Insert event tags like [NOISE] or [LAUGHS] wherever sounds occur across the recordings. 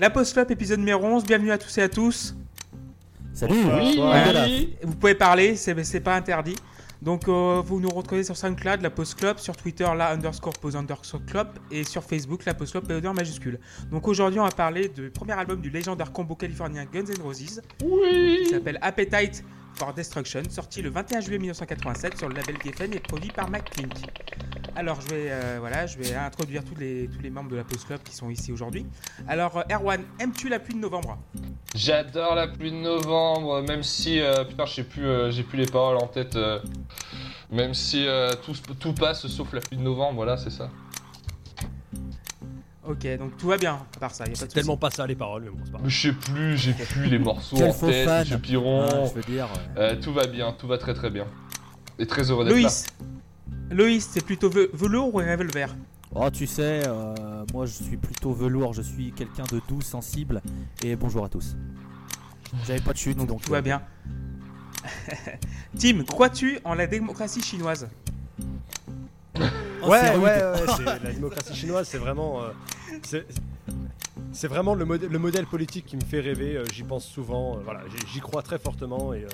La Post Club, épisode numéro 11. Bienvenue à tous et à tous. Salut Oui. Vous pouvez parler, c'est c'est pas interdit. Donc, euh, vous nous retrouvez sur SoundCloud, la Post Club, sur Twitter, la underscore pose underscore club, et sur Facebook, la Post Club, POD en majuscule. Donc, aujourd'hui, on va parler du premier album du légendaire combo californien Guns N' Roses, Oui. qui s'appelle Appetite for Destruction, sorti le 21 juillet 1987 sur le label Geffen et produit par McPink. Alors, je vais, euh, voilà, je vais introduire tous les, tous les membres de la Post Club qui sont ici aujourd'hui. Alors, euh, Erwan, aimes-tu la pluie de novembre? J'adore la pluie de novembre, même si euh, putain, je sais plus, euh, j'ai plus les paroles en tête. euh, même si euh, tout, tout passe sauf la pluie de novembre, voilà, c'est ça. Ok, donc tout va bien, à part ça, y a pas C'est tellement pas ça les paroles, mais bon, c'est pas grave. Mais je sais plus, j'ai plus les morceaux Quel en faux tête, fan. Monsieur Piron. Ah, je veux dire. tout va bien, tout va très très bien. Et très heureux d'être là. Loïs, c'est plutôt ve- velours ou revolver? Oh, tu sais, euh, moi je suis plutôt velours, je suis quelqu'un de doux, sensible. Et bonjour à tous. J'avais pas de chute, donc, donc. tout va euh, bien. [LAUGHS] Tim, crois-tu en la démocratie chinoise? Oh, ouais, ouais, ouais, [LAUGHS] c'est- la démocratie chinoise, c'est vraiment. euh, c'est- vraiment le, le modèle politique qui me fait rêver. euh, J'y pense souvent. euh, voilà, j'y- j'y crois très fortement. Et, euh,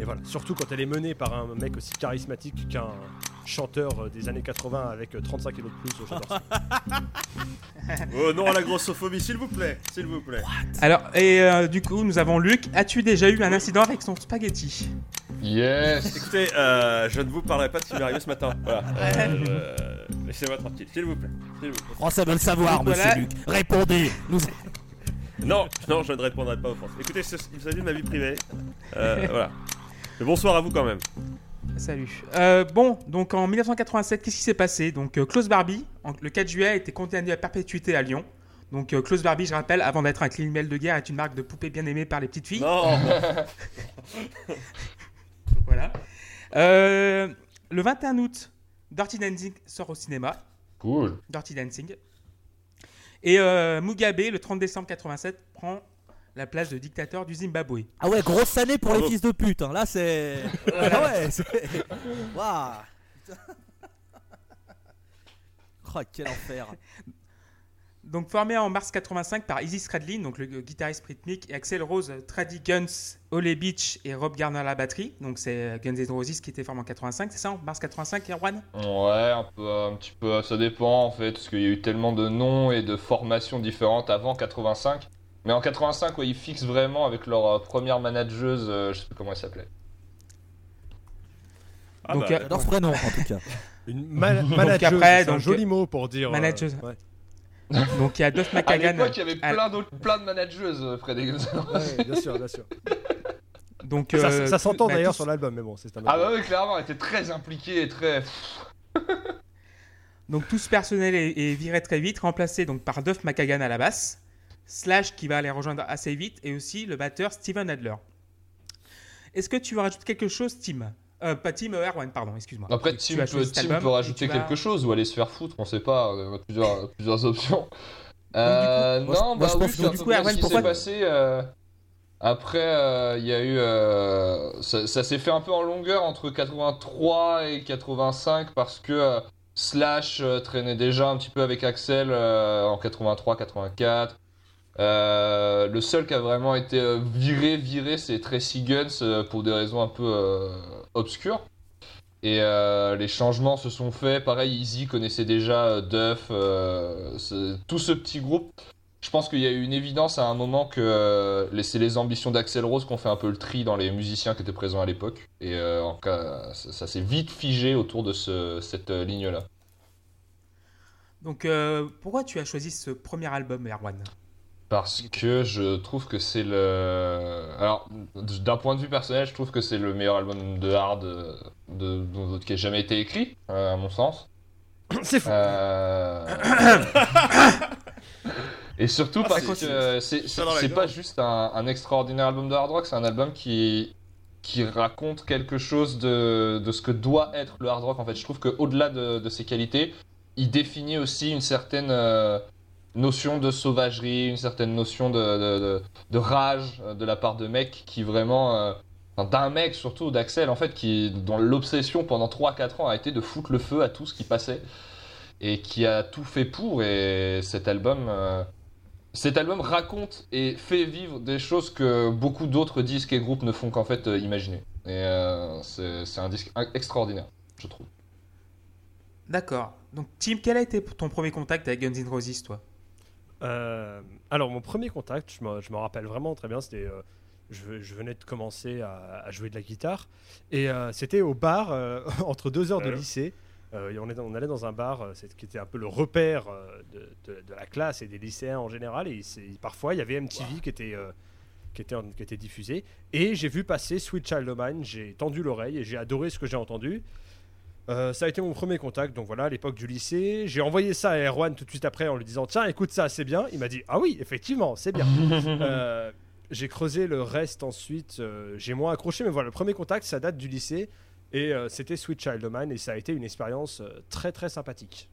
et voilà, surtout quand elle est menée par un mec aussi charismatique qu'un chanteur euh, des années 80 avec euh, 35 kilos de plus. euh, j'adore ça. Oh non à la grossophobie, s'il vous plaît, s'il vous plaît. Alors, et euh, du coup, nous avons Luc. As-tu déjà eu un incident avec son spaghetti? Yes Écoutez, euh, je ne vous parlerai pas de ce qui m'est arrivé ce matin. Voilà. Euh, Laissez-moi tranquille, s'il vous plaît. s'il vous plaît. Français veut le savoir, monsieur voilà. Luc. Répondez nous... Non, non, je ne répondrai pas aux Français. Écoutez, ce- il s'agit de ma vie privée. Euh, voilà. Mais bonsoir à vous quand même. Salut. Euh, bon, donc en 1987, qu'est-ce qui s'est passé? Donc, euh, Klaus Barbie, en- le 4 juillet, a été condamné à perpétuité à Lyon. Donc, euh, Klaus Barbie, je rappelle, avant d'être un criminel de guerre, est une marque de poupée bien aimée par les petites filles. Non. [LAUGHS] Voilà. Euh, le 21 août, Dirty Dancing sort au cinéma. Cool. Dirty Dancing. Et euh, Mugabe, le 30 décembre 87, prend la place de dictateur du Zimbabwe. Ah ouais, grosse année pour les fils de pute. hein. Là, c'est. [LAUGHS] Ah ouais, c'est. Waouh Oh, quel enfer. Donc formé en mars 85 par Izzy Stradlin, donc le guitariste rythmique, et Axel Rose, Trady Guns, Ole Beach et Rob Garner à la batterie. Donc c'est euh, Guns N' Roses qui était formé en 85, c'est ça En mars 85, Erwan? Ouais, un peu, un petit peu, ça dépend en fait, parce qu'il y a eu tellement de noms et de formations différentes avant 85. Mais en 85, ouais, ils fixent vraiment avec leur euh, première manageuse, euh, je sais plus comment elle s'appelait. Ah Donc, bah, euh, ce prénom, en tout cas. [LAUGHS] Une ma- manageuse, c'est un donc, joli mot pour dire. euh, manageuse. ouais. [LAUGHS] Donc il y a Duff À McKagan. l'époque, il y avait à- plein d'autres, plein de manageuses Roses. Ouais, bien sûr, bien sûr. Donc, ça euh, ça s'entend bah, d'ailleurs sur l'album, mais bon, c'est un. Ah bah oui, clairement, elle était très impliquée et très... Donc tout ce personnel est, est viré très vite, remplacé donc par Duff McKagan à la basse, Slash qui va les rejoindre assez vite, et aussi le batteur Steven Adler. Est-ce que tu veux rajouter quelque chose, Tim? Euh, Pas Tim, euh, Erwan, pardon, excuse-moi. Après, Tu Tim, peut, Tim album rajouter vas- quelque chose ou aller se faire foutre, on sait pas, il y a plusieurs, [LAUGHS] plusieurs options. Euh, non, moi, bah je oui, pense que du coup, Erwan, ce qui pourquoi- s'est passé. euh, Après, euh, il y a eu... euh, Ça, ça s'est fait un peu en longueur entre 83 et 85 parce que euh, Slash euh, traînait déjà un petit peu avec Axel euh, en 83-84. Euh, le seul qui a vraiment été euh, viré, viré, c'est Tracy Guns euh, pour des raisons un peu obscures. Et les changements se sont faits. Pareil, Easy connaissait déjà Duff, tout ce petit groupe. Je pense qu'il y a eu une évidence à un moment que c'est les ambitions d'Axel Rose qui ont fait un peu le tri dans les musiciens qui étaient présents à l'époque. Et ça, s'est vite figé autour de ce- cette ligne-là. Donc pourquoi tu as choisi ce premier album, Erwan? Parce que je trouve que c'est le. Alors, d'un point de vue personnel, je trouve que c'est le meilleur album de hard euh, de, de- qui ait jamais été écrit, euh, à mon sens. [COUGHS] C'est fou. Euh, [COUGHS] Et surtout Ah, parce que c'est pas juste un, un extraordinaire album de hard rock, c'est un album qui, qui raconte quelque chose de, de ce que doit être le hard rock. En fait, je trouve qu'au-delà de, de ses qualités, il définit aussi une certaine euh, notion de sauvagerie, une certaine notion de, de, rage euh, de la part de mecs qui vraiment. euh, d'un mec surtout, d'Axel, en fait, qui, dont l'obsession pendant 3-4 ans a été de foutre le feu à tout ce qui passait et qui a tout fait pour. Et cet album, euh, cet album raconte et fait vivre des choses que beaucoup d'autres disques et groupes ne font qu'en fait imaginer. Et c'est un disque extraordinaire, je trouve. D'accord. Donc, Tim, quel a été ton premier contact avec Guns N' Roses, toi? Euh, alors, mon premier contact, je me, je me rappelle vraiment très bien, c'était. euh, je, je venais de commencer à, à jouer de la guitare. Et euh, c'était au bar, [LAUGHS] entre deux heures de lycée. Et on, est- on allait dans un bar qui était un peu le repère de, de- de la classe et des lycéens en général. Et parfois, il y avait MTV qui, était, qui, était, en- qui était diffusé. Et j'ai vu passer Sweet Child of Mine. J'ai tendu l'oreille et j'ai adoré ce que j'ai entendu. Euh, ça a été mon premier contact, donc voilà, à l'époque du lycée. J'ai envoyé ça à Erwan tout de suite après en lui disant Tiens, écoute ça, c'est bien. Il m'a dit Ah oui, effectivement, c'est bien. [LAUGHS] Euh, j'ai creusé le reste ensuite, euh, j'ai moins accroché, mais voilà, le premier contact, ça date du lycée. Et c'était Sweet Child of Mine, et ça a été une expérience très très sympathique.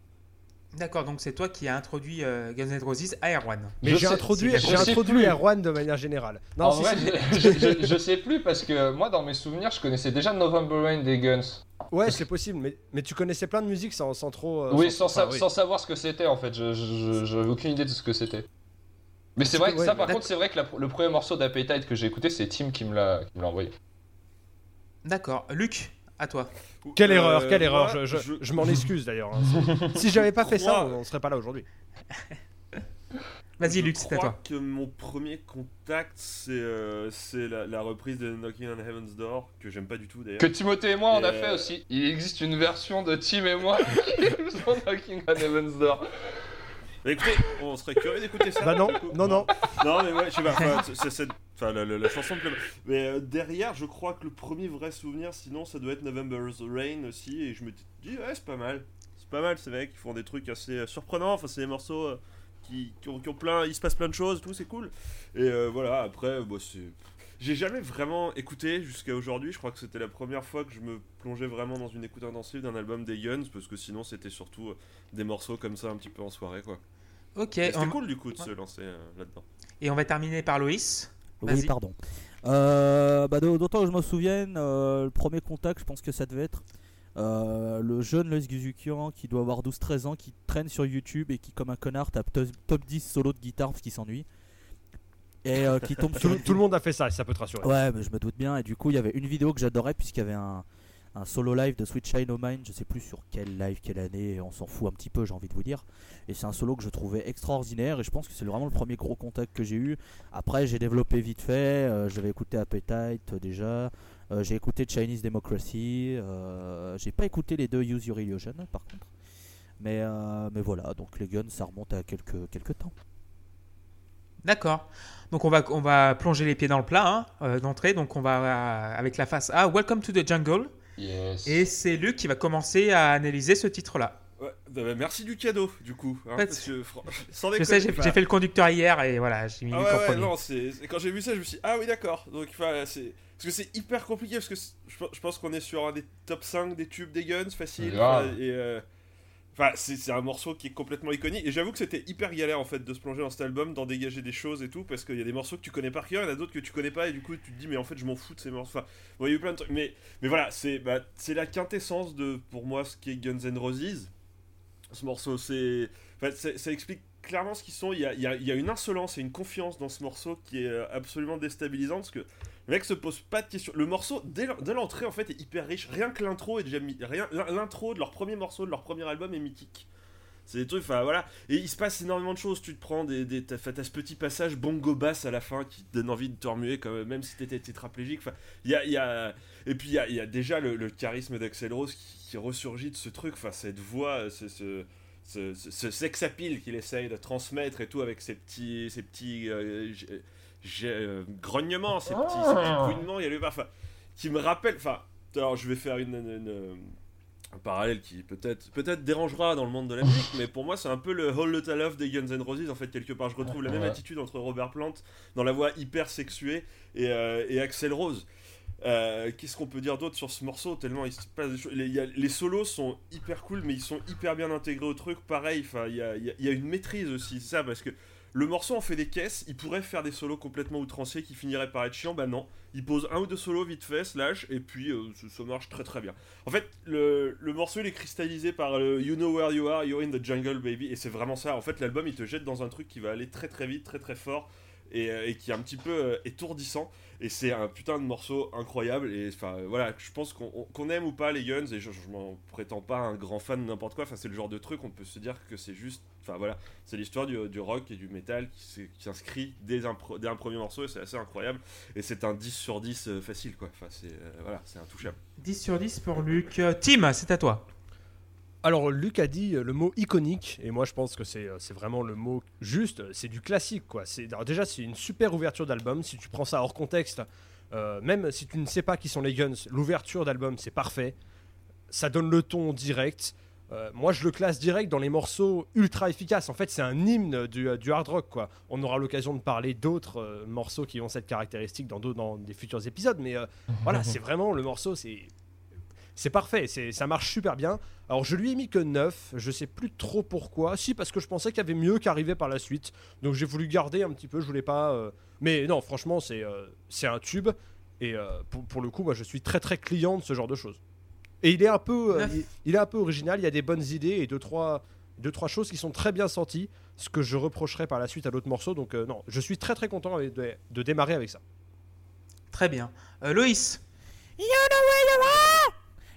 D'accord, donc c'est toi qui as introduit euh, Guns N' Roses à Erwan. Mais j'ai introduit, j'ai introduit. Erwan de manière générale. Non, en si, vrai, [LAUGHS] je, je- je sais plus parce que moi, dans mes souvenirs, je connaissais déjà November Rain des Guns. ouais, c'est possible, mais, mais tu connaissais plein de musique sans, sans trop. euh, oui, sans, sa- oui. sans savoir ce que c'était en fait. J'avais aucune idée de ce que c'était. Mais c'est vrai que, que ouais, ça, par contre, c'est vrai que la- le premier morceau d'Appetite que j'ai écouté, c'est Tim qui me l'a envoyé. D'accord. Luc, à toi. Quelle Euh, erreur, quelle erreur. Je, je- je m'en excuse d'ailleurs. hein. [LAUGHS] si j'avais pas fait ça, crois- on, serait pas là aujourd'hui. [LAUGHS] Vas-y, Je Luc, c'est à crois toi. que mon premier contact, c'est euh, la, la reprise de Knocking on Heaven's Door, que j'aime pas du tout d'ailleurs. Que Timothée et moi, on a Et, fait euh, aussi. Il existe une version de Tim et moi [LAUGHS] qui Knocking on Heaven's Door. Bah, écoutez, on serait curieux d'écouter ça. Bah non, non, non. Non, mais ouais, je sais pas, c'est- la, la- la chanson me plaît. Mais euh, derrière, je crois que le premier vrai souvenir, sinon, ça doit être November's Rain aussi. Et je me dis, ouais, c'est pas mal. C'est pas mal, c'est vrai qu'ils font des trucs assez euh, surprenants. Enfin, c'est des morceaux euh, qui, qui ont, qui ont plein. Il se passe plein de choses, tout, c'est cool. Et euh, voilà, après, bah, c'est. J'ai jamais vraiment écouté jusqu'à aujourd'hui. Je crois que c'était la première fois que je me plongeais vraiment dans une écoute intensive d'un album des Guns, parce que sinon c'était surtout des morceaux comme ça un petit peu en soirée, quoi. Ok. Et C'était on- cool du coup de se lancer euh, là-dedans. Et on va terminer par Loïs. Oui, pardon. Euh, bah, d'au- D'autant que je me souvienne, euh, le premier contact, je pense que ça devait être euh, le jeune Loïs Guzukian qui doit avoir 12-13 ans, qui traîne sur YouTube et qui, comme un connard, tape to- top 10 solo de guitare parce qu'il s'ennuie. Et euh, qui [LAUGHS] tombe sur. Tout, tout le monde a fait ça, ça peut te rassurer. Ouais, mais je me doute bien. Et du coup, il y avait une vidéo que j'adorais puisqu'il y avait un, un solo live de Switch Shine O' Mine. Je sais plus sur quel live, quelle année. On s'en fout un petit peu, j'ai envie de vous dire. Et c'est un solo que je trouvais extraordinaire. Et je pense que c'est vraiment le premier gros contact que j'ai eu. Après, j'ai développé vite fait. euh, J'avais écouté Appetite euh, déjà. Euh, j'ai écouté Chinese Democracy. j'ai pas écouté les deux Use Your Illusion par contre. Mais, mais voilà, donc les guns, ça remonte à quelques, quelques temps. D'accord. Donc on va, on va plonger les pieds dans le plat hein, d'entrée. Donc on va avec la face A, Welcome to the Jungle. Yes. Et c'est Luc qui va commencer à analyser ce titre-là. Ouais, bah, bah, merci du cadeau, du coup. hein, parce que, [LAUGHS] [LAUGHS] sans Je déconner, sais, j'ai fait le conducteur hier et voilà, j'ai mis Ah ouais, ouais, non, c'est quand j'ai vu ça, je me suis dit, ah oui, d'accord. Donc, c'est. Parce que c'est hyper compliqué, parce que je pense- je pense qu'on est sur un des top 5 des tubes des Guns, facile. Et. euh, Enfin, c'est un morceau qui est complètement iconique. Et j'avoue que c'était hyper galère en fait de se plonger dans cet album, d'en dégager des choses et tout, parce qu'il y a des morceaux que tu connais par cœur, il y en a d'autres que tu connais pas, et du coup tu te dis, mais en fait je m'en fous de ces morceaux. Enfin, bon, plein de trucs. Mais, mais voilà, c'est bah, la quintessence de, pour moi, ce qui est Guns N' Roses. Ce morceau, c'est. enfin, ça explique clairement ce qu'ils sont. Il y a, y y a une insolence et une confiance dans ce morceau qui est euh, absolument déstabilisante parce que le mec se pose pas de questions. Le morceau, dès l'en- dès l'entrée, en fait, est hyper riche. Rien que l'intro est déjà rien l'in- L'intro de leur premier morceau, de leur premier album est mythique. C'est des trucs, enfin voilà. Et il se passe énormément de choses. Tu te prends des. des t'as, ce petit passage bongo bass à la fin qui te donne envie de te remuer, comme, même si t'étais tétraplégique. Y a, y a- Et puis il y a, déjà le, charisme d'Axel Rose qui, qui ressurgit de ce truc. Enfin, cette voix, ce. ce ce, ce, ce sex appeal qu'il essaye de transmettre et tout avec ses petits, ses petits euh, euh, grognements, ces petits, ces petits couinements, il y a le enfin, qui me rappelle, enfin, alors je vais faire une, une- une- un parallèle qui peut-être peut-être dérangera dans le monde de la musique, mais pour moi c'est un peu le Whole Lotta Love des Guns N' Roses en fait quelque part. Je retrouve la même attitude entre Robert Plant dans la voix hyper sexuée et, euh, et Axel Rose. Euh, Qu'est-ce qu'on peut dire d'autre sur ce morceau Tellement il se passe des choses. Les, il y a- les solos sont hyper cool, mais ils sont hyper bien intégrés au truc. Pareil, enfin, il y a, y a- y a une maîtrise aussi, c'est ça, parce que le morceau en fait des caisses, il pourrait faire des solos complètement outranciers qui finiraient par être chiants, bah non. Il pose un ou deux solos vite fait, slash, et puis euh, ça, marche très très bien. En fait, le, le, morceau il est cristallisé par le You Know Where You Are, You're in the Jungle Baby, et c'est vraiment ça. En fait, l'album il te jette dans un truc qui va aller très très vite, très très fort, et, euh, et qui est un petit peu euh, étourdissant. Et c'est un putain de morceau incroyable. Et enfin, voilà, je pense qu'on aime ou pas les Guns, et je, je m'en prétends pas un grand fan de n'importe quoi. Enfin, c'est le genre de truc, on peut se dire que c'est juste. Enfin, voilà, c'est l'histoire du, rock et du métal qui s'inscrit dès un, premier morceau, et c'est assez incroyable. Et c'est un 10 sur 10 euh, facile, quoi. Enfin, c'est voilà, c'est intouchable. 10 sur 10 pour Luc. Tim, c'est à toi. Alors, Luc a dit le mot iconique, et moi je pense que c'est vraiment le mot juste, c'est du classique quoi. Déjà, c'est une super ouverture d'album. Si tu prends ça hors contexte, euh, même si tu ne sais pas qui sont les Guns, l'ouverture d'album c'est parfait. Ça donne le ton direct. Euh, moi, je le classe direct dans les morceaux ultra efficaces. En fait, c'est un hymne du, du, hard rock, quoi. On aura l'occasion de parler d'autres euh, morceaux qui ont cette caractéristique dans, dans des futurs épisodes, mais voilà, [LAUGHS] c'est vraiment le morceau, c'est c'est parfait, ça marche super bien. Alors je lui ai mis que 9, je sais plus trop pourquoi. Si, parce que je pensais qu'il y avait mieux qu'arriver par la suite. Donc j'ai voulu garder un petit peu, je voulais pas. Euh, mais non, franchement, c'est euh, c'est un tube. Et euh, pour, pour, le coup, moi je suis très très client de ce genre de choses. Et il est un peu, il, est un peu original, il y a des bonnes idées et deux trois, deux, trois choses qui sont très bien senties. Ce que je reprocherai par la suite à d'autres morceaux. Donc non, je suis très très content de, de, démarrer avec ça. Très bien. Loïs You know where you are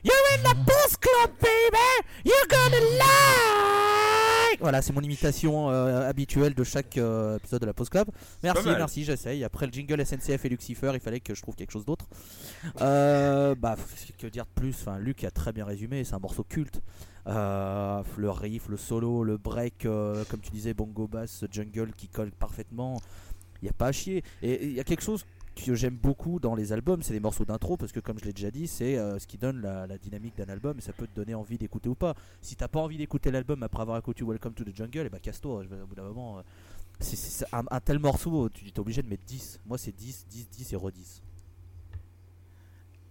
You're in the Post Club, baby! You're gonna like! Voilà, c'est mon imitation euh, habituelle de chaque euh, épisode de la Post Club. Merci, merci, j'essaye. Après le jingle SNCF et Lucifer, il fallait que je trouve quelque chose d'autre. Euh, bah, que dire de plus? Enfin, Luc a très bien résumé, c'est un morceau culte. le riff, le solo, le break, comme tu disais, bongo bass, jungle qui colle parfaitement. Il n'y a pas à chier. Et il y a quelque chose que j'aime beaucoup dans les albums, c'est les morceaux d'intro, parce que comme je l'ai déjà dit, c'est euh, ce qui donne la, dynamique d'un album et ça peut te donner envie d'écouter ou pas. Si t'as pas envie d'écouter l'album après avoir écouté Welcome to the Jungle, et eh bah ben, casse-toi, au bout d'un moment. Euh, c'est, un, tel morceau, tu es obligé de mettre 10. Moi, c'est 10, 10, 10 et re 10.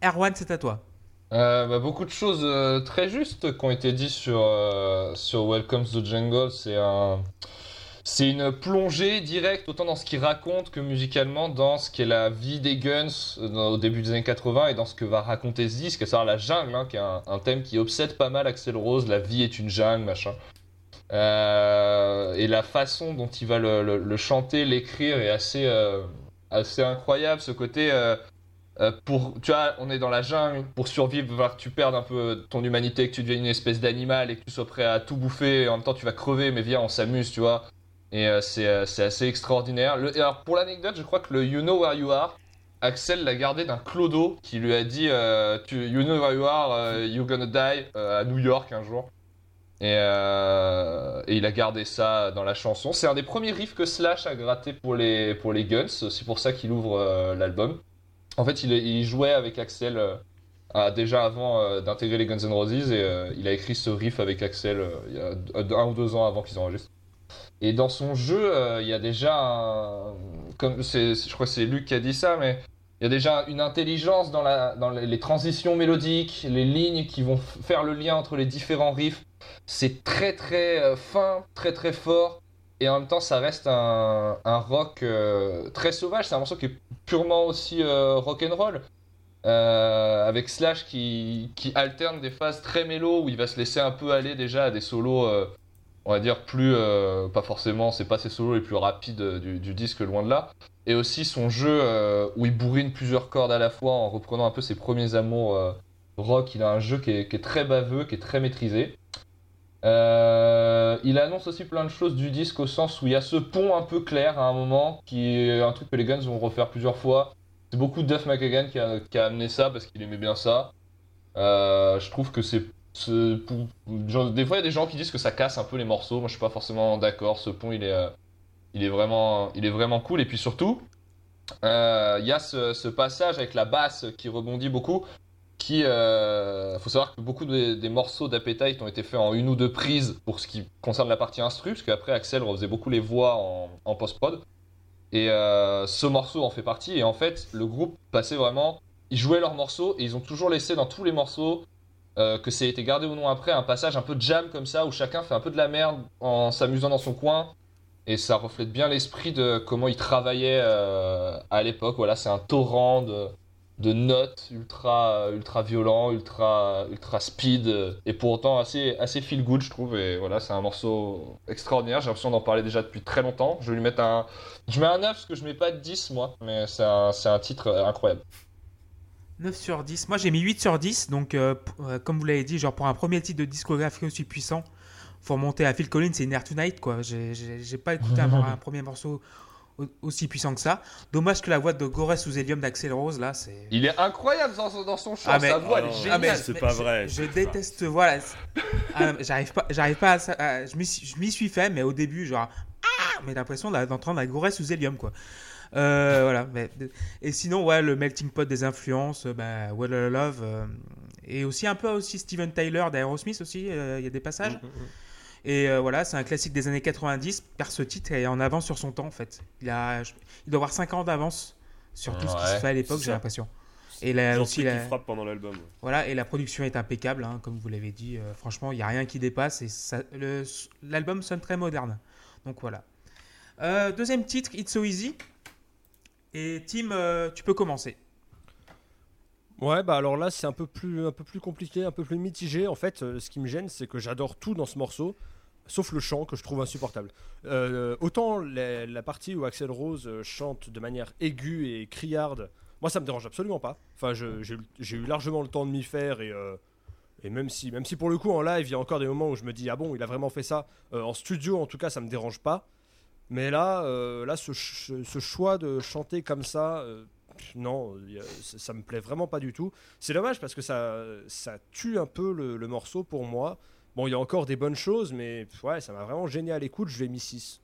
Erwan, c'est à toi. Euh, bah, beaucoup de choses très justes qui ont été dites sur, sur Welcome to the Jungle. C'est un. C'est une plongée directe, autant dans ce qu'il raconte que musicalement, dans ce qu'est la vie des Guns euh, au début des années 80 et dans ce que va raconter ce disque, savoir la jungle, hein, qui est un, thème qui obsède pas mal Axel Rose, la vie est une jungle, machin. Euh, et la façon dont il va le, chanter, l'écrire est assez, euh, incroyable, ce côté... pour, tu vois, on est dans la jungle, pour survivre, que tu perdes un peu ton humanité, que tu deviennes une espèce d'animal et que tu sois prêt à tout bouffer, et en même temps tu vas crever, mais viens, on s'amuse, tu vois. Et euh, euh, c'est assez extraordinaire. alors, pour l'anecdote, je crois que le You Know Where You Are, Axel l'a gardé d'un clodo qui lui a dit euh, You know where you are, you're gonna die à New York un jour. Et, et, il a gardé ça dans la chanson. C'est un des premiers riffs que Slash a gratté pour les, pour les Guns. C'est pour ça qu'il ouvre l'album. En fait, il, il, jouait avec Axel déjà avant d'intégrer les Guns N' Roses et il a écrit ce riff avec Axel il y a un ou deux ans avant qu'ils enregistrent. Et dans son jeu, euh, il y a déjà, je crois que c'est Luc qui a dit ça, mais il y a déjà une intelligence dans, les transitions mélodiques, les lignes qui vont faire le lien entre les différents riffs. C'est très très euh, fin, très très fort. Et en même temps, ça reste un, rock euh, très sauvage. C'est un morceau qui est purement aussi rock and roll. avec Slash qui, qui, alterne des phases très mélo où il va se laisser un peu aller déjà à des solos on va dire, plus. Euh, pas forcément, c'est pas ses solos les plus rapides euh, du, disque, loin de là. Et aussi son jeu euh, où il bourrine plusieurs cordes à la fois en reprenant un peu ses premiers amours rock. Il a un jeu qui est, très baveux, qui est très maîtrisé. il annonce aussi plein de choses du disque au sens où il y a ce pont un peu clair à un moment, qui est un truc que les Guns vont refaire plusieurs fois. C'est beaucoup Duff McKagan qui a, qui a amené ça parce qu'il aimait bien ça. je trouve que c'est des fois, il y a des gens qui disent que ça casse un peu les morceaux. Moi, je suis pas forcément d'accord. Ce pont, il est, euh, il est, vraiment, il est vraiment cool. Et puis surtout, euh, il y a ce, passage avec la basse qui rebondit beaucoup. Qui, euh, faut savoir que beaucoup des, morceaux d'Appetite ont été faits en une ou deux prises pour ce qui concerne la partie instru, parce qu'après Axel refaisait beaucoup les voix en, en post-prod. Et ce morceau en fait partie. Et en fait, le groupe passait vraiment. Ils jouaient leurs morceaux et ils ont toujours laissé dans tous les morceaux euh, que c'est été gardé ou non après, un passage un peu jam comme ça, où chacun fait un peu de la merde en s'amusant dans son coin. Et ça reflète bien l'esprit de comment il travaillait euh, à l'époque. Voilà, c'est un torrent de, notes ultra, ultra violent, ultra, ultra speed, euh, et pour autant assez, assez feel good, je trouve. Et voilà, c'est un morceau extraordinaire. J'ai l'impression d'en parler déjà depuis très longtemps. Je vais lui mettre un. Je mets un 9 parce que je mets pas de 10, moi, mais c'est un, un titre incroyable. 9 sur 10. Moi, j'ai mis 8 sur 10. Donc, euh, euh, comme vous l'avez dit, genre pour un premier titre de discographie aussi puissant, faut remonter à Phil Collins et Near Tonight, quoi. J'ai- J'ai j'ai pas écouté [LAUGHS] un, un premier morceau au- aussi puissant que ça. Dommage que la voix de Gorès sous Helium d'Axel Rose, là, c'est. Il est incroyable dans son, dans son chant, Ah, mais- sa voix, elle Ah est non, géniale. mais- c'est pas je- vrai, Je, déteste, voilà. Ah, j'arrive pas, j'arrive pas à, ça- à- je m'y suis- je m'y suis fait, mais au début, genre, ah, mais l'impression d'entendre la Gorès sous Helium, quoi. Euh, voilà. Mais, et sinon, ouais, le melting pot des influences, euh, bah, Well Well Love, euh, et aussi un peu aussi Steven Tyler d'Aerosmith aussi. euh, Il y a des passages. Mm, mm, mm. Et euh, voilà, c'est un classique des années 90, car ce titre est en avance sur son temps en fait. Il, a, je- il doit avoir 5 ans d'avance sur tout ce qui se fait à l'époque, j'ai l'impression. Et là aussi, qui la, frappe pendant l'album. ouais. voilà, et la production est impeccable, hein, comme vous l'avez dit. euh, franchement, il n'y a rien qui dépasse et l'album sonne très moderne. Donc voilà. Euh, deuxième titre, It's So Easy. Et Tim, euh, tu peux commencer. Ouais, bah alors là, c'est un peu plus, un peu plus compliqué, un peu plus mitigé. En fait, euh, ce qui me gêne, c'est que j'adore tout dans ce morceau, sauf le chant que je trouve insupportable. Euh, autant la, partie où Axel Rose chante de manière aiguë et criarde, moi ça me dérange absolument pas. Enfin, j'ai eu- largement le temps de m'y faire et. même si, même si pour le coup en live il y a encore des moments où je me dis ah bon il a vraiment fait ça en studio en tout cas ça me dérange pas mais là euh, là ce, ch- ce choix de chanter comme ça euh, non a- ça, ça me plaît vraiment pas du tout c'est dommage parce que ça, ça tue un peu le, le morceau pour moi. Bon, il y a encore des bonnes choses, mais ouais, ça m'a vraiment gêné à l'écoute. Je l'ai mis 6.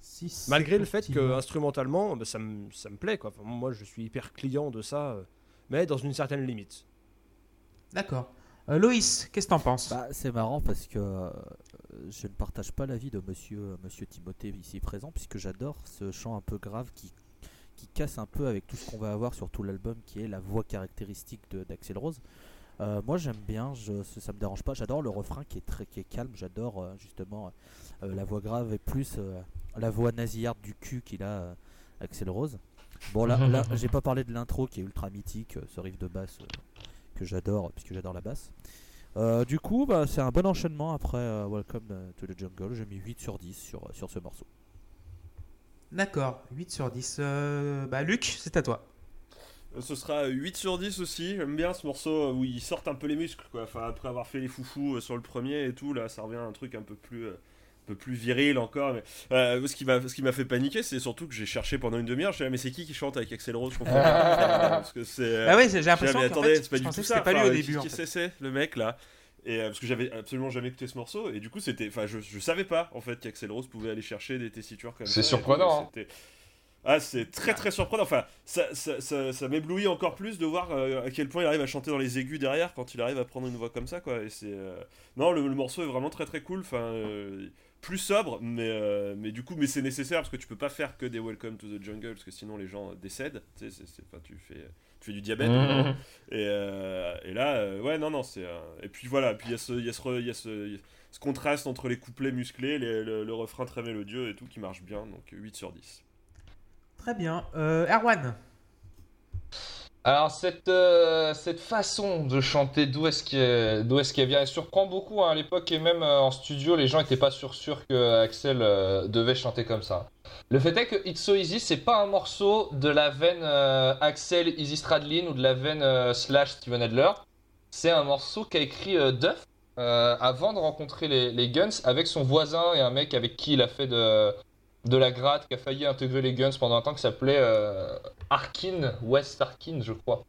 6. Malgré le fait que instrumentalement, bah, ça, me, ça me plaît. Quoi. Enfin, moi, je suis hyper client de ça, euh, mais dans une certaine limite. D'accord. Euh, Loïs, qu'est-ce que t'en penses? Bah, c'est marrant parce que euh, je ne partage pas l'avis de monsieur, monsieur Timothée ici présent, puisque j'adore ce chant un peu grave qui, qui casse un peu avec tout ce qu'on va avoir sur tout l'album, qui est la voix caractéristique d'Axel Rose. Euh, moi j'aime bien, je, ça me dérange pas, j'adore le refrain qui est très qui est calme, j'adore euh, justement euh, la voix grave et plus euh, la voix nasillarde du cul qu'il a euh, Axel Rose. Bon là, là [LAUGHS] j'ai pas parlé de l'intro qui est ultra mythique, euh, ce riff de basse euh, que j'adore puisque j'adore la basse. Euh, du coup, bah, c'est un bon enchaînement après euh, Welcome to the Jungle. J'ai mis 8 sur 10 sur, sur ce morceau. D'accord, 8 sur 10. Euh, bah, Luc, c'est à toi. Euh, Ce sera 8 sur 10 aussi. J'aime bien ce morceau où ils sortent un peu les muscles. Quoi. Enfin, après avoir fait les foufous euh, sur le premier et tout, là, ça revient à un truc un peu plus, euh, peu plus viril encore. Mais, euh, ce qui m'a ce qui m'a fait paniquer, c'est surtout que j'ai cherché pendant une demi-heure. Je sais, mais c'est qui qui chante avec Axel Rose Je comprends pas. [LAUGHS] Parce que c'est. Ah ouais, j'ai l'impression attendez, fait, c'est pas du tout ça. c'était pas lui Enfin, au début. Qui, c'est, c'est, le mec là et euh, parce que j'avais absolument jamais écouté ce morceau et du coup c'était enfin je, je savais pas en fait qu'Axel Rose pouvait aller chercher des tessitures comme ça C'est surprenant, c'était- ah c'est très très surprenant enfin ça, ça, ça, ça m'éblouit encore plus de voir euh, à quel point il arrive à chanter dans les aigus derrière quand il arrive à prendre une voix comme ça quoi et c'est euh, non le, le morceau est vraiment très très cool enfin euh, plus sobre mais euh, mais du coup mais c'est nécessaire parce que tu peux pas faire que des Welcome to the Jungle parce que sinon les gens décèdent tu sais c'est- tu fais tu fais du diabète et, euh, et là, euh, ouais, non, non, c'est. euh, et puis voilà, puis il y a ce, il y a ce, y a ce, il y a ce contraste entre les couplets musclés, les- le, le refrain très mélodieux et tout qui marche bien, donc 8 sur 10. Très bien. Euh, Erwan, Alors cette, euh, cette façon de chanter, d'où est-ce qu'elle est-ce qu'elle vient? Elle surprend beaucoup hein, à l'époque et même euh, en studio, les gens n'étaient pas sûrs que Axel euh, devait chanter comme ça. Le fait est que It's So Easy, c'est pas un morceau de la veine Axel Easy Stradlin ou de la veine slash Steven Adler. C'est un morceau qu'a écrit Duff avant de rencontrer les Guns avec son voisin et un mec avec qui il a fait de, de la gratte, qui a failli intégrer les Guns pendant un temps, qui s'appelait euh, Arkin, West Arkin, je crois.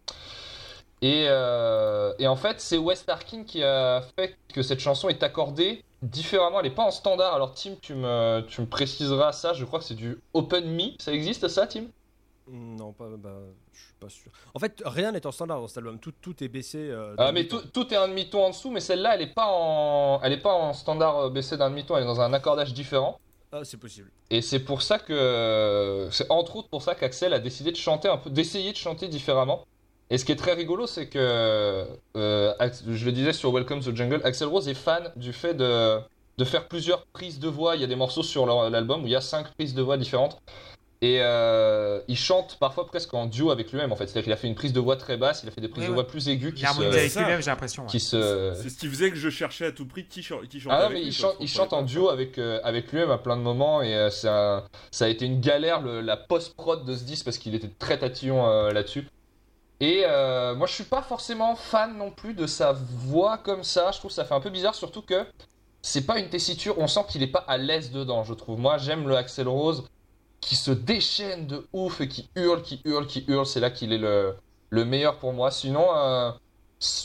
Et, euh, et en fait, c'est West Arkin qui a fait que cette chanson est accordée différemment. Elle n'est pas en standard. Alors, Tim, tu me, tu me préciseras ça. Je crois que c'est du Open Me. Ça existe, ça, Tim? Non, pas, bah, je suis pas sûr. En fait, rien n'est en standard dans cet album. Tout, tout est baissé. euh, Ah, mais demi-ton. tout, tout est un demi-ton en dessous, mais celle-là, elle n'est pas, en... elle est pas en standard baissé d'un demi-ton. Elle est dans un accordage différent. Ah, c'est possible. Et c'est pour ça que c'est entre autres pour ça qu'Axel a décidé de chanter un peu, d'essayer de chanter différemment. Et ce qui est très rigolo, c'est que euh, je le disais sur Welcome to Jungle, Axel Rose est fan du fait de, de faire plusieurs prises de voix. Il y a des morceaux sur l'album où il y a cinq prises de voix différentes. Et euh, il chante parfois presque en duo avec lui-même en fait. C'est-à-dire qu'il a fait une prise de voix très basse, il a fait des prises Ouais, de ouais. voix plus aiguës qui se, avec ça. lui-même, j'ai l'impression. ouais. qui se, C'est ce qui faisait que je cherchais à tout prix qui, chantait. ah non, avec mais lui, il chante, il chante en duo avec, euh, avec lui-même à plein de moments et euh, ça a été une galère le- la post-prod de ce disque parce qu'il était très tatillon euh, là-dessus. Et euh, moi je suis pas forcément fan non plus de sa voix comme ça, je trouve que ça fait un peu bizarre surtout que c'est pas une tessiture, on sent qu'il est pas à l'aise dedans je trouve. Moi j'aime le Axel Rose qui se déchaîne de ouf et qui hurle, qui hurle, qui hurle, c'est là qu'il est le, le meilleur pour moi. Sinon... euh,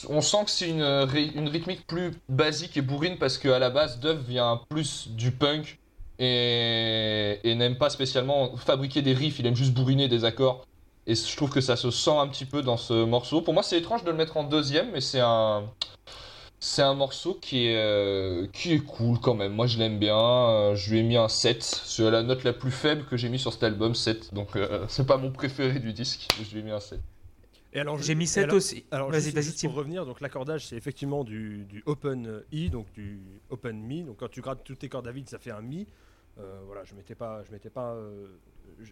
on sent que c'est une, ry- une rythmique plus basique et bourrine parce qu'à la base, Dove vient plus du punk et n'aime pas spécialement fabriquer des riffs, il aime juste bourriner des accords. Et je trouve que ça se sent un petit peu dans ce morceau. Pour moi, c'est étrange de le mettre en deuxième, mais c'est un. C'est un morceau qui est, euh, qui est cool quand même. Moi, je l'aime bien. Euh, je lui ai mis un 7. C'est la note la plus faible que j'ai mis sur cet album, 7. Donc, euh, [LAUGHS] c'est pas mon préféré du disque. mais Je lui ai mis un 7. Et alors, J'ai mis et 7 alors- aussi. Alors, Vas-y, juste, vas-y, pour revenir, donc l'accordage, c'est effectivement du, du open E, donc du open mi. Donc quand tu grattes toutes tes cordes à vide, ça fait un mi. Euh, voilà, je m'étais pas, je m'étais pas, euh,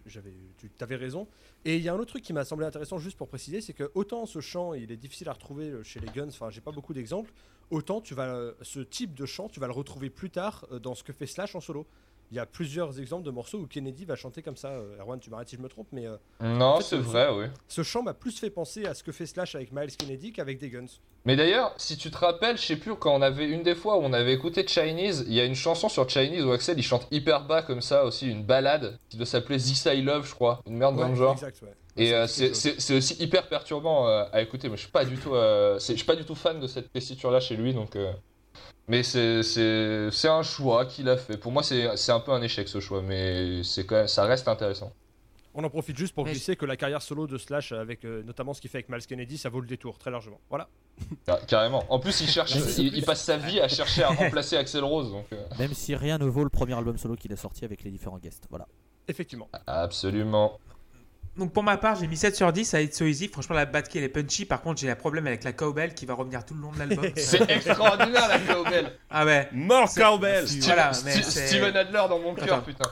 j'avais, tu avais raison. Et il y a un autre truc qui m'a semblé intéressant, juste pour préciser, c'est que autant ce chant, il est difficile à retrouver euh, chez les Guns. Enfin, j'ai pas beaucoup d'exemples. Autant tu vas, euh, ce type de chant, tu vas le retrouver plus tard euh, dans ce que fait Slash en solo. Il y a plusieurs exemples de morceaux où Kennedy va chanter comme ça. Euh, Erwan, tu m'arrêtes si je me trompe, mais euh, Non, En fait, c'est vrai, oui. ce chant m'a plus fait penser à ce que fait Slash avec Miles Kennedy qu'avec des Guns. Mais d'ailleurs, si tu te rappelles, je sais plus, quand on avait une des fois où on avait écouté Chinese, il y a une chanson sur Chinese où Axel il chante hyper bas comme ça aussi, une balade qui doit s'appeler This I Love, je crois, une merde dans Ouais, le genre. Exact, ouais. Et euh, c'est aussi hyper perturbant euh, à écouter, mais je suis pas du tout, euh, je suis pas du tout fan de cette tessiture là chez lui, donc. Mais c'est un choix qu'il a fait. Pour moi, c'est c'est un peu un échec ce choix, mais c'est quand même, ça reste intéressant. On en profite juste pour glisser que la carrière solo de Slash, avec euh, notamment ce qu'il fait avec Miles Kennedy, ça vaut le détour, très largement. Voilà. Car- Carrément. En plus, il cherche, il, passe sa vie à chercher à remplacer Axel Rose, donc. euh, Même si rien ne vaut le premier album solo qu'il a sorti avec les différents guests. Voilà. Effectivement. Absolument. Donc pour ma part, j'ai mis 7 sur 10 à It's So Easy. Franchement, la batterie elle est punchy. Par contre, j'ai un problème avec la cowbell qui va revenir tout le long de l'album. [LAUGHS] C'est extraordinaire la cowbell. ah ouais. Mort Cowbell Voilà, mais c'est- Steven Adler dans mon cœur, putain.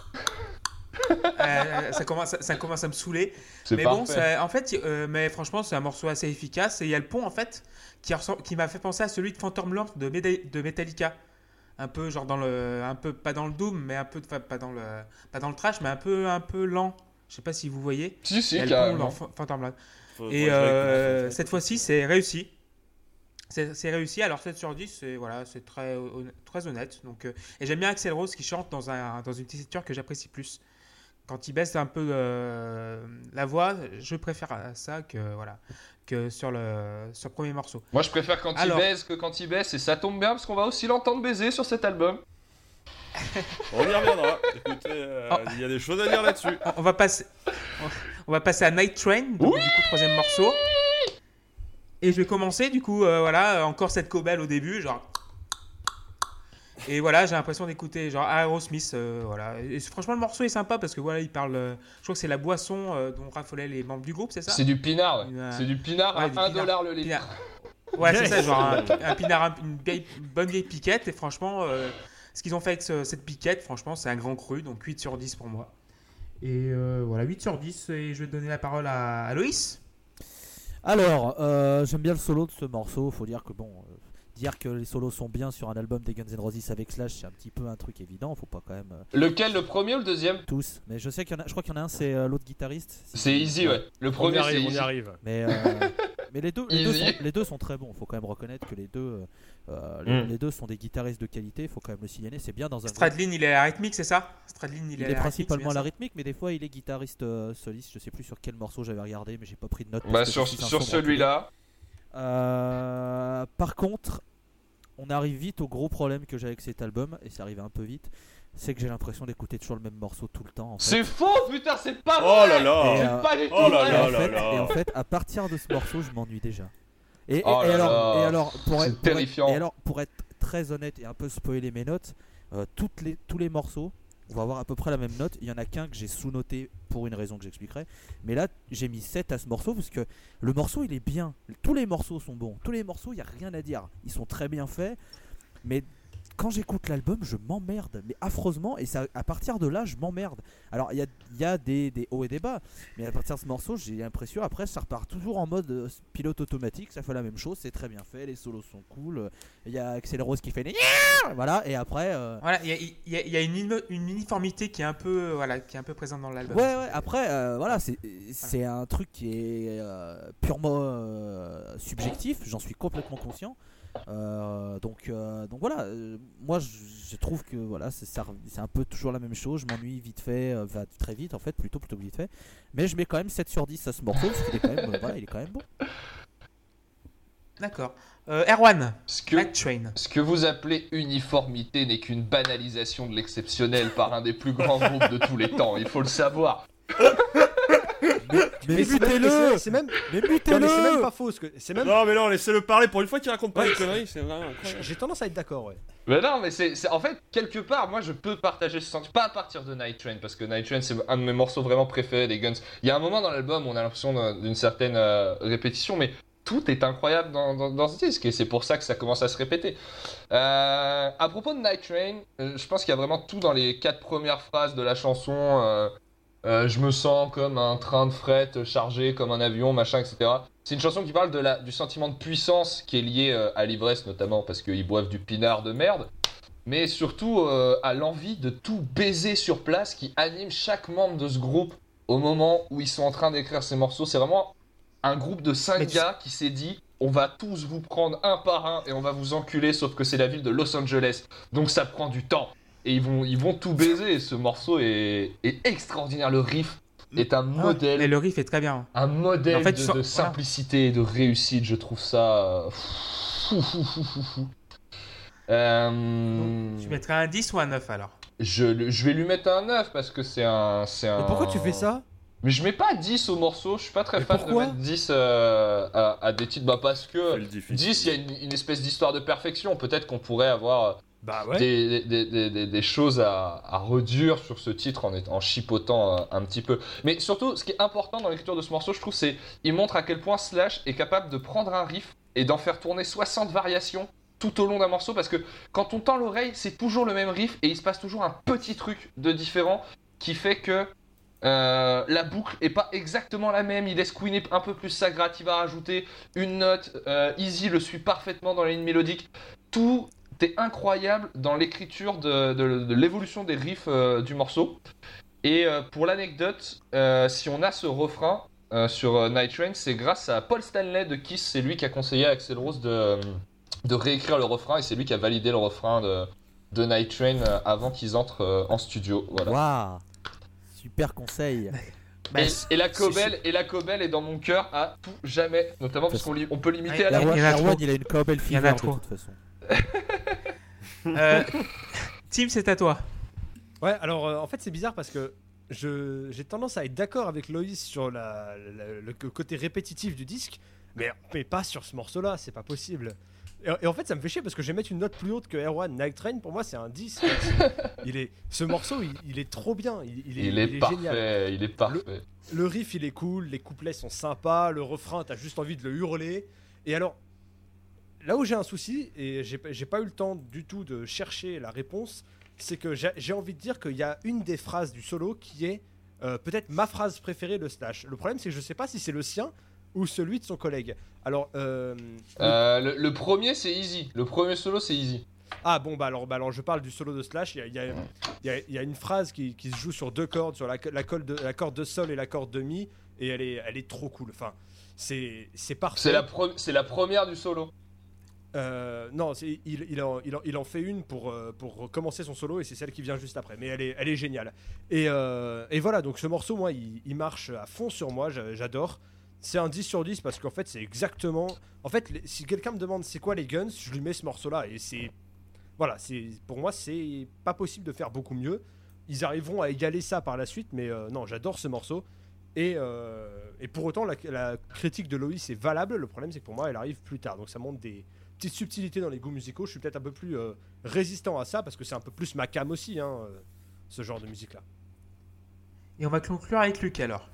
Euh, ça, commence, ça commence à me saouler. Mais parfait. bon, ça- en fait, euh, mais franchement, c'est un morceau assez efficace. Et il y a le pont, en fait, qui, qui m'a fait penser à celui de Phantom Lamp de, Meda- de Metallica. Un peu, genre, dans le. Un peu, pas dans le Doom, mais un peu. Enfin, pas dans le, pas dans le trash, mais un peu, un peu lent. Je sais pas si vous voyez. Si, si, a le pont carrément. dans Ph- Phantom. Faut- Et euh, cette fois-ci, c'est réussi. C'est réussi. Alors 7 sur 10, c'est voilà, c'est très, très honnête. Donc, euh, et j'aime bien Axel Rose qui chante dans, un, dans une tessiture que j'apprécie plus. Quand il baisse un peu euh, la voix, je préfère à ça que, voilà, que sur, le, sur le premier morceau. Moi, je préfère quand Alors. il baise que quand il baisse, et ça tombe bien parce qu'on va aussi l'entendre baiser sur cet album. On y reviendra. Écoutez, euh, Oh. il y a des choses à dire là-dessus. On, va passer, on va passer à Night Train, donc, du coup troisième morceau. Et je vais commencer du coup, euh, voilà, encore cette cobelle au début, genre. Et voilà, j'ai l'impression d'écouter genre Aerosmith, euh, voilà. Et franchement, le morceau est sympa parce que voilà, il parle. euh, je crois que c'est la boisson euh, dont raffolaient les membres du groupe, c'est ça? C'est du pinard, ouais. C'est du pinard Ouais, à du 1 pinard. dollar le litre. Pinard. Ouais, c'est ça, [LAUGHS] genre un, un pinard, un- une, vieille- une bonne vieille piquette. Et franchement, euh, ce qu'ils ont fait avec ce- cette piquette, franchement, c'est un grand cru. Donc 8 sur 10 pour moi. Et euh, voilà, 8 sur 10. Et je vais donner la parole à, à Loïs. Alors, euh, j'aime bien le solo de ce morceau. Faut dire que bon, euh, dire que les solos sont bien sur un album des Guns N' Roses avec Slash, c'est un petit peu un truc évident. Faut pas quand même Lequel, le premier ou le deuxième? Tous. Mais je sais qu'il y en a. Je crois qu'il y en a un, c'est l'autre guitariste. C'est easy, ouais. Le On y premier, c'est arrive, on y arrive. Mais, euh, [LAUGHS] mais les, deux, les, deux sont, [LAUGHS] les deux sont très bons. Faut quand même reconnaître que les deux, euh, euh, les, Mm. les deux sont des guitaristes de qualité. Faut quand même le signaler. C'est bien dans un. Stradlin, il est à la rythmique, c'est ça? Stradlin, il, Il est, est à la principalement à la rythmique, mais des fois il est guitariste euh, soliste. Je sais plus sur quel morceau j'avais regardé, mais j'ai pas pris de notes. Bah, sur, celui-là. Euh, par contre, on arrive vite au gros problème que j'ai avec cet album, et ça arrive un peu vite, c'est que j'ai l'impression d'écouter toujours le même morceau tout le temps. En fait. C'est faux, putain, c'est pas Oh vrai là là euh, pas du tout oh là et, vrai en là fait, là. et en fait, à partir de ce morceau, je m'ennuie déjà. Et, et- Oh et là alors, là. et alors, pour C'est être, pour être- terrifiant. et alors, pour être très honnête et un peu spoiler mes notes, euh, toutes les, tous les morceaux vont avoir à peu près la même note. Il y en a qu'un que j'ai sous-noté pour une raison que j'expliquerai. Mais là, j'ai mis 7 à ce morceau parce que le morceau, il est bien. Tous les morceaux sont bons. Tous les morceaux, il n'y a rien à dire. Ils sont très bien faits. Mais quand j'écoute l'album, je m'emmerde, mais affreusement, et ça, à partir de là, je m'emmerde. Alors, il y a, y a des, des hauts et des bas, mais à partir de ce morceau, j'ai l'impression, après, ça repart toujours en mode euh, pilote automatique, ça fait la même chose, c'est très bien fait, les solos sont cool, euh, il y a Axel Rose qui fait des voilà, et après. euh, Voilà, il y a, il y a- il y a une, uniformité qui est un peu, voilà, qui est un peu présente dans l'album. Ouais, ouais, après, euh, voilà, c'est un truc qui est euh, purement subjectif, j'en suis complètement conscient. Euh, donc, euh, donc voilà, euh, moi je, je trouve que voilà, c'est un peu toujours la même chose. Je m'ennuie vite fait, euh, va très vite en fait, plutôt plutôt que vite fait. Mais je mets quand même 7 sur 10 à ce morceau parce qu'il est quand même, euh, voilà, il est quand même bon. D'accord. Euh, Erwan, Ce que, Train. ce que vous appelez uniformité n'est qu'une banalisation de l'exceptionnel par un des plus grands groupes de tous les temps, il faut le savoir. [LAUGHS] [LAUGHS] Mais, Mais c'est même- mutez-le c'est- même, Mais c'est même pas faux. C'est même. Non, mais non, laissez-le parler pour une fois qu'il raconte pas Ouais, des conneries, c'est vraiment J'ai tendance à être d'accord, ouais. Mais non, mais c'est en fait, quelque part, moi je peux partager ce sentiment. Pas à partir de Night Train, parce que Night Train c'est un de mes morceaux vraiment préférés des Guns. Il y a un moment dans l'album où on a l'impression d'un- d'une certaine euh, répétition, mais tout est incroyable dans, dans- dans ce disque et c'est pour ça que ça commence à se répéter. Euh, à propos de Night Train, euh, je pense qu'il y a vraiment tout dans les quatre premières phrases de la chanson. Euh, euh, je me sens comme un train de fret chargé comme un avion, machin, etc. C'est une chanson qui parle de la, du sentiment de puissance qui est lié euh, à l'ivresse, notamment parce qu'ils boivent du pinard de merde, mais surtout euh, à l'envie de tout baiser sur place qui anime chaque membre de ce groupe au moment où ils sont en train d'écrire ces morceaux. C'est vraiment un groupe de cinq Mais tu- gars qui s'est dit on va tous vous prendre un par un et on va vous enculer, sauf que c'est la ville de Los Angeles, donc ça prend du temps. Et ils vont, ils vont tout baiser. Ce morceau est, est extraordinaire. Le riff est un modèle Et le riff est très bien. un modèle En fait, de, sens- simplicité et de réussite, je trouve ça euh, fou, fou, fou, fou, fou. Euh, Tu mettrais un 10 ou un 9 alors? je, je vais lui mettre un 9 parce que c'est un, c'est un. Mais pourquoi tu fais ça? Mais je mets pas 10 au morceau, je suis pas très Mais fan de mettre 10 euh, à, à des titres, bah parce que le difficile. 10 il y a une, une espèce d'histoire de perfection, peut-être qu'on pourrait avoir Bah des, choses à, à redire sur ce titre en, chipotant euh, un petit peu. Mais surtout, ce qui est important dans l'écriture de ce morceau, je trouve, c'est il montre à quel point Slash est capable de prendre un riff et d'en faire tourner 60 variations tout au long d'un morceau parce que quand on tend l'oreille, c'est toujours le même riff et il se passe toujours un petit truc de différent qui fait que euh, la boucle est pas exactement la même. Il laisse couiner un peu plus sa il va rajouter une note. euh, Easy le suit parfaitement dans la ligne mélodique. Tout incroyable dans l'écriture de, de- de l'évolution des riffs euh, du morceau. Et euh, pour l'anecdote, euh, si on a ce refrain euh, sur euh, Night Train, c'est grâce à Paul Stanley de Kiss. C'est lui qui a conseillé à Axel Rose de, de réécrire le refrain et c'est lui qui a validé le refrain de, de Night Train euh, avant qu'ils entrent euh, en studio. Voilà. Waouh Super conseil. [LAUGHS] Bah, et, la Cobel et la Cobel est dans mon cœur à tout jamais, notamment parce qu'on on peut l'imiter Ouais, à la il y Erwan, en a Erwan, trop. il a une en fever de toute façon. Euh, Tim, c'est à toi. Ouais, alors euh, en fait c'est bizarre parce que je j'ai tendance à être d'accord avec Loïs sur la, la- le côté répétitif du disque, mais, mais pas sur ce morceau-là, c'est pas possible. Et, et en fait ça me fait chier parce que je vais mettre une note plus haute que Erwan Night Train, pour moi c'est un 10. [LAUGHS] il est, ce morceau il, il est trop bien, il, il est, Il est, il est parfait, génial. il est parfait. Le riff il est cool, les couplets sont sympas, le refrain t'as juste envie de le hurler. Et alors, là où j'ai un souci, et j'ai pas eu le temps du tout de chercher la réponse, c'est que j'ai envie de dire qu'il y a une des phrases du solo qui est euh, peut-être ma phrase préférée de Slash. Le problème c'est que je sais pas si c'est le sien ou celui de son collègue. Alors, euh, Euh, le, le premier c'est Easy, le premier solo c'est Easy. ah bon, bah alors, bah alors je parle du solo de Slash. Il y a, y y y une phrase qui, qui se joue sur deux cordes, sur la, la, corde de, la corde de sol et la corde de mi, et elle est, elle est trop cool. Enfin, c'est parfait. C'est la, pre- c'est la première du solo. Euh, non, il, il, en, fait une pour, euh, pour commencer son solo et c'est celle qui vient juste après. Mais elle est, géniale. Et, euh, et voilà, donc ce morceau, moi, il, marche à fond sur moi, j'a- j'adore. C'est un 10 sur 10 parce qu'en fait, c'est exactement. En fait, si quelqu'un me demande c'est quoi les guns, je lui mets ce morceau-là. Et c'est. Voilà, pour moi, c'est pas possible de faire beaucoup mieux. Ils arriveront à égaler ça par la suite, mais non, j'adore ce morceau. Et, et pour autant, la, la critique de Loïs est valable. Le problème, c'est que pour moi, elle arrive plus tard. Donc ça montre des petites subtilités dans les goûts musicaux. Je suis peut-être un peu plus euh, résistant à ça parce que c'est un peu plus ma cam aussi, hein, euh, ce genre de musique-là. Et on va conclure avec Luc alors.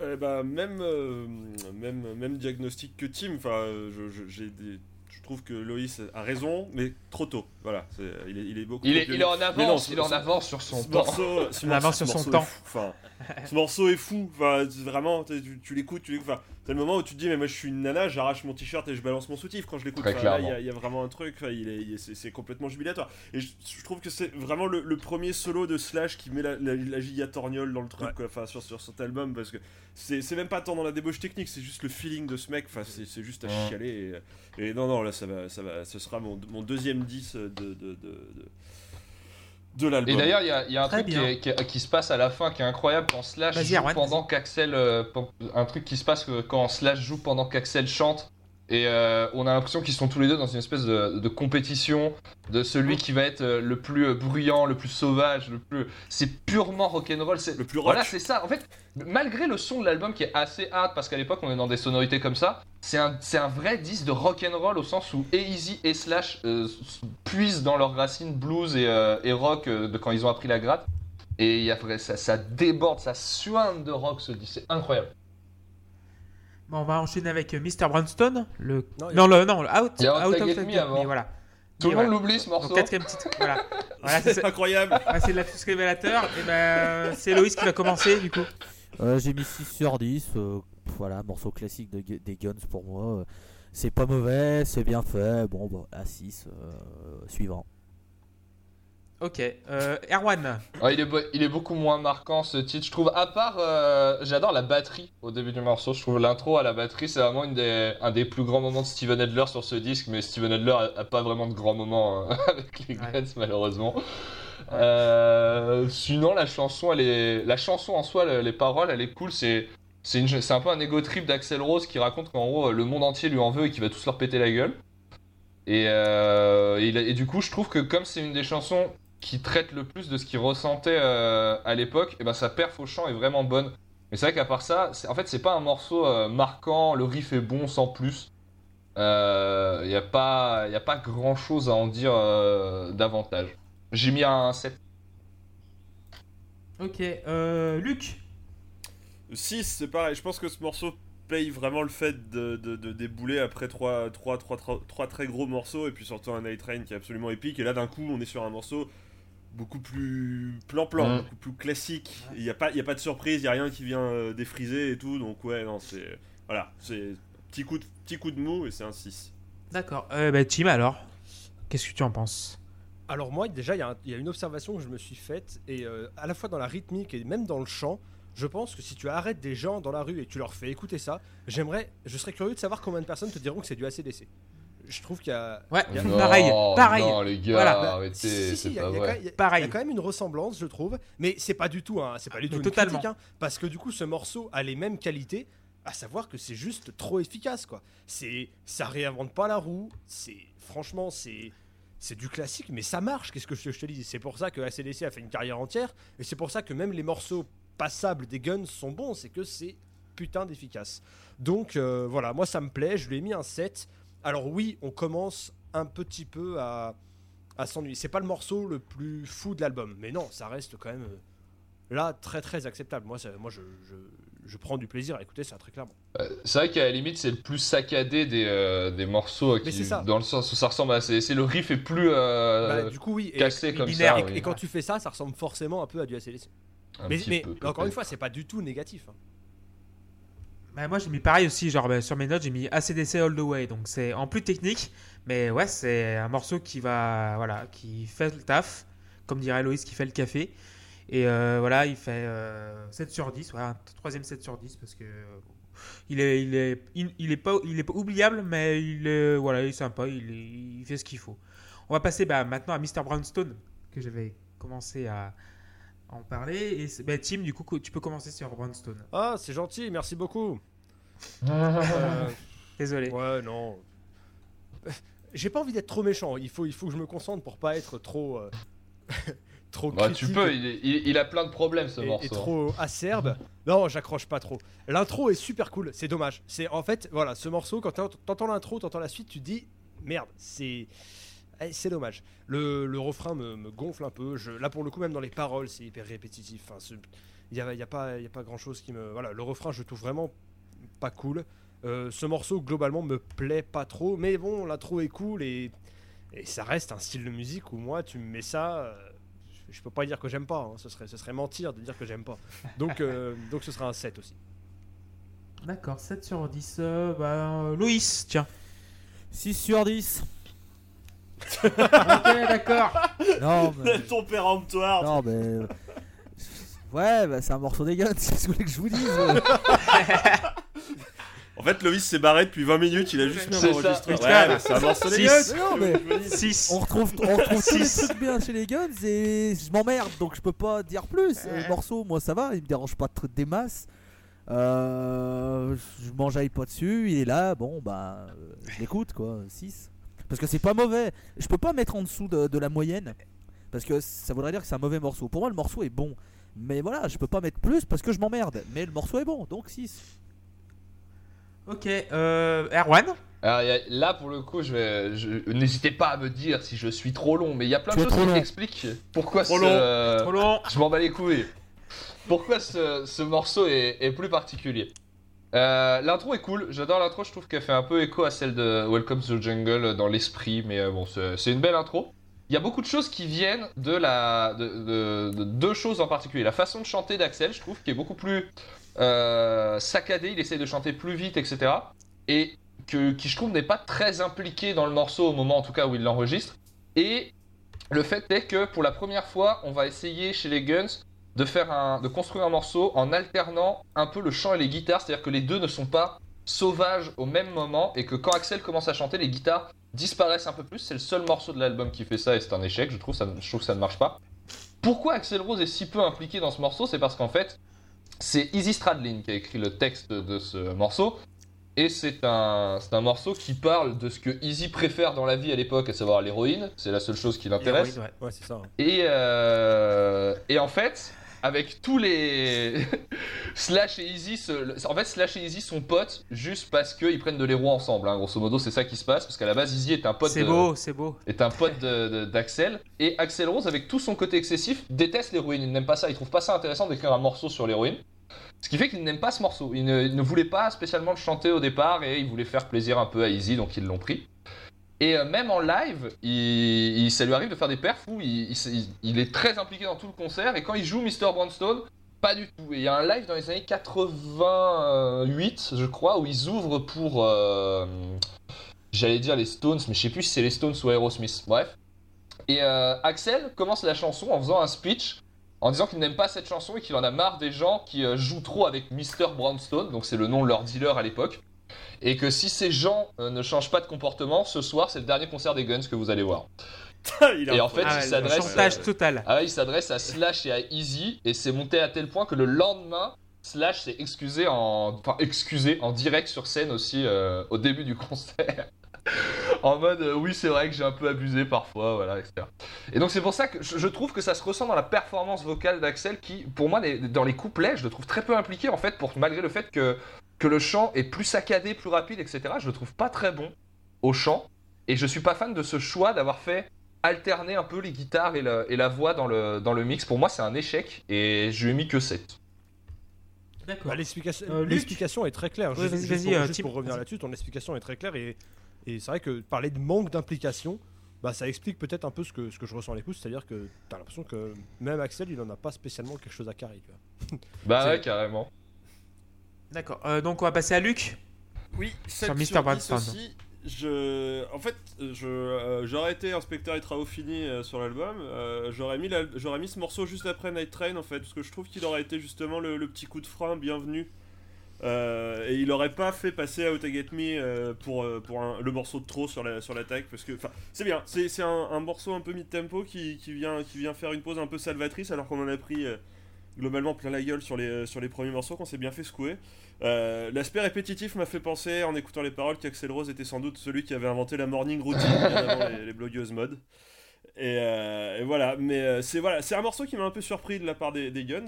Eh bah, même, euh, même, même diagnostic que Tim. Enfin, je- je- j'ai des je trouve que Loïs a raison, mais trop tôt. Voilà, c'est- il est, il est beaucoup. Il est, trop il est en non, avance, ce- il est en ce- avance sur son ce temps. morceau, ce En morceau- avance ce sur son temps. est fou. Enfin, ce morceau est fou. Enfin, vraiment, tu, tu- tu l'écoutes, tu l'écoutes. Enfin, c'est le moment où tu te dis, mais moi je suis une nana, j'arrache mon t-shirt et je balance mon soutif quand je l'écoute. Enfin, il y, y a vraiment un truc. Enfin, il est, il est- c'est, c'est complètement jubilatoire. Et je, je trouve que c'est vraiment le, le premier solo de Slash qui met la, la, la giga torgnole dans le truc, Ouais. quoi. Enfin, sur, sur cet album, parce que c'est, c'est même pas tant dans la débauche technique, c'est juste le feeling de ce mec. Enfin, c'est, c'est juste à Ouais. chialer. Et, et non, non, là, ça va, ça va, ce sera mon, mon deuxième 10 de, de, de, de, de l'album. Et d'ailleurs, il y y a un Très truc qui, est- qui qui se passe à la fin qui est incroyable quand Slash joue pendant qu'Axel. euh, un truc qui se passe que- quand Slash joue pendant qu'Axel chante. Et euh, on a l'impression qu'ils sont tous les deux dans une espèce de, de compétition de celui qui va être euh, le plus euh, bruyant, le plus sauvage, le plus. C'est purement rock'n'roll. C'est Le plus rock. Voilà, c'est ça. En fait, malgré le son de l'album qui est assez hard, parce qu'à l'époque on est dans des sonorités comme ça, c'est un, c'est un vrai disque de rock'n'roll au sens où et Easy et Slash euh, puisent dans leurs racines blues et, euh, et rock de quand ils ont appris la gratte. Et y a ça, ça déborde, ça suinte de rock ce disque, c'est incroyable. Bon, on va enchaîner avec euh, Mr. Brownstone. Le... Non, Non, le, non, le Out, Il y a Out of the Me Game, mais voilà. Tout le monde voilà. l'oublie ce morceau. Donc, quatrième titre. [LAUGHS] Voilà. voilà c'est incroyable. Ouais, c'est de la plus révélateur. Et ben, c'est Loïs qui va commencer du coup. Euh, J'ai mis 6 sur 10. euh, voilà, morceau classique de des Guns pour moi. euh, c'est pas mauvais, c'est bien fait. Bon, bah, à 6. suivant. Ok. Euh, Erwan. Il, est, il est beaucoup moins marquant ce titre, je trouve. À part, euh, j'adore la batterie au début du morceau. Je trouve l'intro à la batterie, c'est vraiment une des, un des plus grands moments de Steven Adler sur ce disque. Mais Steven Adler a, a pas vraiment de grands moments euh, [LAUGHS] avec les Ouais. Guns, malheureusement. Euh, sinon, la chanson, elle est, la chanson en soi, le- les paroles, elle est cool. C'est, c'est, une- un peu un ego trip d'Axel Rose qui raconte qu'en gros, le monde entier lui en veut et qu'il va tous leur péter la gueule. Euh, et du coup, je trouve que comme c'est une des chansons qui traite le plus de ce qu'il ressentait euh, à l'époque, et ben sa perf au chant est vraiment bonne. Mais c'est vrai qu'à part ça, en fait, c'est pas un morceau euh, marquant, le riff est bon sans plus. Il n'y a, pas- y a pas grand chose à en dire euh, davantage. J'ai mis un 7. Ok. Euh, Luc. 6, c'est pareil. Je pense que ce morceau paye vraiment le fait de, de- de débouler après 3 trois, trois, trois- trois très gros morceaux et puis surtout un Night Train qui est absolument épique. Et là, d'un coup, on est sur un morceau beaucoup plus plan-plan, Mm. beaucoup plus classique. Il n'y a, pas- y a pas de surprise, il n'y a rien qui vient euh, défriser et tout. Donc, ouais, non, c'est. Voilà, c'est petit coup, de, petit coup de mou et c'est un 6. D'accord. Euh, bah, Tim alors. Qu'est-ce que tu en penses? Alors moi, déjà, il y, a y une observation que je me suis faite, et euh, à la fois dans la rythmique et même dans le chant, je pense que si tu arrêtes des gens dans la rue et que tu leur fais écouter ça, j'aimerais, je serais curieux de savoir combien de personnes te diront que c'est du ACDC. Je trouve qu'il y a... Ouais. Y a- Pareil. Pareil. Non, les gars, Voilà. Arrêtez, si, c'est pas il y a vrai. quand même- il y a- Pareil. Il y a quand même une ressemblance, je trouve, mais c'est pas du tout, un, c'est pas du Mais tout une totalement. critique, hein, parce que du coup, ce morceau a les mêmes qualités, à savoir que c'est juste trop efficace, quoi. C'est, ça réinvente pas la roue, c'est, franchement, c'est, c'est du classique, mais ça marche. Qu'est-ce que je, je te dis? C'est pour ça que ACDC a fait une carrière entière, et c'est pour ça que même les morceaux passables des Guns sont bons, c'est que c'est putain d'efficace. Donc euh, voilà, moi ça me plaît, je lui ai mis un 7. Alors oui, on commence un petit peu à, à s'ennuyer. C'est pas le morceau le plus fou de l'album, mais non, ça reste quand même euh, là très très acceptable. Moi, ça- moi je, je, je prends du plaisir à écouter ça très clairement. Euh, C'est vrai qu'à la limite, c'est le plus saccadé des, euh, des morceaux qui, c'est ça. dans le sens où ça ressemble à. C'est le riff est plus euh, Bah, du coup, oui. Et, cassé comme binaire, ça. et- oui. et quand tu fais ça, ça ressemble forcément un peu à du ACDC. Un Mais, mais peu, encore une fois, c'est pas du tout négatif. hein. Bah, moi j'ai mis pareil aussi, genre bah, sur mes notes j'ai mis ACDC All the Way, donc c'est en plus technique, mais ouais c'est un morceau qui va, voilà, qui fait le taf, comme dirait Loïs qui fait le café, et euh, voilà il fait euh, 7 sur 10, ouais, un troisième 7 sur 10 parce que euh, il est, il est, est pas, il est pas oubliable, mais il est, voilà, il est sympa, il, fait ce qu'il faut. On va passer bah, maintenant à Mr Brownstone que j'avais commencé à en parler, et c'est- bah, Tim du coup tu peux commencer sur Brownstone. Ah, c'est gentil, merci beaucoup. [LAUGHS] Euh, Désolé. Ouais, non. J'ai pas envie d'être trop méchant. Il faut, il faut que je me concentre pour pas être trop. euh, [LAUGHS] trop Bah, tu peux, il, est- il- il a plein de problèmes ce et, morceau. et trop acerbe. Non, j'accroche pas trop. L'intro est super cool. C'est dommage. C'est en fait, voilà, ce morceau, quand t'ent- t'entends l'intro, t'entends la suite, tu te dis merde, c'est. Eh, C'est dommage. Le, le refrain me, me gonfle un peu. Je, là, pour le coup, même dans les paroles, c'est hyper répétitif. Enfin, il n'y a, y a pas, y a pas grand chose qui me. Voilà, le refrain, je trouve vraiment pas cool. Euh, ce morceau globalement me plaît pas trop, mais bon, l'intro est cool et, et ça reste un style de musique où moi, tu me mets ça, euh, je, peux pas dire que j'aime pas, hein, ce, serait, ce serait mentir de dire que j'aime pas. Donc, euh, [LAUGHS] donc ce sera un 7 aussi. D'accord, 7 sur 10. euh, bah, euh, Loïs, tiens. 6 sur 10. Ok, d'accord. Non, [LAUGHS] mais. Ton péremptoire. non, mais. euh, Ouais, bah, c'est un morceau des Guns, qu'est-ce [LAUGHS] que vous voulez que je vous dise En fait, Loïs s'est barré depuis 20 minutes, il a juste mis C'est un. Oui, Ouais, bah, c'est un morceau des Six. gosses. Non, mais- 6. On retrouve, on retrouve tous les Six. trucs bien chez les Guns et je m'emmerde donc je peux pas dire plus. Ouais. Le morceau, moi ça va, il me dérange pas trop des masses. Euh, je m'enjaille pas dessus, il est là, bon bah euh, je l'écoute quoi, 6. Parce que c'est pas mauvais, je peux pas mettre en dessous de, de la moyenne parce que ça voudrait dire que c'est un mauvais morceau. Pour moi le morceau est bon, mais voilà, je peux pas mettre plus parce que je m'emmerde. Mais le morceau est bon, donc 6. Ok, euh, Erwan Alors, y a- là, pour le coup, je vais. je- N'hésitez pas à me dire si je suis trop long, mais il y a plein Tu de es choses qui long. m'expliquent pourquoi Trop ce. long. Trop long. Je m'en bats les couilles. Pourquoi ce, ce morceau est, est plus particulier Euh, L'intro est cool, j'adore l'intro, je trouve qu'elle fait un peu écho à celle de Welcome to the Jungle dans l'esprit, mais euh, bon, c'est une belle intro. Il y a beaucoup de choses qui viennent de la de, de- de deux choses en particulier. La façon de chanter d'Axel, je trouve, qui est beaucoup plus euh, saccadée, il essaye de chanter plus vite, etc. Et que, qui, je trouve, n'est pas très impliqué dans le morceau au moment, en tout cas, où il l'enregistre. Et le fait est que pour la première fois, on va essayer chez les Guns de faire un, de construire un morceau en alternant un peu le chant et les guitares, c'est-à-dire que les deux ne sont pas sauvages au même moment et que quand Axel commence à chanter, les guitares disparaissent un peu plus. C'est le seul morceau de l'album qui fait ça et c'est un échec. Je trouve ça, je trouve que ça ne marche pas. Pourquoi Axel Rose est si peu impliqué dans ce morceau? C'est parce qu'en fait, c'est Easy Stradlin qui a écrit le texte de ce morceau. Et c'est un, un morceau qui parle de ce que Easy préfère dans la vie à l'époque, à savoir l'héroïne. C'est la seule chose qui l'intéresse. Ouais. Ouais, hein. Et, euh, et en fait, avec tous les. [LAUGHS] Slash et Easy, se- en fait, Slash et Easy sont potes juste parce qu'ils prennent de l'héros ensemble. hein. Grosso modo, c'est ça qui se passe. Parce qu'à la base, Easy est un pote C'est de- beau, c'est beau. est un pote d'Axel. Et Axel Rose, avec tout son côté excessif, déteste l'héroïne. Il n'aime pas ça. Il trouve pas ça intéressant d'écrire un morceau sur l'héroïne. Ce qui fait qu'il n'aime pas ce morceau. Il ne, il ne voulait pas spécialement le chanter au départ et il voulait faire plaisir un peu à Easy, donc ils l'ont pris. Et euh, même en live, il, ça lui arrive de faire des perfs où il, est très impliqué dans tout le concert et quand il joue Mr. Brownstone, pas du tout. Et il y a un live dans les années 88, je crois, où ils ouvrent pour, euh, j'allais dire les Stones, mais je sais plus si c'est les Stones ou Aerosmith. Bref. Et euh, Axel commence la chanson en faisant un speech en disant qu'il n'aime pas cette chanson et qu'il en a marre des gens qui jouent trop avec Mr. Brownstone, donc c'est le nom de leur dealer à l'époque, et que si ces gens euh, ne changent pas de comportement, ce soir c'est le dernier concert des Guns que vous allez voir. [LAUGHS] Il a Et un en fait. Ah, il s'adresse- total. Ah il s'adresse à Slash et à Easy, et c'est monté à tel point que le lendemain, Slash s'est excusé en, enfin excusé en direct sur scène aussi euh, au début du [LAUGHS] concert. en mode euh, oui c'est vrai que j'ai un peu abusé parfois voilà etc et donc c'est pour ça que je, je trouve que ça se ressent dans la performance vocale d'Axel qui pour moi les- dans les couplets je le trouve très peu impliqué en fait pour malgré le fait que que le chant est plus saccadé plus rapide etc je le trouve pas très bon au chant et je suis pas fan de ce choix d'avoir fait alterner un peu les guitares et, le- et la voix dans le, dans le mix pour moi c'est un échec et je lui ai mis que 7 D'accord. Bah, L'explication Euh, l'explication est très claire. Ouais, Juste- pour, euh, juste Tim, pour revenir là-dessus, ton explication est très claire et, et c'est vrai que parler de manque d'implication, bah, ça explique peut-être un peu ce que, ce que je ressens à l'écoute, c'est-à-dire que tu as l'impression que même Axel, il en a pas spécialement quelque chose à carrer. tu vois. bah [LAUGHS] ouais carrément D'accord. Euh, donc on va passer à Luc. Oui, Sur 7 Mr. sur 10 Brownstone. aussi. Je, en fait, je, euh, j'aurais été inspecteur et travaux finis euh, sur l'album. j'aurais mis, j'aurais mis ce morceau juste après Night Train en fait, parce que je trouve qu'il aurait été justement le, le petit coup de frein bienvenu. Et il aurait pas fait passer Out to Get Me pour, pour un- le morceau de trop sur la sur l'attaque parce que enfin c'est bien c'est, c'est un, un morceau un peu mid tempo qui, qui vient qui vient faire une pause un peu salvatrice alors qu'on en a pris globalement plein la gueule sur les sur les premiers morceaux qu'on s'est bien fait secouer euh, L'aspect répétitif m'a fait penser, en écoutant les paroles, qu'Axel Rose était sans doute celui qui avait inventé la morning routine bien avant les, blogueuses mode. Et, euh, voilà, mais euh, c'est un morceau qui m'a un peu surpris de la part des, Guns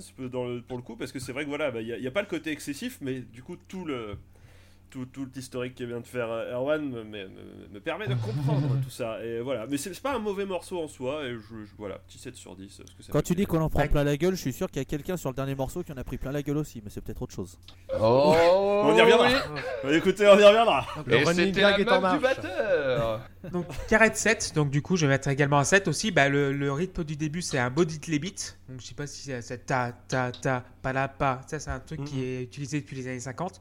pour le coup, parce que c'est vrai que voilà, bah, il n'y a, pas le côté excessif, mais du coup tout le tout, tout l'historique que vient de faire euh, Erwan me, me- me- me permet de comprendre tout ça. Et voilà. Mais c'est pas un mauvais morceau en soi. Et je, je- voilà, petit 7 sur 10. Parce que ça Quand tu dis qu'on en prend plein la gueule, je suis sûr qu'il y a quelqu'un sur le dernier morceau qui en a pris plein la gueule aussi, mais c'est peut-être autre chose. Oh, On y reviendra. oui. Bah, écoutez, on y reviendra. Le Et running c'était gag la est en meuf du marche. batteur. Donc carré de 7, donc du coup je vais mettre également un 7 aussi. Bah, le, le rythme du début c'est un body les beat. Donc je sais pas si c'est ta ta ta pa la pa. Ça c'est un truc qui est utilisé depuis les années 50.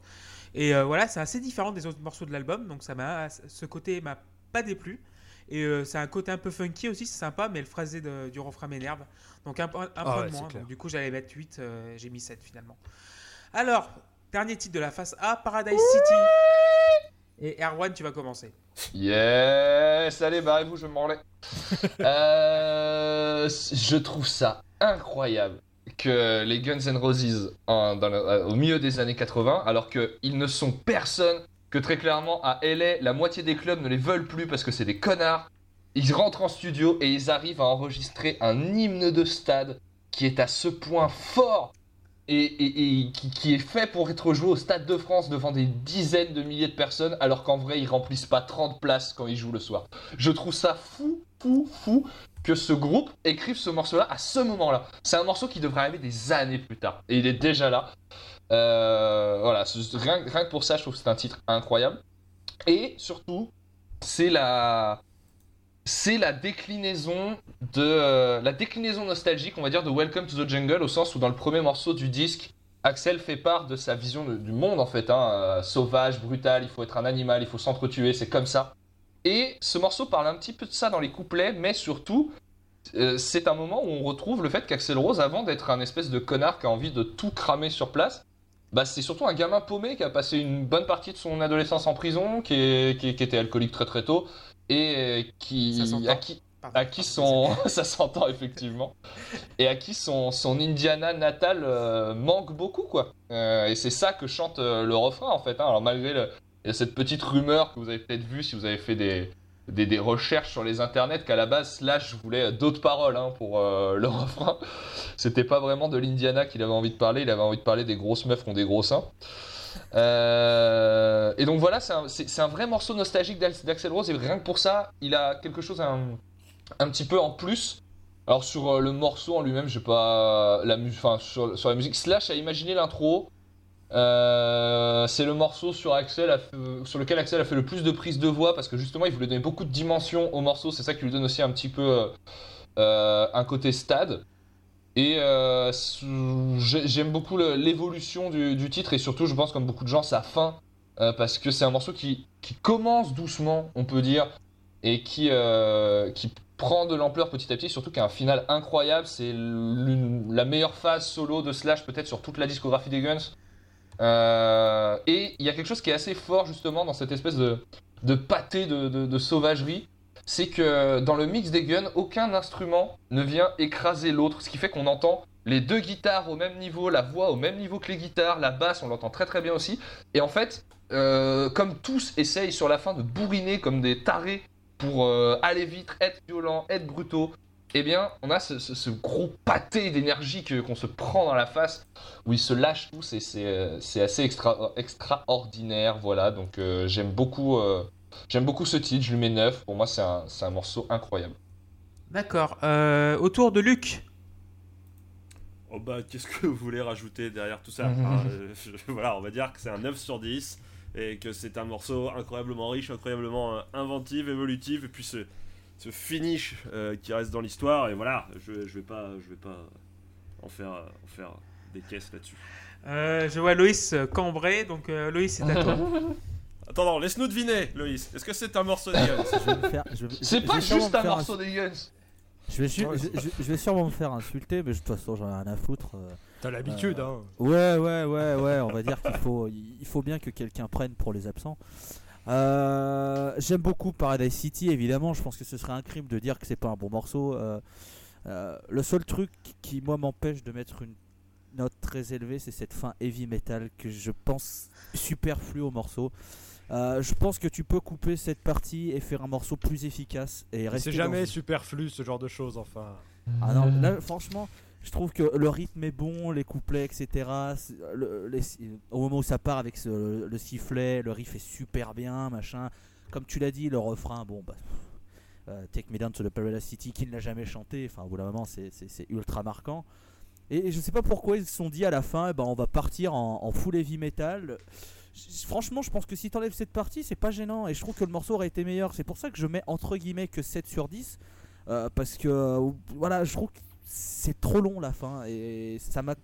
Et euh, voilà, c'est assez différent des autres morceaux de l'album. Donc ça m'a ce côté m'a pas déplu. Et euh, c'est un côté un peu funky aussi, c'est sympa, mais le phrasé de- du refrain m'énerve. Donc un, un, un Ah point ouais, de c'est moins. Donc, du coup j'allais mettre 8, euh, j'ai mis 7 finalement. Alors, dernier titre de la face A, Paradise City. Et Erwan, tu vas commencer. Yes, allez, barrez-vous, je m'en. [LAUGHS] Euh, je trouve ça incroyable les Guns N' Roses, le- euh, au milieu des années 80, alors qu'ils ne sont personne, que très clairement à LA, la moitié des clubs ne les veulent plus parce que c'est des connards, ils rentrent en studio et ils arrivent à enregistrer un hymne de stade qui est à ce point fort et qui, qui est fait pour être joué au Stade de France devant des dizaines de milliers de personnes, alors qu'en vrai, ils remplissent pas 30 places quand ils jouent le soir. Je trouve ça fou, fou, fou que ce groupe écrive ce morceau-là à ce moment-là. C'est un morceau qui devrait arriver des années plus tard. Et il est déjà là. Euh, voilà, rien, que pour ça, je trouve que c'est un titre incroyable. Et surtout, c'est la... C'est la déclinaison de euh, la déclinaison nostalgique, on va dire, de Welcome to the Jungle, au sens où dans le premier morceau du disque, Axel fait part de sa vision du monde en fait, hein, euh, sauvage, brutal, il faut être un animal, il faut s'entretuer, c'est comme ça. Et ce morceau parle un petit peu de ça dans les couplets, mais surtout, euh, c'est un moment où on retrouve le fait qu'Axel Rose, avant d'être un espèce de connard qui a envie de tout cramer sur place, bah, c'est surtout un gamin paumé qui a passé une bonne partie de son adolescence en prison, qui, est- qui- qui était alcoolique très très tôt, et qui, à qui, Pardon, à qui son [LAUGHS] ça s'entend effectivement. Et à qui son, son Indiana natal euh, manque beaucoup quoi. Euh, et c'est ça que chante euh, le refrain en fait hein. alors malgré le- il y a cette petite rumeur que vous avez peut-être vue si vous avez fait des, recherches sur les internets qu'à la base Slash voulait d'autres paroles hein, pour euh, [LAUGHS] le refrain c'était pas vraiment de l'Indiana qu'il avait envie de parler il avait envie de parler des grosses meufs qui ont des gros seins euh, et donc voilà, c'est un, vrai morceau nostalgique d'Ax- d'Axel Rose et rien que pour ça, il a quelque chose un, petit peu en plus. Alors sur euh, le morceau en lui-même, j'ai pas la sur la musique. Slash a imaginé l'intro. Euh, c'est le morceau sur lequel Axel a fait le plus de prises de voix parce que justement il voulait donner beaucoup de dimension au morceau. C'est ça qui lui donne aussi un petit peu euh, euh, un côté stade. Et j'aime beaucoup l'évolution du, titre et surtout je pense comme beaucoup de gens sa fin parce que c'est un morceau qui, qui commence doucement on peut dire et qui, qui prend de l'ampleur petit à petit surtout qui a un final incroyable c'est la meilleure phase solo de Slash peut-être sur toute la discographie des Guns Euh, et il y a quelque chose qui est assez fort justement dans cette espèce de, pâté de sauvagerie c'est que dans le mix des guns, aucun instrument ne vient écraser l'autre, ce qui fait qu'on entend les deux guitares au même niveau, la voix au même niveau que les guitares, la basse on l'entend très très bien aussi. Et en fait, euh, comme tous essayent sur la fin de bourriner comme des tarés pour euh, aller vite, être violent, être brutaux, eh bien on a ce, ce- ce gros pâté d'énergie que- qu'on se prend dans la face, où ils se lâchent tous et c'est euh, c'est assez extra, extraordinaire. Voilà, donc euh, j'aime beaucoup. euh, J'aime beaucoup ce titre, je lui mets 9. Pour moi, c'est un, c'est un morceau incroyable. D'accord. Euh, autour de Luc. Oh bah, qu'est-ce que vous voulez rajouter derrière tout ça? Mhm. Je- [LAUGHS] Voilà, on va dire que c'est un 9 sur 10 et que c'est un morceau incroyablement riche, incroyablement inventif, évolutif, et puis ce, ce finish euh, qui reste dans l'histoire. Et voilà, je, je vais pas, je vais pas en faire, en faire des caisses là-dessus. Euh, je vois Loïs euh, cambré, donc euh, Loïs c'est à toi. [LAUGHS] Attends, laisse-nous deviner, Loïs. Est-ce que c'est un morceau de Guns? C'est pas sûrement juste me un faire morceau des Guns. Je vais, su- Ouais, je, c'est je- je vais sûrement me faire insulter, mais de toute façon j'en ai rien à foutre. T'as l'habitude, hein. Ouais, ouais, ouais, ouais, on va dire qu'il faut, il faut bien que quelqu'un prenne pour les absents. Euh, J'aime beaucoup Paradise City, évidemment. Je pense que ce serait un crime de dire que c'est pas un bon morceau. Euh, euh, le seul truc qui, moi, m'empêche de mettre une note très élevée, c'est cette fin heavy metal que je pense superflue au morceau. Euh, je pense que tu peux couper cette partie et faire un morceau plus efficace et rester C'est jamais superflu ce genre de choses, enfin. ah non, là, franchement, Je trouve que le rythme est bon, les couplets, etc. les- au moment où ça part avec le sifflet, le riff est super bien, machin. Comme tu l'as dit, le refrain, bon, bah, euh, Take Me Down to the Paradise City, qui ne l'a jamais chanté, enfin, au bout d'un moment, c'est- ultra marquant. Et je sais pas pourquoi ils se sont dit à la fin, eh ben, on va partir en, full heavy metal. Franchement, je pense que si t'enlèves cette partie, c'est pas gênant. Et je trouve que le morceau aurait été meilleur. C'est pour ça que je mets entre guillemets que 7 sur 10. euh, parce que, euh, voilà, je trouve que c'est trop long la fin. Et ça m'a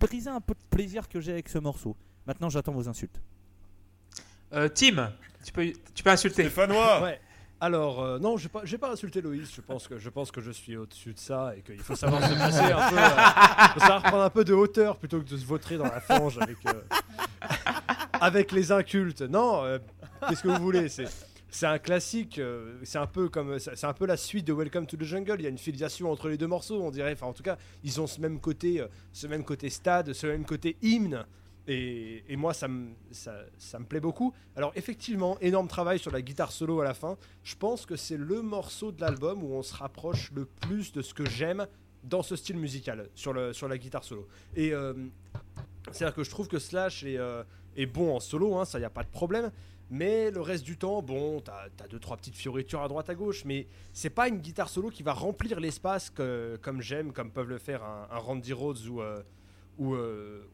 brisé un peu de plaisir que j'ai avec ce morceau. Maintenant, j'attends vos insultes. Euh, Tim, tu peux, tu peux insulter. Stéphanois [LAUGHS] Ouais. Alors, euh, non, je vais pas, pas insulter Loïs. Je pense que je, pense que je suis au-dessus de ça et qu'il faut savoir se placer un peu. euh, faut savoir prendre un peu de hauteur plutôt que de se vautrer dans la fange avec, euh, [LAUGHS] avec les incultes. Non, euh, qu'est-ce que vous voulez C'est. C'est un classique, euh, c'est un peu comme c'est c'est un peu la suite de Welcome to the Jungle. Il y a une filiation entre les deux morceaux, on dirait. Enfin, en tout cas, ils ont ce même côté, euh, ce même côté stade, ce même côté hymne. Et, moi, ça me, ça, ça me plaît beaucoup. Alors, effectivement, énorme travail sur la guitare solo à la fin. Je pense que c'est le morceau de l'album où on se rapproche le plus de ce que j'aime dans ce style musical, sur, le, sur la guitare solo. Et euh, c'est-à-dire que je trouve que Slash est, euh, est bon en solo, hein, ça, y a pas de problème. Mais le reste du temps, bon, t'as as deux, trois petites fioritures à droite à gauche, mais c'est pas une guitare solo qui va remplir l'espace comme j'aime, comme peuvent le faire un, Randy Rhodes ou, euh, euh,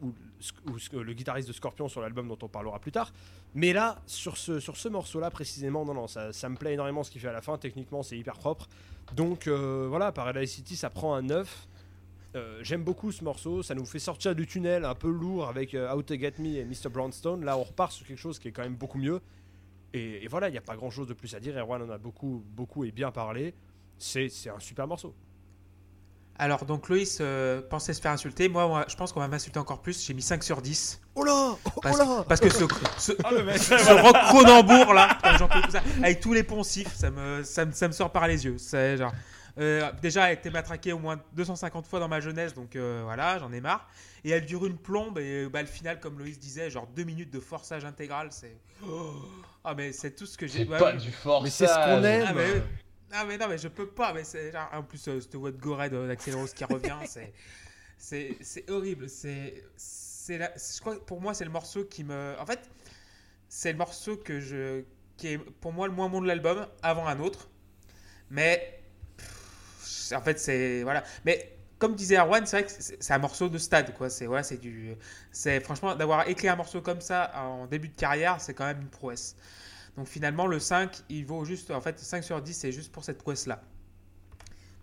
le guitariste de Scorpion sur l'album dont on parlera plus tard. Mais là, sur ce, sur ce morceau-là précisément, non, non, ça, ça me plaît énormément ce qu'il fait à la fin. Techniquement, c'est hyper propre. Donc euh, voilà, Paradise City, ça prend un 9. Euh, J'aime beaucoup ce morceau, ça nous fait sortir du tunnel un peu lourd avec euh, How to Get Me et Mr. Brownstone. Là, on repart sur quelque chose qui est quand même beaucoup mieux. Et, et voilà, il n'y a pas grand chose de plus à dire. Erwan en a beaucoup, beaucoup et bien parlé. C'est un super morceau. Alors, donc Loïs euh, pensait se faire insulter. Moi, moi, je pense qu'on va m'insulter encore plus. J'ai mis 5 sur 10. Oh là Oh Parce, là parce que ce, ce, Ah mec ce rock Cronenbourg là, avec tous les poncifs, ça me, ça me, ça me sort par les yeux. C'est genre, euh, déjà, elle a été matraquée au moins 250 fois dans ma jeunesse, donc euh, voilà, j'en ai marre. Et elle dure une plombe, et bah, le final, comme Loïs disait, genre deux minutes de forçage intégral, c'est. Oh. Ah, mais c'est tout ce que j'ai. C'est ouais, pas oui. du forçage. Mais c'est ce qu'on aime. Ah, mais, ah, mais non, mais je peux pas, mais c'est en plus, euh, cette voix de Gorée de- d'Axel Rose qui revient, [LAUGHS] c'est. C'est c'est horrible, c'est. c'est la- Je crois que pour moi, c'est le morceau qui me. En fait, c'est le morceau que je. qui est pour moi le moins bon de l'album, avant un autre. Mais. En fait, c'est. Voilà. Mais. Comme disait Erwan, c'est vrai que c'est un morceau de stade, quoi. C'est voilà, c'est du, c'est franchement d'avoir écrit un morceau comme ça en début de carrière, c'est quand même une prouesse. Donc finalement, le 5, il vaut juste, en fait, 5 sur 10, c'est juste pour cette prouesse-là.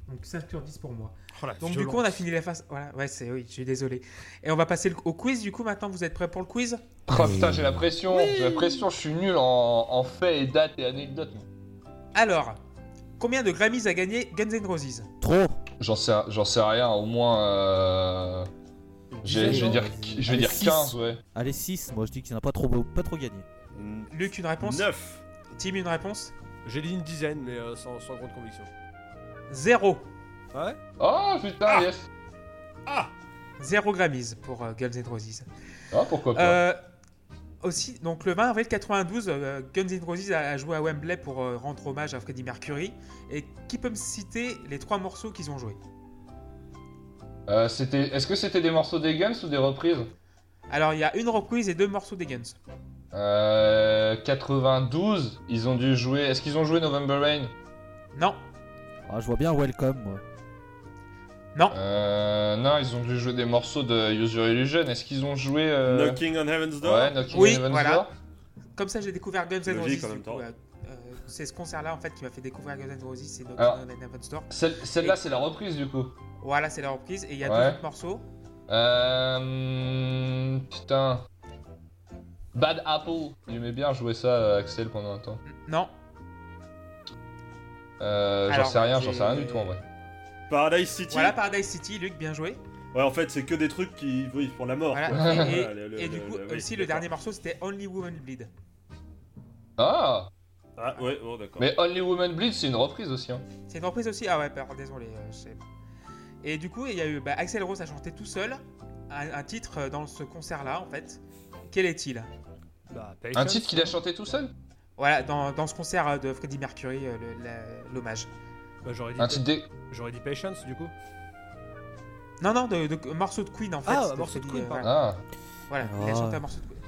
Donc 5 sur 10 pour moi. Oh, Donc du coup, on a fini la phase. Voilà, ouais, c'est oui, je suis désolé. Et on va passer le- au quiz. Du coup, maintenant, vous êtes prêts pour le quiz? Oh putain, j'ai la pression. J'ai la pression, je suis nul en, en faits et dates et anecdotes. Alors, combien de Grammys a gagné Guns N' Roses Trop J'en sais, j'en sais rien, au moins. euh, Je vais dire, je vais Allez, dire six. 15, ouais. Allez, 6, moi je dis qu'il n'a pas trop, pas trop gagné. Luc, une réponse 9 Tim, une réponse J'ai dit une dizaine, mais euh, sans, sans grande conviction. Zéro. Ouais? Oh putain, Ah. yes. Ah Zéro Grammys pour euh, Guns N' Roses. Ah, pourquoi pas. Aussi, donc le 20 avril 92, euh, Guns N' Roses a, a joué à Wembley pour euh, rendre hommage à Freddie Mercury. Et qui peut me citer les trois morceaux qu'ils ont joués? Euh, c'était, est-ce que c'était des morceaux des Guns ou des reprises? Alors, il y a une reprise et deux morceaux des Guns. euh, 92, ils ont dû jouer. Est-ce qu'ils ont joué November Rain? Non, Ah, je vois bien Welcome, moi. Non, euh, Non, ils ont dû jouer des morceaux de Use Your Illusion. Est-ce qu'ils ont joué euh, Knocking on Heaven's Door Ouais, Knocking Oui, on Heaven's voilà. Door. Comme ça, j'ai découvert Guns N' Roses. euh, euh, c'est ce concert-là en fait qui m'a fait découvrir Guns N' Roses, c'est Knocking Alors. on Heaven's Door. Celle- Celle-là, c'est la reprise du coup. Voilà, c'est la reprise et il y a Ouais. deux autres morceaux. Euh. Putain. Bad Apple. J'aimais bien jouer ça, euh, Axel, pendant un temps. Non, Euh, j'en sais rien, j'en sais rien du tout en vrai. Paradise City voilà Paradise City, Luc, bien joué. Ouais, en fait, c'est que des trucs qui. Oui, pour la mort. Voilà. Et, [LAUGHS] et- Ouais, le- le- et du coup, le- oui, aussi le dernier morceau c'était Only Woman Bleed. Ah Ah, ouais, bon, d'accord. Mais Only Woman Bleed, c'est une reprise aussi. Hein. C'est une reprise aussi? Ah ouais, pardon, désolé. euh. Et du coup, il y a eu bah, Axel Rose a chanté tout seul un, un titre euh, dans ce concert-là en fait. Quel est-il? Bah, Un titre qu'il a chanté tout seul? Voilà, dans, dans ce concert euh, de Freddie Mercury, l'hommage. Bah, j'aurais dit, Un titre j'aurais dit Patience du coup. Non, non, de, de- morceau de Queen en fait. Ah, de morceau de Queen, euh, pardon. voilà. Ah, Voilà, il a Ah. chanté un morceau de Queen.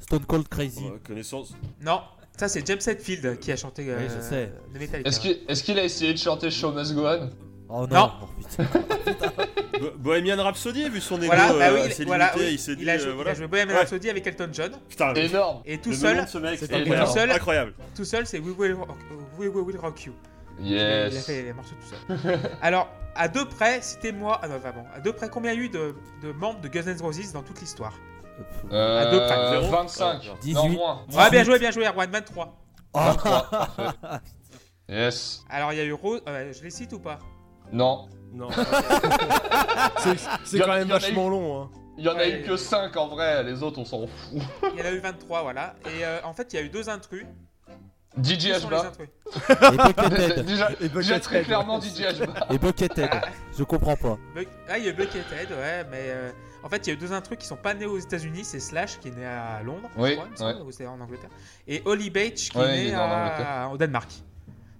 Stone Cold Crazy. Euh, connaissance. Non, ça c'est James Hetfield qui a chanté euh, Oui, je sais. le Metallica. est-ce qu'il est-ce qu'il a essayé de chanter Show Must Go On? Oh non, Non. Oh, putain. [LAUGHS] Bohemian Rhapsody, vu son ego Voilà, bah oui, euh, il- assez voilà, limité, oui, il s'est il dit. a joué, euh, il voilà. a joué Bohemian Ouais. Rhapsody avec Elton John. Putain, Énorme Et tout le seul, nom de ce mec, C'est c'est incroyable. incroyable. Tout seul. incroyable. tout seul, c'est We Will, Rock, We Will Rock You. Il a Yes fait les morceaux tout seul. [LAUGHS] Alors, à deux près, citez-moi. Ah non, vraiment. À deux près, combien il y a eu de, de membres de Guns N' Roses dans toute l'histoire? Euh, À deux près. Zéro 25. Ah, non, 18. moins. Ah, bien joué, bien joué, Erwan, 23. Oh. 23, parfait. Yes. Alors, il y a eu Rose. euh, je les cite ou pas? Non. Non. [LAUGHS] c'est quand même eu- vachement long. Hein. Il y en a Ouais. eu que 5 en vrai, les autres on s'en fout. Il y en a eu 23, voilà. Et euh, en fait, il y a eu deux intrus. DJ Qui sont les Hba. intrus [LAUGHS] Et Buckethead. [LAUGHS] Déjà, Et déjà Buckethead, très ouais. clairement DJ. Et Buckethead. Je comprends pas. Ah, il y a Buckethead, ouais, mais euh, en fait, il y a eu deux intrus qui sont pas nés aux États-Unis. C'est Slash qui est né à Londres, je Oui, crois, il me semble, ouais. ou c'est en Angleterre, et Holly Beach qui Ouais, est né à- au Danemark.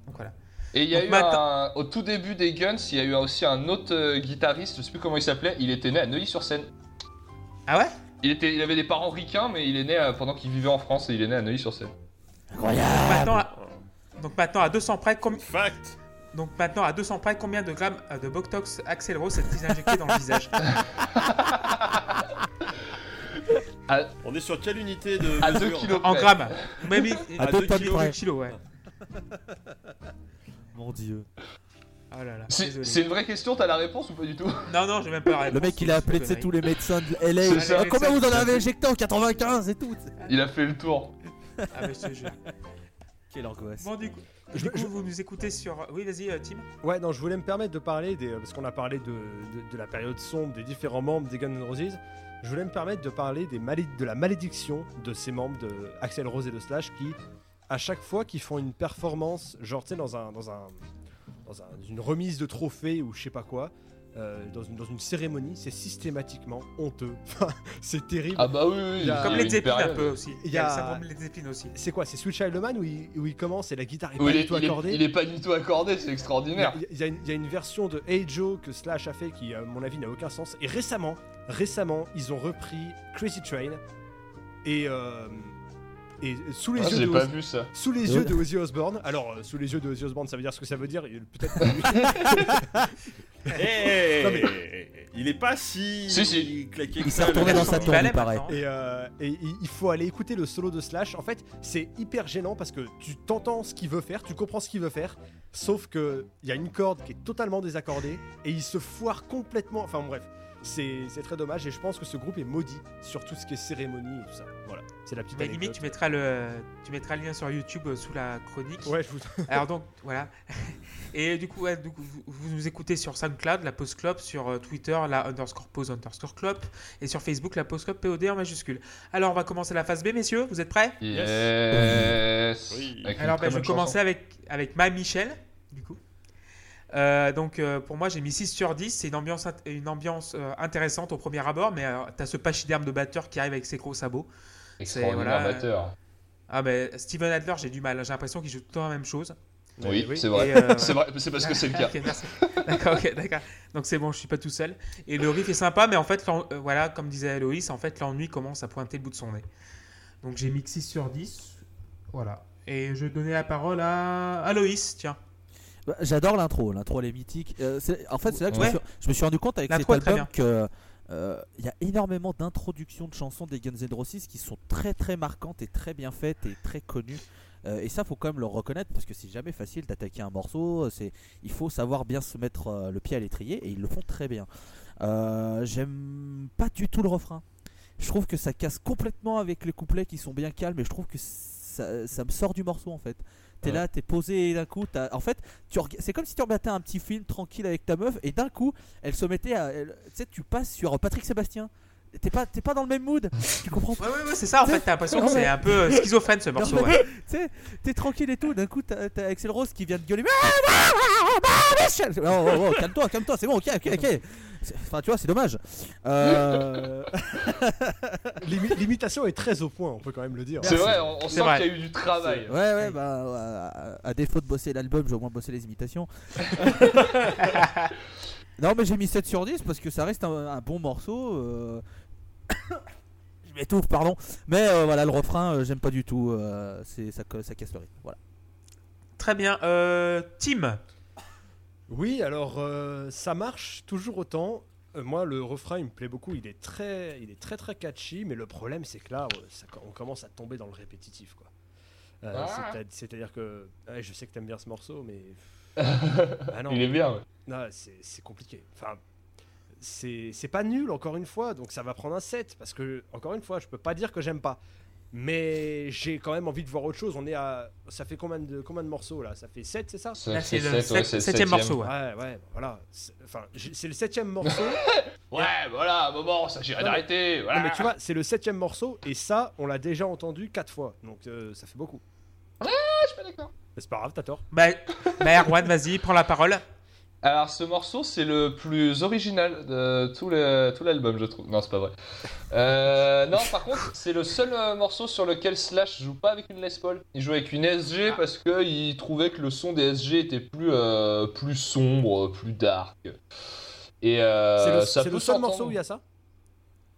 Donc voilà. Et il y a Donc eu un, au tout début des Guns, il y a eu aussi un autre euh, guitariste, je sais plus comment il s'appelait, il était né à Neuilly-sur-Seine. Ah ouais? Il, était, il avait des parents ricains, mais il est né euh, pendant qu'il vivait en France et il est né à Neuilly-sur-Seine. Incroyable. Maintenant, à- donc maintenant à 200 près, Fact. donc maintenant à 200 près, combien de grammes euh, de Botox Axel Rose s'est-il injecté dans le visage [LAUGHS] On est sur quelle unité de À 2 mesure kilos En grammes. Même À À deux deux tonnes kilos, près. kilos, ouais. [LAUGHS] Mon dieu. Oh là là. C'est une vraie question, t'as la réponse ou pas du tout? Non non, j'ai même pas la Le réponse, mec il a appelé tous les médecins de LA. Ah, combien vous en avez injecté en 95 et tout Il a fait le tour. Ah mais je te jure. Quelle angoisse. Bon du coup, Je- du coup, je- vous nous écoutez sur. Oui vas-y euh, Tim. Ouais, non, je voulais me permettre de parler des. Parce qu'on a parlé de, de, de la période sombre des différents membres des Guns N' Roses. Je voulais me permettre de parler des malé- de la malédiction de ces membres de Axel Rose et de Slash qui, à chaque fois qu'ils font une performance, genre tu sais, dans, un, dans, un, dans un- une remise de trophée ou je sais pas quoi, euh, dans, une, dans une cérémonie, c'est systématiquement honteux. [LAUGHS] C'est terrible. Ah bah oui, oui. Il y a- Comme les Zeppelin un peu aussi. Il y a le des Zeppelin aussi. C'est quoi C'est Sweet Child O' Man où il, où il commence et la guitare est pas il, du tout il est- accordée il est pas du tout accordé, c'est Il y, a, extraordinaire. il y a une, il y a une version de Hey Joe que Slash a fait qui, à mon avis, n'a aucun sens. Et récemment, récemment, ils ont repris Crazy Train et, euh, et sous les Ah, yeux de pas Ozzy- vu ça. sous les yeux de Ozzy Osbourne. Alors, euh, sous les yeux de Ozzy Osbourne, ça veut dire ce que ça veut dire. il- Peut-être. pas lui. [LAUGHS] Eh, Non, mais- Il est pas si. Si, si. claqué Il que s'est retourné dans sa tombe, il paraît. Et, euh, et il il faut aller écouter le solo de Slash. En fait, c'est hyper gênant parce que tu t'entends ce qu'il veut faire, tu comprends ce qu'il veut faire, sauf que il y a une corde qui est totalement désaccordée et il se foire complètement. Enfin bref, c'est très dommage et je pense que ce groupe est maudit sur tout ce qui est cérémonie et tout ça. Voilà, c'est la petite Mais limite, tu mettras le, tu mettras le lien sur YouTube euh, sous la chronique. Ouais, je vous. [LAUGHS] Alors donc voilà. [LAUGHS] Et du coup, ouais, du coup, vous, nous écoutez sur SoundCloud, la Pause Club, sur euh, Twitter, la underscore pause underscore club, et sur Facebook, la Pause Club POD en majuscule. Alors on va commencer la phase B, messieurs. Vous êtes prêts? Yes. Oui. Alors ben, je vais commencer avec avec Ma Michel, du coup. Euh, donc euh, pour moi j'ai mis 6 sur 10, c'est une ambiance, int- une ambiance euh, intéressante au premier abord, mais euh, t'as ce pachyderme de batteur qui arrive avec ses gros sabots. Extraordinaire voilà, batteur. Ah mais Steven Adler j'ai du mal, j'ai l'impression qu'il joue tout le temps la même chose. Oui, oui. c'est vrai. Euh, [LAUGHS] C'est vrai, c'est parce que c'est le [LAUGHS] cas. Ok, merci. D'accord, ok, d'accord. Donc c'est bon, je suis pas tout seul. Et le riff est sympa, mais en fait, euh, voilà, comme disait Aloïs, en fait, l'ennui commence à pointer le bout de son nez. Donc j'ai mis que 6 sur 10. Voilà. Et je vais donner la parole à Aloïs, tiens. Bah, J'adore l'intro, l'intro elle est mythique. Euh, en fait, c'est là que je, me suis, je me suis rendu compte avec cet album que euh, il y a énormément d'introductions de chansons des Guns N' Roses qui sont très très marquantes et très bien faites et très connues. Euh, et ça, faut quand même le reconnaître parce que c'est jamais facile d'attaquer un morceau. C'est, il faut savoir bien se mettre euh, le pied à l'étrier et ils le font très bien. Euh, j'aime pas du tout le refrain. Je trouve que ça casse complètement avec les couplets qui sont bien calmes et je trouve que ça, ça me sort du morceau en fait. T'es Ouais. là, t'es posé et d'un coup, t'as- en fait, tu reg- c'est comme si tu regardais un petit film tranquille avec ta meuf et d'un coup, elle se mettait à, elle- tu sais, tu passes sur Patrick Sébastien. T'es pas, t'es pas dans le même mood. Tu comprends pas. Ouais, ouais, ouais, c'est ça, en fait, t'as l'impression que c'est un peu euh, schizophrène ce morceau. Ouais. Tu sais, t'es tranquille et tout. D'un coup, t'as t'as Axel Rose qui vient de gueuler. Ah, ah, ah, Oh, oh, oh, calme-toi, calme-toi, c'est bon, ok, ok, ok. Enfin, tu vois, c'est dommage. Euh, [LAUGHS] L'imi- L'imitation est très au point, on peut quand même le dire. C'est vrai, on, sent qu'il y a eu du travail. Ouais, ouais, bah, à, à défaut de bosser l'album, j'ai au moins bossé les imitations. [LAUGHS] Non, mais j'ai mis 7 sur 10 parce que ça reste un, un bon morceau. euh. [COUGHS] Je m'étouffe, pardon. Mais euh, voilà, le refrain, euh, j'aime pas du tout. euh, c'est ça, ça casse le rythme. Voilà. Très bien. Euh, Tim. Oui, alors euh, ça marche toujours autant. Euh, moi, le refrain, il me plaît beaucoup. Il est très, il est très très catchy. Mais le problème, c'est que là, euh, ça- on commence à tomber dans le répétitif, quoi. Euh, Ah. c'est-à- C'est-à-dire que, ouais, je sais que t'aimes bien ce morceau, mais [LAUGHS] ah non, Il est bien. ouais. c'est compliqué. Enfin, c'est c'est pas nul encore une fois, donc ça va prendre un 7 parce que encore une fois, je peux pas dire que j'aime pas. Mais j'ai quand même envie de voir autre chose. On est à ça fait combien de combien de morceaux là? Ça fait 7, c'est ça? Ça Là, fait c'est le sept, ouais, sept- c'est le septième septième. morceau. ouais. Ouais, ouais, voilà. C'est- Enfin, c'est le septième morceau. [LAUGHS] Ouais, voilà, moment, ça mais- d'arrêter. Voilà. Mais tu vois, c'est le septième morceau et ça, on l'a déjà entendu quatre fois. Donc euh, ça fait beaucoup. je suis pas d'accord. Mais c'est pas grave, t'as tort. Bah, bah Erwan, vas-y, prends la parole. Alors, ce morceau, c'est le plus original de tout l'album, je trouve. Non, c'est pas vrai. Euh, non, par contre, c'est le seul euh, morceau sur lequel Slash joue pas avec une Les Paul. Il joue avec une SG parce qu'il trouvait que le son des SG était plus, euh, plus sombre, plus dark. Et euh, c'est le, le seul morceau où il y a ça?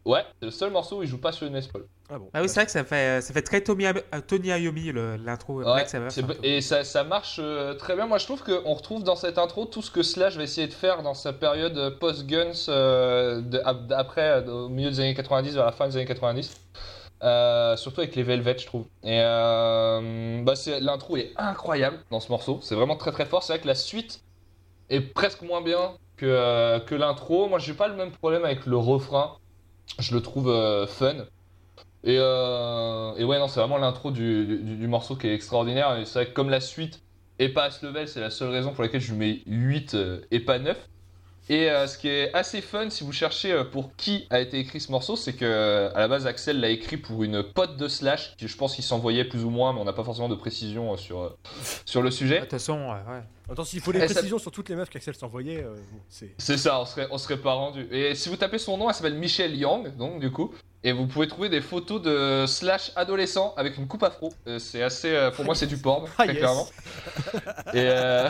Ouais, c'est le seul morceau où il joue pas sur une Les Paul. Ah bon. Ah oui, c'est vrai que ça fait, ça fait très Tommy, euh, Tony le- l'intro. euh, Ouais, peu. et ça, ça marche euh, très bien. Moi, je trouve qu'on retrouve dans cette intro tout ce que Slash va essayer de faire dans sa période euh, post-Guns, euh, après, euh, au milieu des années 90, vers la fin des années 90. Euh, surtout avec les Velvet, je trouve. Et euh, bah, c'est- l'intro est incroyable dans ce morceau. C'est vraiment très très fort. C'est vrai que la suite est presque moins bien que, euh, que l'intro. Moi, j'ai pas le même problème avec le refrain. Je le trouve euh, fun. Et, euh, et ouais, non, c'est vraiment l'intro du, du, du morceau qui est extraordinaire. Et c'est vrai que comme la suite est pas à ce level, c'est la seule raison pour laquelle je lui mets 8 euh, et pas 9. Et euh, ce qui est assez fun, si vous cherchez pour qui a été écrit ce morceau, c'est que à la base Axel l'a écrit pour une pote de Slash, qui je pense qu'il s'envoyait plus ou moins, mais on n'a pas forcément de précision sur, euh, sur le De sujet. toute façon, ouais, ouais. Attends, s'il faut des ça- précisions sur toutes les meufs qu'Axel s'envoyait, euh, c'est. C'est ça, on serait, on serait pas rendu. Et si vous tapez son nom, elle s'appelle Michelle Yang, donc du coup, et vous pouvez trouver des photos de Slash adolescent avec une coupe afro. Euh, c'est assez, euh, pour moi, c'est du porn, Ah, très yes. clairement. Et, euh,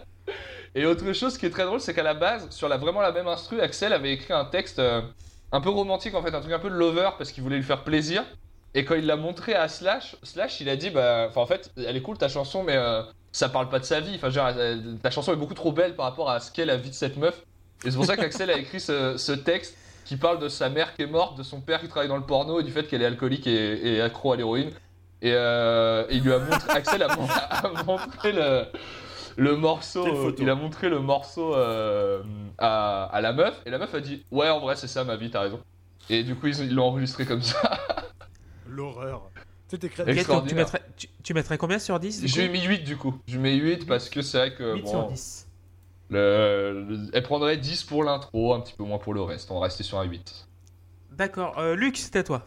[LAUGHS] et autre chose qui est très drôle, c'est qu'à la base, sur la, vraiment la même instru, Axel avait écrit un texte un peu romantique en fait, un truc un peu de lover parce qu'il voulait lui faire plaisir. Et quand il l'a montré à Slash, Slash il a dit bah, enfin en fait, elle est cool ta chanson, mais ça parle pas de sa vie. Enfin, genre, ta chanson est beaucoup trop belle par rapport à ce qu'est la vie de cette meuf. Et c'est pour ça qu'Axel a écrit ce, ce texte qui parle de sa mère qui est morte, de son père qui travaille dans le porno et du fait qu'elle est alcoolique et, et accro à l'héroïne. Et, euh, et il lui a montré, Axel a, mon- a montré le, le morceau, photo. il a montré le morceau euh, à, à la meuf et la meuf a dit ouais en vrai c'est ça ma vie t'as raison. Et du coup ils l'ont enregistré comme ça. [LAUGHS] L'horreur. Tu mettrais, tu, tu mettrais combien sur 10 du Je lui ai mis 8 du coup. Je lui mets 8 parce que c'est vrai que 8 bon, sur 10. Le- le- elle prendrait 10 pour l'intro, un petit peu moins pour le reste. On va rester sur un 8. D'accord. Euh, Luc, c'est à toi.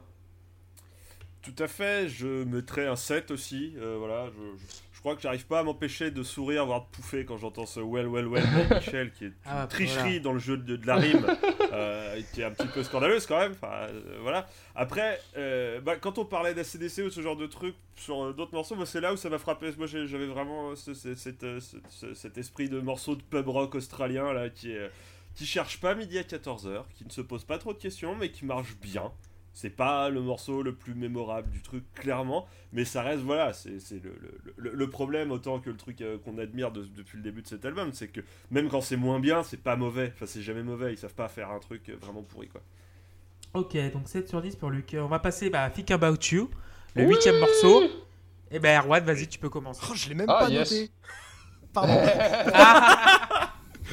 Tout à fait, je mettrais un 7 aussi. euh, voilà, je, je- je crois que j'arrive pas à m'empêcher de sourire, voire de pouffer quand j'entends ce well, well, well [LAUGHS] de Michel, qui est une Ah, tricherie voilà. dans le jeu de, de la rime, [LAUGHS] euh, qui est un petit peu scandaleuse quand même. Enfin, euh, voilà. Après, euh, bah, quand on parlait d'ACDC ou ce genre de trucs sur d'autres morceaux, moi, c'est là où ça m'a frappé. Moi, j'avais vraiment ce- ce- cet, ce- ce- cet esprit de morceau de pub rock australien là, qui est qui cherche pas midi à 14h, qui ne se pose pas trop de questions, mais qui marche bien. C'est pas le morceau le plus mémorable du truc, clairement, mais ça reste, voilà, c'est c'est le, le- le- le problème autant que le truc euh, qu'on admire de- depuis le début de cet album, c'est que même quand c'est moins bien, c'est pas mauvais, enfin c'est jamais mauvais, ils savent pas faire un truc euh, vraiment pourri, quoi. Ok, donc 7 sur 10 pour Luc. On va passer bah, à Think About You, le huitième morceau. Et ben Erwan, vas-y, tu peux commencer. Oh, je l'ai même Ah, pas yes. noté. [LAUGHS] Pardon. [LAUGHS]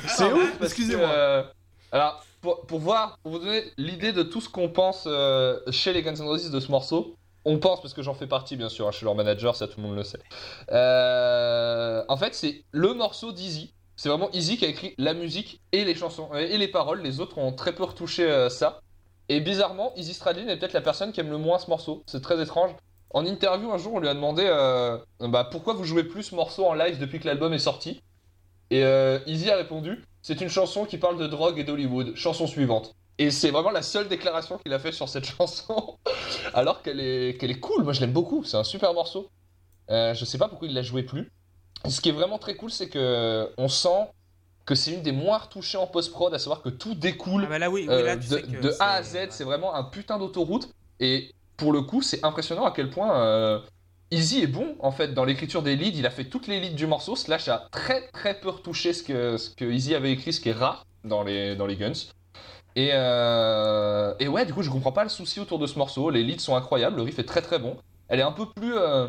C'est ouf parce excusez-moi. euh, alors, pour, voir, pour vous donner l'idée de tout ce qu'on pense euh, chez les Guns N' Roses de ce morceau, on pense, parce que j'en fais partie bien sûr, hein, suis leur manager, ça tout le monde le sait. Euh, en fait, c'est le morceau d'Easy. C'est vraiment Easy qui a écrit la musique et les chansons euh, et les paroles. Les autres ont très peu retouché ça. Et bizarrement, Easy Stradlin est peut-être la personne qui aime le moins ce morceau. C'est très étrange. En interview un jour, on lui a demandé bah, pourquoi vous jouez plus ce morceau en live depuis que l'album est sorti? Et Easy a répondu c'est une chanson qui parle de drogue et d'Hollywood. Chanson suivante. Et c'est vraiment la seule déclaration qu'il a fait sur cette [LAUGHS] chanson. Alors qu'elle est, qu'elle est cool. Moi, je l'aime beaucoup. C'est un super morceau. Euh, je sais pas pourquoi il l'a joué plus. Ce qui est vraiment très cool, c'est que on sent que c'est une des moins retouchées en post-prod, à savoir que tout découle Ah bah là oui, oui euh, là de, A à Z, c'est vraiment un putain d'autoroute. Et pour le coup, c'est impressionnant à quel point euh, Easy est bon en fait dans l'écriture des leads. Il a fait toutes les leads du morceau. Slash a très très peu retouché ce que, ce que Easy avait écrit, ce qui est rare dans les, dans les guns. Et, euh, et ouais, du coup, je comprends pas le souci autour de ce morceau. Les leads sont incroyables, le riff est très très bon. Elle est un peu plus. euh,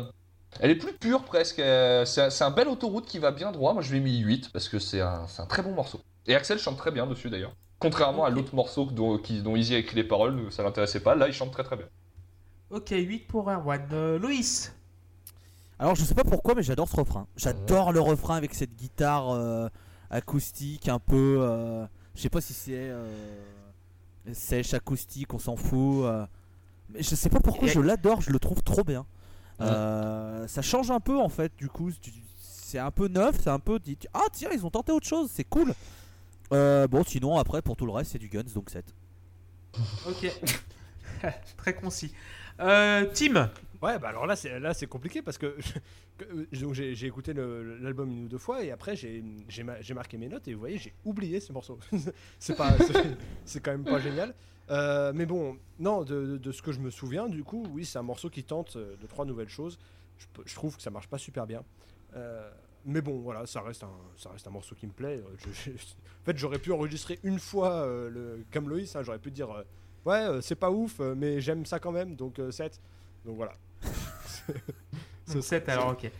elle est plus pure presque. Euh, C'est un- bel autoroute qui va bien droit. Moi, je lui ai mis 8 parce que c'est un, un très bon morceau. Et Axel chante très bien dessus d'ailleurs. Contrairement à l'autre morceau dont, qui- dont Easy a écrit les paroles, ça l'intéressait pas. Là, il chante très très bien. Ok, 8 pour Erwan. Euh, Loïs Alors je sais pas pourquoi, mais j'adore ce refrain. J'adore le refrain avec cette guitare euh, acoustique un peu. euh, je sais pas si c'est euh, sèche, acoustique, on s'en fout. euh, mais je sais pas pourquoi, Et- je l'adore, je le trouve trop bien. Euh, ça change un peu en fait, du coup. C'est un peu neuf, c'est un peu. dit, Ah tiens, ils ont tenté autre chose, c'est cool. Euh, bon, sinon après, pour tout le reste, c'est du Guns, donc 7. Ok. [LAUGHS] Très concis. Euh, Tim Ouais, bah alors là, c'est là c'est compliqué parce que, [LAUGHS] euh, j'ai écouté l'album une ou deux fois et après j'ai j'ai ma- j'ai marqué mes notes et vous voyez, j'ai oublié ce morceau. [LAUGHS] c'est pas, [LAUGHS] c'est- quand même pas génial. Euh, mais bon, non, de, de- ce que je me souviens, du coup, oui, c'est un morceau qui tente euh, de trois nouvelles choses. Je, trouve que ça marche pas super bien. Mais bon, voilà, ça reste un, ça reste un morceau qui me plaît. En fait, j'aurais pu enregistrer une fois euh, le, comme Loïs, hein, j'aurais pu dire ouais, c'est pas ouf, mais j'aime ça quand même, donc 7. Donc voilà. [LAUGHS] Ce- 7 alors, ok.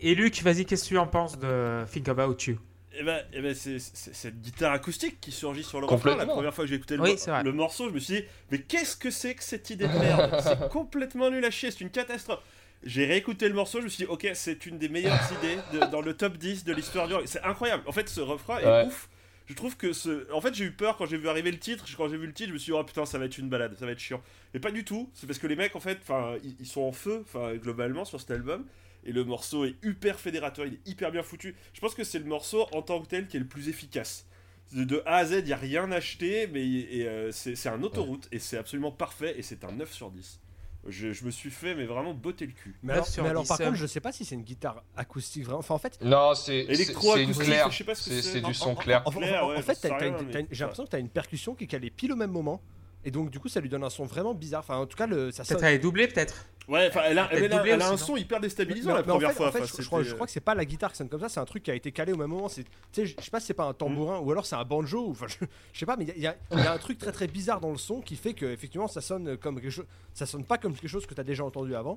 Et Luc, vas-y, qu'est-ce que tu en penses de Think About You? Et ben, eh ben, c'est cette guitare acoustique qui surgit sur le refrain. La première fois que j'ai écouté le, Oui, mo- c'est vrai. le morceau, je me suis dit, mais qu'est-ce que c'est que cette idée de merde? [LAUGHS] C'est complètement nul à chier, c'est une catastrophe. J'ai réécouté le morceau, je me suis dit, ok, c'est une des meilleures idées de- dans le top 10 de l'histoire du rock. C'est incroyable. En fait, ce refrain est Ouais. ouf. Je trouve que ce. En fait, j'ai eu peur quand j'ai vu arriver le titre. Quand j'ai vu le titre, je me suis dit, oh putain, ça va être une balade, ça va être chiant. Mais pas du tout. C'est parce que les mecs, en fait, enfin, ils, ils sont en feu, enfin, globalement, sur cet album. Et le morceau est hyper fédérateur, il est hyper bien foutu. Je pense que c'est le morceau en tant que tel qui est le plus efficace. De, de A à Z, il n'y a rien acheté, mais euh, c'est c'est un autoroute et c'est absolument parfait et c'est un 9 sur 10. Je, je me suis fait, mais vraiment botter le cul. Mais 9 alors, sur mais alors 10, par contre, je sais pas si c'est une guitare acoustique vraiment. Enfin, en fait, Non, c'est c'est- Électro-acoustique, c'est une claire. je sais pas ce que C'est c'est. c'est En- du son clair. en, en- Clair, en- ouais, en fait, j'ai l'impression que tu as une percussion qui est calée pile au même moment. Et donc, du coup, ça lui donne un son vraiment bizarre. Enfin, en tout cas, le, ça sonne. Peut-être elle est doublée, peut-être Ouais, enfin, elle a, elle elle a un son hyper déstabilisant Mais- la mais en première fait- fois. en fait, enfin, je, je crois, je c'était- crois que c'est pas la guitare qui sonne comme ça, c'est un truc qui a été calé au même moment. C'est, tu sais, je sais pas si c'est pas un tambourin ou alors c'est un banjo. Enfin, je, je sais pas, mais il y a- y, un truc très très bizarre dans le son qui fait que effectivement ça sonne comme quelque chose. Ça sonne pas comme quelque chose que tu as déjà entendu avant.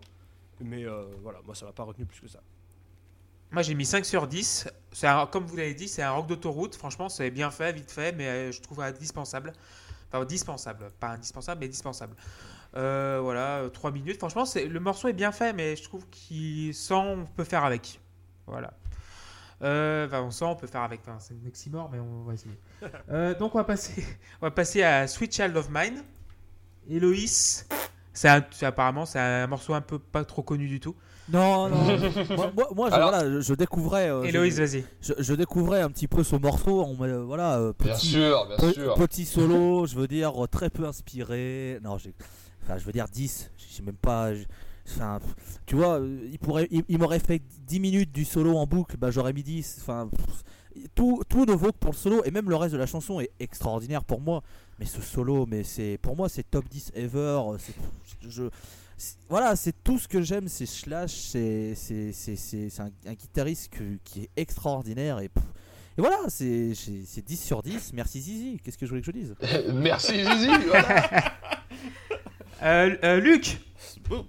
Mais euh, voilà, moi ça m'a pas retenu plus que ça. Moi j'ai mis 5 sur 10. C'est un- comme vous l'avez dit, c'est un rock d'autoroute. Franchement, c'est bien fait, vite fait, mais euh, je trouve indispensable. Enfin, dispensable. Pas indispensable, mais dispensable. Euh, voilà, 3 minutes. Franchement, c'est- le morceau est bien fait, mais je trouve qu'il sent, on peut faire avec. Voilà. Euh, enfin, on sent, on peut faire avec. Enfin, c'est un oxymore, mais on va essayer. [LAUGHS] Euh, donc, on va passer, on va passer à Sweet Child of Mine. Héloïse, c'est apparemment c'est un morceau un peu pas trop connu du tout. Non, non. [LAUGHS] moi, moi, moi, je, voilà, je, je découvrais. euh, Héloïse, vas-y. je, je découvrais un petit peu ce morceau. On voilà, euh, Bien petit, sûr, bien Pe- sûr. Petit solo, je veux dire, très peu inspiré. Non. Enfin, je veux dire 10. J'ai même pas. Enfin, tu vois, euh, il, pourrait, il, il m'aurait fait 10 minutes du solo en boucle, bah j'aurais mis 10. Enfin, tout, tout ne vaut que pour le solo, et même le reste de la chanson est extraordinaire pour moi. Mais ce solo, mais c'est pour moi, c'est top 10 ever. je, voilà, c'est tout ce que j'aime, c'est Slash, c'est c'est- c'est- c'est- c'est un, un guitariste que- qui est extraordinaire. Et, pff, et voilà, c'est c'est- c'est 10 sur 10. Merci Zizi, qu'est-ce que je voulais que je dise? [LAUGHS] Merci Zizi. voilà. [LAUGHS] Euh, euh, Luc, Boum.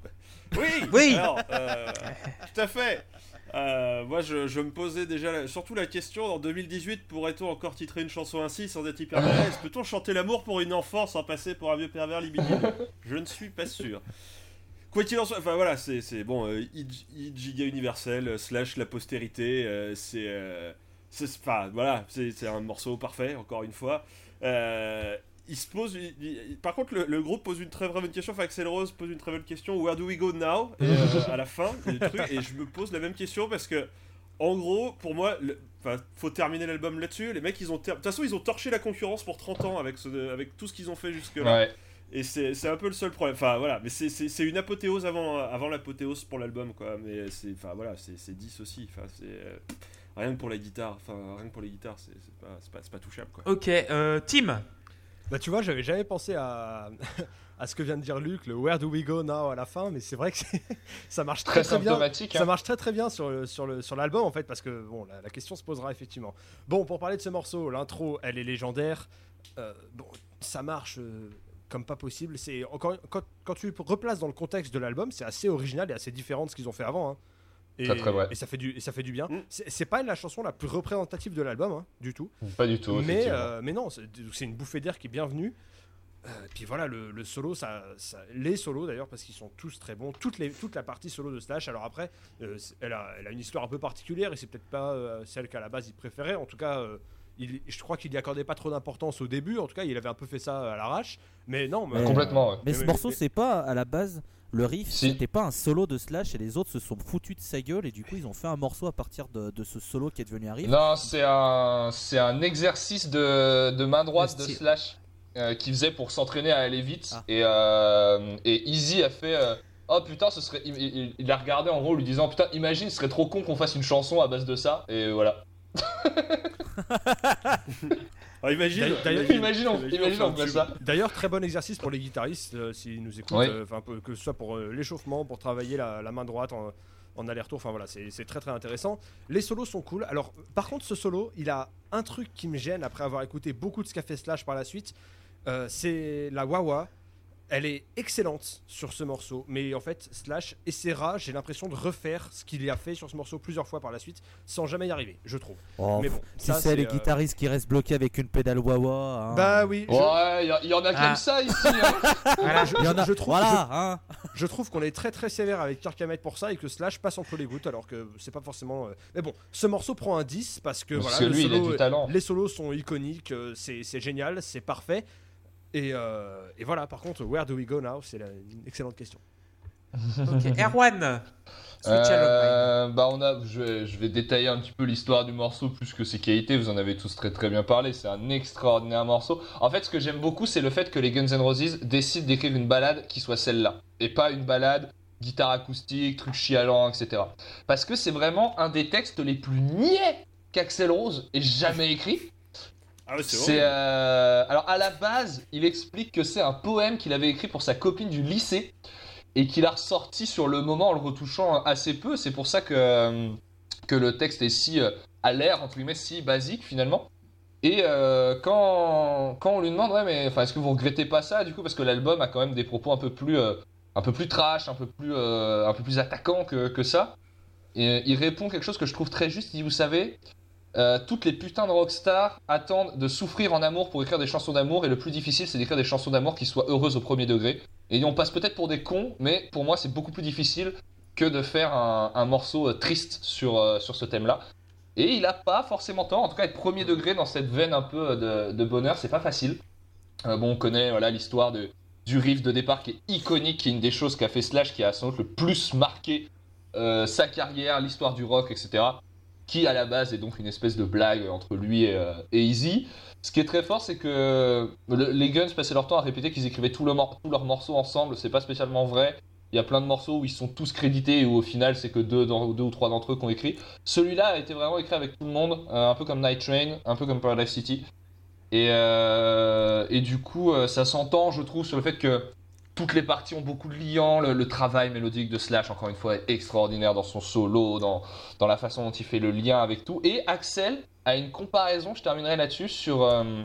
Oui, Oui. alors, euh, tout à fait. Euh, moi, je, je me posais déjà la- surtout la question en 2018 pourrait-on encore titrer une chanson ainsi sans être hyper Peut-on chanter l'amour pour une enfant sans passer pour un vieux pervers libidineux [LAUGHS] Je ne suis pas sûr. Quoi qu'il en soit, enfin voilà, c'est bon, euh, Giga Universel euh, slash la postérité, euh, c'est, euh, c'est, enfin voilà, c'est un morceau parfait encore une fois. Il se pose, par contre, le, groupe pose une très vraie bonne question. Enfin, Axel Rose pose une très bonne question. Where do we go now? Et, À la fin et je me pose la même question parce que, en gros, pour moi, le- faut terminer l'album là-dessus. Les mecs, ils ont, de toute façon, ils ont torché la concurrence pour 30 ans avec, tout ce qu'ils ont fait jusque-là. Et c'est c'est un peu le seul problème. Enfin voilà, mais c'est- c'est c'est une apothéose avant, avant l'apothéose pour l'album quoi. Mais c'est enfin voilà, c'est c'est 10 aussi. Enfin c'est euh, rien que pour la guitare, enfin rien que pour les guitares, c'est c'est pas, c'est pas, pas touchable quoi. Ok, euh, Tim. Bah tu vois, j'avais jamais pensé à, [LAUGHS] à ce que vient de dire Luc, le Where do we go now à la fin, mais c'est vrai que [LAUGHS] ça marche très Très très, bien. Ça hein. marche très très bien sur, le- sur, le, sur l'album en fait parce que bon la, la question se posera effectivement. Bon pour parler de ce morceau, l'intro elle est légendaire. Euh, bon ça marche euh, comme pas possible. C'est encore quand, quand tu replaces dans le contexte de l'album, c'est assez original et assez différent de ce qu'ils ont fait avant. hein. Et, Très, très vrai. et ça fait du et ça fait du bien. Mm. C'est, pas la chanson la plus représentative de l'album hein, du tout. Pas du tout. Mais, euh, mais non, c'est une bouffée d'air qui est bienvenue. Euh, puis voilà, le, le solo, ça, ça- les solos d'ailleurs, parce qu'ils sont tous très bons. Toute, les, toute la partie solo de Slash, alors après, euh, elle, a, elle a une histoire un peu particulière et c'est peut-être pas euh, celle qu'à la base il préférait. En tout cas, euh, il, je crois qu'il y accordait pas trop d'importance au début. En tout cas, il avait un peu fait ça à l'arrache. Mais non, mais, Mais- Complètement, ouais. Mais Mais- ce mais- morceau, mais- c'est pas à la base. Le riff, Si. c'était pas un solo de Slash et les autres se sont foutus de sa gueule et du coup ils ont fait un morceau à partir de, de ce solo qui est devenu un riff. Non, c'est un, c'est un exercice de, de main droite de. Slash euh, qu'il faisait pour s'entraîner à aller vite. Ah. Et, euh, et Easy a fait euh, Oh putain, ce serait. Il, il- il a regardé en gros, lui disant Putain, imagine, ce serait trop con qu'on fasse une chanson à base de ça. Et voilà. Ah, imagine, D'ailleurs- Imagine, on, imagine, on fait ça. D'ailleurs, très bon exercice pour les guitaristes euh, s'ils nous écoutent, Oui. euh, enfin, peu- que ce soit pour euh, l'échauffement, pour travailler la, la main droite en, en aller-retour. Enfin voilà, c'est c'est très très intéressant. Les solos sont cool. Alors, par contre, ce solo, il a un truc qui me gêne après avoir écouté beaucoup de ce qu'a fait Slash par la suite. euh, c'est la wah Elle est excellente sur ce morceau, mais en fait, Slash essaiera, j'ai l'impression, de refaire ce qu'il a fait sur ce morceau plusieurs fois par la suite, sans jamais y arriver, je trouve. Oh, mais bon, sais, c'est, les euh, guitaristes qui restent bloqués avec une pédale wah-wah. hein. Bah oui, je- Ouais, il y, a- il y en a Ah. comme ça ici. hein. [LAUGHS] Voilà. je, Il y en a, je trouve, voilà, hein. Je trouve qu'on est très très sévère avec Kirk Hammett pour ça et que Slash passe entre les gouttes alors que c'est pas forcément. euh, Mais bon, ce morceau prend un 10 parce que Parce voilà, que le lui, il a solo- du talent. les solos sont iconiques, euh, c'est c'est génial, c'est parfait. Et, euh, et voilà, par contre, Where do we go now? C'est une excellente question. Ok, [LAUGHS] Erwan. Euh, bah on a, je vais, je vais détailler un petit peu l'histoire du morceau plus que ses qualités. Vous en avez tous très très bien parlé. C'est un extraordinaire morceau. En fait, ce que j'aime beaucoup, c'est le fait que les Guns N' Roses décident d'écrire une balade qui soit celle-là et pas une balade guitare acoustique, truc chialant, etc. Parce que c'est vraiment un des textes les plus niais qu'Axel Rose ait jamais écrit. Ah ouais, c'est C'est vrai. euh, alors à la base, il explique que c'est un poème qu'il avait écrit pour sa copine du lycée et qu'il a ressorti sur le moment en le retouchant assez peu. C'est pour ça que euh, que le texte est si euh, à l'air entre guillemets si basique finalement. Et euh, quand quand on lui demande ouais mais est-ce que vous regrettez pas ça du coup parce que l'album a quand même des propos un peu plus euh, un peu plus trash, un peu plus euh, un peu plus attaquant que que ça. Et il répond quelque chose que je trouve très juste. Il dit vous savez euh, toutes les putains de rockstars attendent de souffrir en amour pour écrire des chansons d'amour et le plus difficile c'est d'écrire des chansons d'amour qui soient heureuses au premier degré. Et on passe peut-être pour des cons, mais pour moi c'est beaucoup plus difficile que de faire un, morceau euh, triste sur, euh, sur ce thème-là. Et il a pas forcément tort, en tout cas être premier degré dans cette veine un peu de, bonheur, c'est pas facile. Bon, on connaît voilà l'histoire de du riff de départ qui est iconique, qui est une des choses qu'a fait Slash, qui a sans doute le plus marqué sa carrière, l'histoire du rock, etc qui à la base est donc une espèce de blague entre lui et, euh, Easy. Ce qui est très fort, c'est que le- les Guns passaient leur temps à répéter qu'ils écrivaient tous leurs morceaux ensemble. C'est pas spécialement vrai. Il y a plein de morceaux où ils sont tous crédités et où au final c'est que deux, ou trois d'entre eux qui ont écrit. Celui-là a été vraiment écrit avec tout le monde, euh, un peu comme Night Train, un peu comme Paradise City. Et, euh, et du coup, euh, ça s'entend, je trouve, sur le fait que toutes les parties ont beaucoup de liants. Le, le travail mélodique de Slash, encore une fois, est extraordinaire dans son solo, dans, dans la façon dont il fait le lien avec tout. Et Axel a une comparaison, je terminerai là-dessus, sur, euh,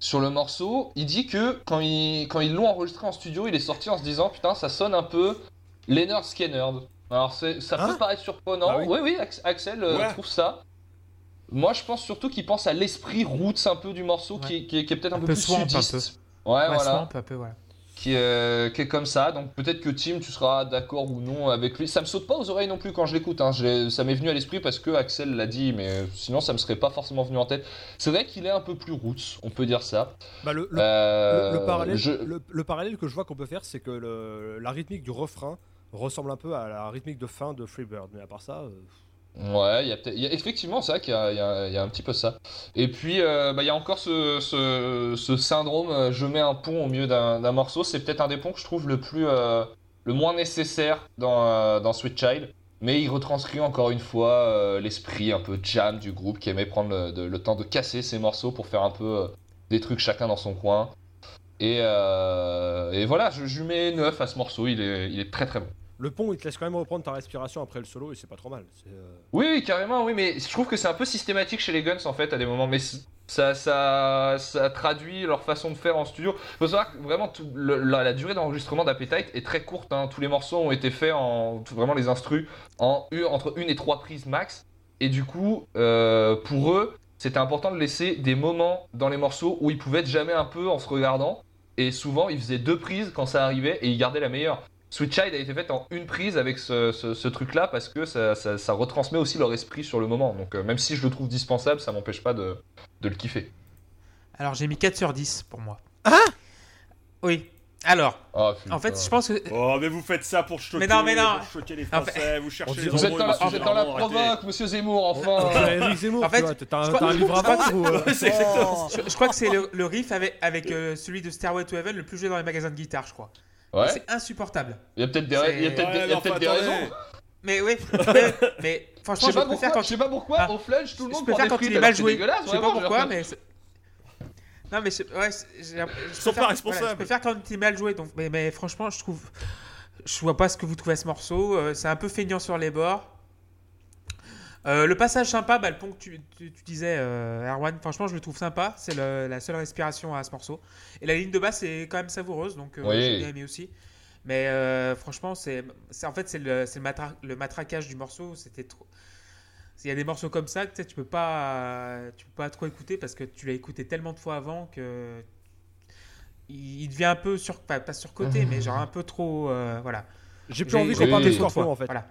sur le morceau. Il dit que quand ils quand ils l'ont enregistré en studio, il est sorti en se disant Putain, ça sonne un peu Leonard Skinner. Alors ça Hein peut paraître surprenant. Ah oui oui, oui, Ax- Axel euh, Ouais. trouve ça. Moi, je pense surtout qu'il pense à l'esprit roots un peu du morceau, Ouais. qui, est- qui est, qui est peut-être un, Un peu, peu plus swamp, un sudiste. Ouais, Ouais, voilà Swamp, un peu, voilà. Qui, euh, qui est comme ça. Donc peut-être que Tim, tu seras d'accord ou non avec lui. Ça me saute pas aux oreilles non plus quand je l'écoute. Hein. Ça m'est venu à l'esprit parce que Axel l'a dit, mais sinon ça me serait pas forcément venu en tête. C'est vrai qu'il est un peu plus roots, on peut dire ça. Bah, le, le- Euh, le- le parallèle, je- le, le parallèle que je vois qu'on peut faire, c'est que la rythmique du refrain ressemble un peu à la rythmique de fin de Freebird. Mais à part ça, euh, Ouais, il y a effectivement, c'est vrai qu'il y a, un petit peu ça. Et puis, euh, bah, il y a encore ce, syndrome, euh, je mets un pont au milieu d'un morceau. C'est peut-être un des ponts que je trouve le plus, euh, le moins nécessaire dans, Sweet Child. mais il retranscrit encore une fois l'esprit un peu jam du groupe qui aimait prendre le, temps de casser ses morceaux pour faire un peu des trucs chacun dans son coin. Et, voilà, je, mets 9 à ce morceau, il est, il est très très bon. Le pont, il te laisse quand même reprendre ta respiration après le solo et c'est pas trop mal. Euh, Oui, carrément, oui, mais je trouve que c'est un peu systématique chez les Guns en fait à des moments, mais ça, ça, ça traduit leur façon de faire en studio. Faut savoir que vraiment la, durée d'enregistrement d'Appetite est très courte. hein. Tous les morceaux ont été faits en vraiment les instrus en entre une et trois prises max, et du coup, euh, pour eux, c'était important de laisser des moments dans les morceaux où ils pouvaient être jamais un peu en se regardant, et souvent ils faisaient deux prises quand ça arrivait et ils gardaient la meilleure. Sweet Child a été faite en une prise avec ce, ce- ce truc-là parce que ça, ça- ça retransmet aussi leur esprit sur le moment. Donc euh, même si je le trouve dispensable, ça m'empêche pas de, de le kiffer. Alors j'ai mis 4 sur 10 pour moi. Ah Oui. Alors, Oh, en fait, je pense que. Oh, mais vous faites ça pour choquer, Mais non, mais non. pour choquer les En fait- Français, vous cherchez On les Vous êtes dans vous êtes dans la provoque, monsieur Zemmour, On enfin Eric Zemmour, En fait, t'as un, crois- livre à vendre ou. euh, [LAUGHS] exactement Je, je crois que c'est le, le riff avec, avec euh, celui de Stairway to Heaven le plus joué dans les magasins de guitare, je crois. Ouais, C'est insupportable. il y a peut-être des, C'est- il y a peut-être des, il y a Ouais, mais peut-être enfin, des attendez. raisons. Mais oui, [LAUGHS] mais, mais Je franchement, sais je, pas préfère pourquoi, quand, je sais pas pourquoi, Ah. au tout le je monde préfère prend quand des il est mal joué. Je sais pas pourquoi, genre, mais. c'est- Non, mais c'est- ouais, c'est- j'ai- je sont préfère- pas responsables. voilà, je préfère quand il est mal joué. Donc, mais, mais franchement, je trouve. Je vois pas ce que vous trouvez à ce morceau. euh, c'est un peu feignant sur les bords. Euh, le passage sympa, bah, le pont que tu, tu- tu disais, euh, Erwan, franchement, je le trouve sympa. C'est la seule respiration à ce morceau. Et la ligne de basse est quand même savoureuse, donc euh, Oui. j'ai bien aimé aussi. Mais euh, franchement, c'est, en fait, c'est le, c'est le, matra- le matraquage du morceau. C'était trop. Il y a des morceaux comme ça que tu peux pas, tu peux pas trop écouter parce que tu l'as écouté tellement de fois avant que il, il devient un peu sur, pas, pas surcoté, [LAUGHS] mais genre un peu trop, euh, voilà. J'ai plus envie qu'on parle de Scorpion fois, en fait. Voilà.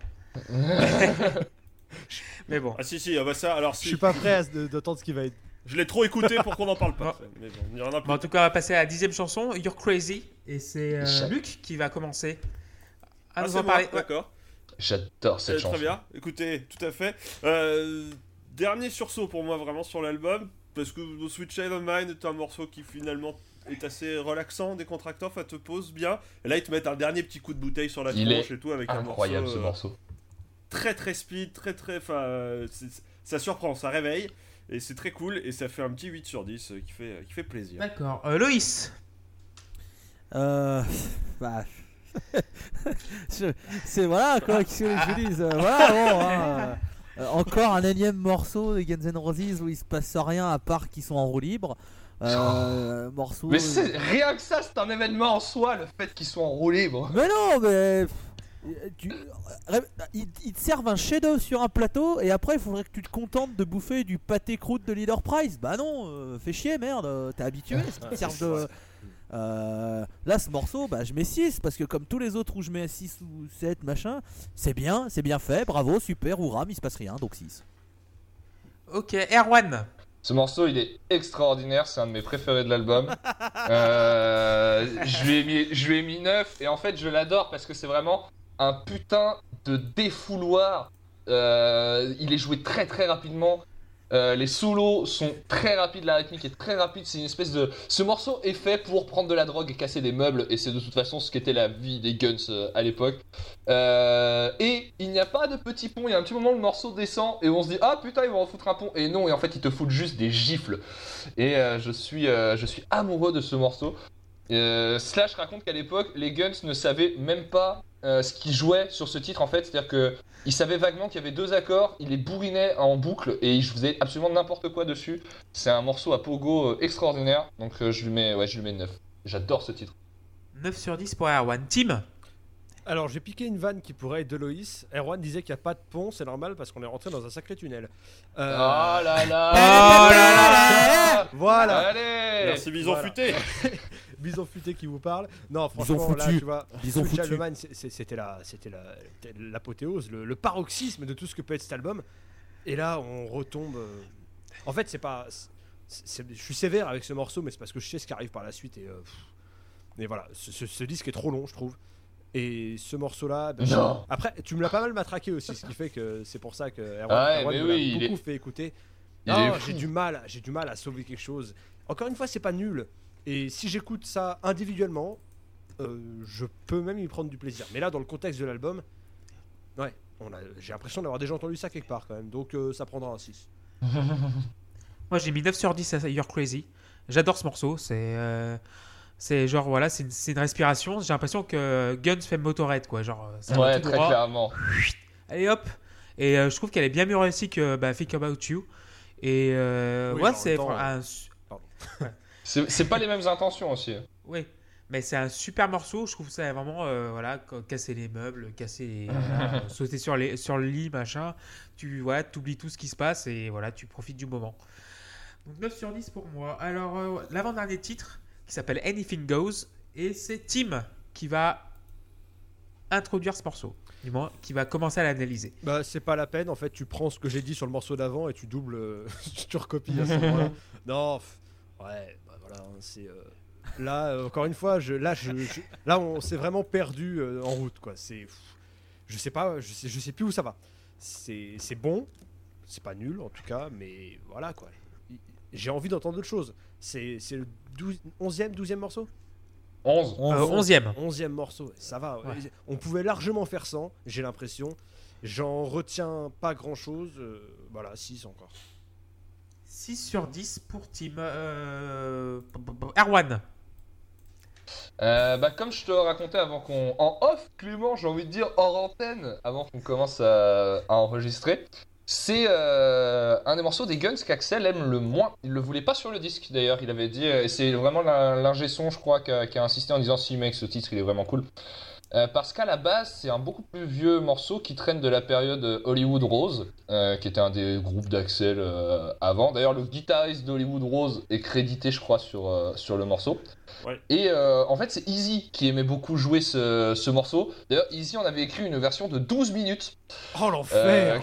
[LAUGHS] [LAUGHS] mais bon. Ah si si, ah bah ça, alors Je si. suis pas prêt à d'entendre ce qui va être. Je l'ai trop écouté pour qu'on en parle pas. [LAUGHS] Mais bon, il y en a plus. Bon, en tout cas, on va passer à la dixième chanson, You're Crazy, et c'est euh. Luc qui va commencer à Ah, nous c'est en moi, parler. D'accord. J'adore cette Euh, chanson. Très bien, écoutez, tout à fait. Euh, dernier sursaut pour moi vraiment sur l'album, parce que Sweet Child of Mine est un morceau qui finalement est assez relaxant, décontractant, enfin te pose bien. Et là ils te mettent un dernier petit coup de bouteille sur la Il tronche est et tout avec Incroyable un ce morceau, euh, morceau. Très très speed, très très... Enfin, euh, ça surprend, ça réveille, et c'est très cool, et ça fait un petit 8 sur 10 euh, qui fait, qui fait plaisir. D'accord. Euh, Loïs, Euh. [LAUGHS] Bah. [LAUGHS] c'est voilà quoi, qu'est-ce que je euh, Voilà, bon. hein, euh, encore un énième morceau de Guns N' Roses où il se passe rien à part qu'ils sont en roue libre. Euh, morceau. Mais c'est rien que ça, c'est un événement en soi, le fait qu'ils soient en roue libre. Mais non, mais. Pff, Tu... euh, Ils, ils te servent un chef-d'œuvre sur un plateau et après il faudrait que tu te contentes de bouffer du pâté croûte de Leader Price. Bah non, euh, fais chier, merde, euh, t'es habitué. ce qu'ils te servent de. Euh, là, ce morceau, bah, je mets 6 parce que, comme tous les autres où je mets 6 ou 7, machin, c'est bien, c'est bien fait, bravo, super, ou ram, il se passe rien, donc 6. ok. Erwan, Ce morceau, il est extraordinaire, c'est un de mes préférés de l'album. [LAUGHS] Euh, je, lui ai mis, je lui ai mis 9 et en fait, je l'adore parce que c'est vraiment un putain de défouloir. Euh, il est joué très très rapidement. Euh, les solos sont très rapides, la rythmique est très rapide. C'est une espèce de. Ce morceau est fait pour prendre de la drogue et casser des meubles, et c'est de toute façon ce qu'était la vie des Guns euh, à l'époque. Et il n'y a pas de petit pont. Il y a un petit moment, le morceau descend et on se dit ah putain ils vont en foutre un pont. Et non, et en fait ils te foutent juste des gifles. Et je suis je suis amoureux de ce morceau. Slash raconte qu'à l'époque les Guns ne savaient même pas euh, ce qu'ils jouaient sur ce titre en fait, c'est-à-dire que ils savaient vaguement qu'il y avait deux accords, ils les bourrinaient en boucle et ils faisaient absolument n'importe quoi dessus. C'est un morceau à pogo euh, extraordinaire, donc euh, je lui mets ouais je lui mets 9. J'adore ce titre. 9 sur 10 pour Erwan. Tim, Alors, j'ai piqué une vanne qui pourrait être de Loïs. Erwan disait qu'il n'y a pas de pont, c'est normal parce qu'on est rentré dans un sacré tunnel. Euh, Oh là là Oh là là Voilà Allez Merci Bison Voilà. Futé Bison futé qui vous parle. Non, Bison franchement, là, foutu. tu vois, c'est- c'est- c'était la, c'était la- l'apothéose, le, le paroxysme de tout ce que peut être cet album. Et là, on retombe. euh, En fait, c'est pas. c'est- je suis sévère avec ce morceau, mais c'est parce que je sais ce qui arrive par la suite. Et, euh, et voilà, ce, ce- ce disque est trop long, je trouve. Et ce morceau-là. ben, Non. Après, tu me l'as pas mal matraqué aussi, ce qui fait que c'est pour ça que Erwan, Ah ouais, Erwan mais me oui, il beaucoup est- fait écouter. Il Non, j'ai du mal, j'ai du mal à sauver quelque chose. Encore une fois, c'est pas nul. Et si j'écoute ça individuellement, euh, je peux même y prendre du plaisir. Mais là, dans le contexte de l'album, ouais, on a- j'ai l'impression d'avoir déjà entendu ça quelque part quand même. Donc euh, ça prendra un 6. [LAUGHS] Moi j'ai mis 9 sur 10 à You're Crazy. J'adore ce morceau. C'est euh, c'est genre voilà, c'est une, c'est une respiration. J'ai l'impression que Guns fait Motorhead quoi. Genre ça Ouais, tout très droit. clairement. [LAUGHS] Allez hop. Et euh, je trouve qu'elle est bien mieux réussie que bah, Think About You. Et euh, Oui, ouais, c'est un, su- [LAUGHS] C'est pas les mêmes intentions aussi. oui, mais c'est un super morceau. Je trouve ça vraiment euh, voilà, ca- casser les meubles, casser les, voilà, [LAUGHS] euh, sauter sur les sur le lit machin. Tu voilà, oublies tout ce qui se passe et voilà, tu profites du moment. Donc 9 sur 10 pour moi. Alors euh, l'avant-dernier titre qui s'appelle Anything Goes et c'est Tim qui va introduire ce morceau. Du moins, qui va commencer à l'analyser. Bah c'est pas la peine. En fait, tu prends ce que j'ai dit sur le morceau d'avant et tu doubles, [LAUGHS] tu recopies à ce moment-là. [LAUGHS] Non, ouais, voilà, hein, c'est. euh, Là, euh, encore une fois, je, là, je, je- là, on s'est vraiment perdu euh, en route, quoi. C'est, je sais pas, je sais, je sais plus où ça va. C'est, c'est bon, c'est pas nul en tout cas, mais voilà quoi. J'ai envie d'entendre d'autres choses. C'est, c'est le 12, 11e, 12e morceau? 11. On- Euh, 11e. 11e morceau, ça va. Ouais. On pouvait largement faire 100, j'ai l'impression. J'en retiens pas grand chose. voilà, 6 encore. 6 sur 10 pour Tim. Euh... Erwan. Euh, bah, comme je te racontais avant qu'on. En off, Clément, j'ai envie de dire hors antenne, avant qu'on commence à, enregistrer. C'est euh, un des morceaux des Guns qu'Axel aime le moins. Il le voulait pas sur le disque d'ailleurs, il avait dit. Et c'est vraiment l'in- l'ingé son, je crois, qui a insisté en disant Si, mec, ce titre il est vraiment cool. Euh, parce qu'à la base, c'est un beaucoup plus vieux morceau qui traîne de la période Hollywood Rose, euh, qui était un des groupes d'Axel euh, avant. D'ailleurs, le guitariste d'Hollywood Rose est crédité, je crois, sur, sur le morceau. Ouais. Et en fait, c'est Easy qui aimait beaucoup jouer ce, ce morceau. D'ailleurs, Easy en avait écrit une version de 12 minutes. Oh l'enfer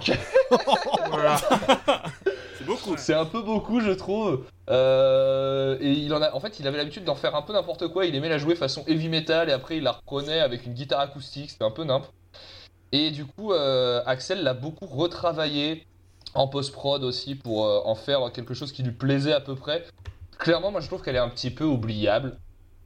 [LAUGHS] Voilà. [LAUGHS] C'est beaucoup. c'est un peu beaucoup, je trouve. Euh, et il en a, en fait, il avait l'habitude d'en faire un peu n'importe quoi. Il aimait la jouer façon heavy metal et après il la reprenait avec une guitare acoustique. C'était un peu nimp. Et du coup, euh, Axel l'a beaucoup retravaillé en post-prod aussi pour euh, en faire quelque chose qui lui plaisait à peu près. Clairement, moi je trouve qu'elle est un petit peu oubliable.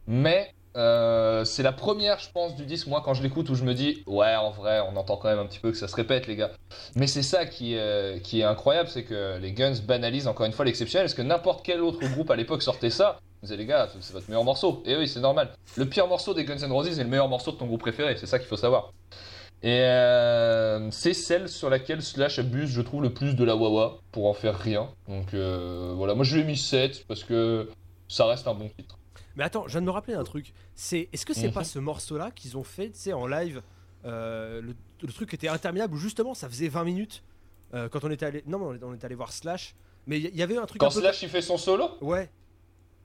Mais euh, c'est la première, je pense, du disque, moi quand je l'écoute, où je me dis, ouais, en vrai, on entend quand même un petit peu que ça se répète, les gars. Mais c'est ça qui, est- qui est incroyable, c'est que les Guns banalisent encore une fois l'exceptionnel, parce que n'importe quel autre groupe à l'époque sortait ça. Vous les gars, c'est votre meilleur morceau. Et oui, c'est normal. Le pire morceau des Guns N' Roses est le meilleur morceau de ton groupe préféré, c'est ça qu'il faut savoir. Et euh, c'est celle sur laquelle Slash abuse, je trouve, le plus de la Wawa pour en faire rien. Donc euh, voilà, moi je lui ai mis 7 parce que ça reste un bon titre. Mais attends, je viens de me rappeler un truc. C'est, est-ce que c'est Mhm. pas ce morceau-là qu'ils ont fait, tu sais, en live euh, le, le truc était interminable où justement ça faisait 20 minutes euh, quand on était allé. Non, mais on était allé voir Slash. Mais il y, y avait un truc Quand un peu. Slash il fait son solo Ouais.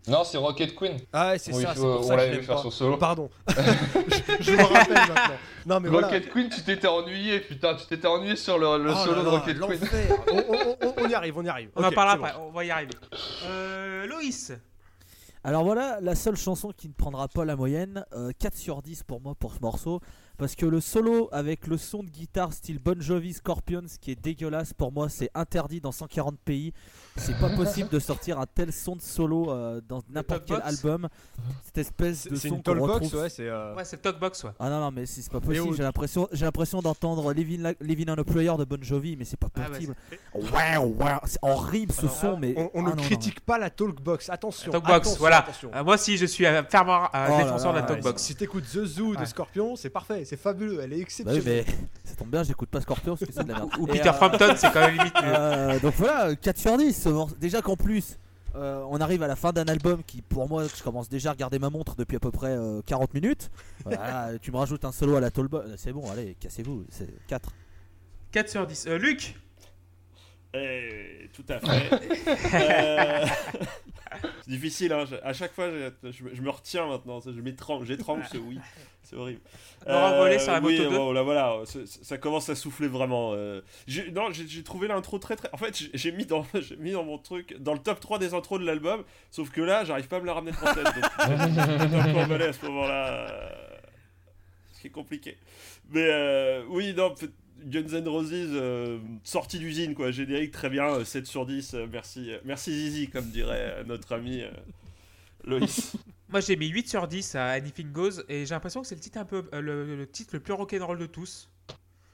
Non, c'est Rocket Queen. Ah ouais, c'est ça. il C'est faut- pour on ça l'avait vu faire son solo. Pardon. je, [LAUGHS] [LAUGHS] je me rappelle maintenant. Non mais voilà. Rocket Queen, tu t'étais ennuyé, putain, tu t'étais ennuyé sur le, le Oh solo là de Rocket Queen. on, on- on- on y arrive, on y arrive. On en Ok, parlera bon. après, on va y arriver. Euh, Loïs. Alors voilà, la seule chanson qui ne prendra pas la moyenne, euh, 4 sur 10 pour moi pour ce morceau, parce que le solo avec le son de guitare style Bon Jovi Scorpions qui est dégueulasse, pour moi c'est interdit dans 140 pays. C'est pas possible de sortir un tel son de solo euh, dans n'importe quel album. Cette espèce de C'est son une qu'on talkbox, retrouve. ouais, c'est. euh, Ouais, c'est Talkbox, ouais. Ah non non mais c'est pas possible. J'ai l'impression j'ai l'impression d'entendre Living, La- Living on a Prayer de Bon Jovi, mais c'est pas Ah ouais, possible. ouais ouais, c'est horrible ce Alors, son, mais On, on Ah ne non, non, critique pas la talkbox. Attention. Talkbox, attention, voilà. attention. Euh, moi aussi, je suis un fervent euh, Oh là défenseur là, de la Talkbox. Si t'écoutes The Zoo de. Scorpion, c'est parfait, c'est fabuleux, elle est Bah oui, exceptionnelle. mais ça tombe bien, j'écoute pas Scorpion parce que c'est de la merde. [LAUGHS] Ou Et, Peter euh, Frampton, c'est quand même limite mieux. Euh, donc voilà, 4 sur 10. ce morceau. Déjà qu'en plus, euh, on arrive à la fin d'un album qui, pour moi, je commence déjà à regarder ma montre depuis à peu près euh, 40 minutes. Voilà, [LAUGHS] tu me rajoutes un solo à la Tolba. C'est bon, allez, cassez-vous. C'est 4. 4 sur 10. Euh, Luc Eh, tout à fait. [LAUGHS] Euh, [LAUGHS] c'est difficile, hein. à chaque fois je, je me- je me retiens maintenant, ça, je m'étrangle, j'étrangle ce oui, c'est horrible. Euh, sur la oui, moto 2. bon, là, voilà, ça commence à souffler vraiment. euh. J'ai- non, j'ai j'ai trouvé l'intro très très. En fait, j'ai- mis, dans- [LAUGHS] j'ai mis dans mon truc, dans le top 3 des intros de l'album, sauf que là, j'arrive pas à me la ramener de tête. Donc, j'étais un peu emballé à ce moment-là. euh, Ce qui est compliqué. Mais euh, oui, non, peut- Guns N' Roses, euh, sortie d'usine, quoi. Générique, très bien, euh, 7 sur 10. euh, merci, euh, merci Zizi, comme dirait euh, notre ami euh, Loïs. [LAUGHS] Moi, j'ai mis 8 sur 10 à Anything Goes et j'ai l'impression que c'est le titre un peu euh, le, le titre le plus rock'n'roll de tous.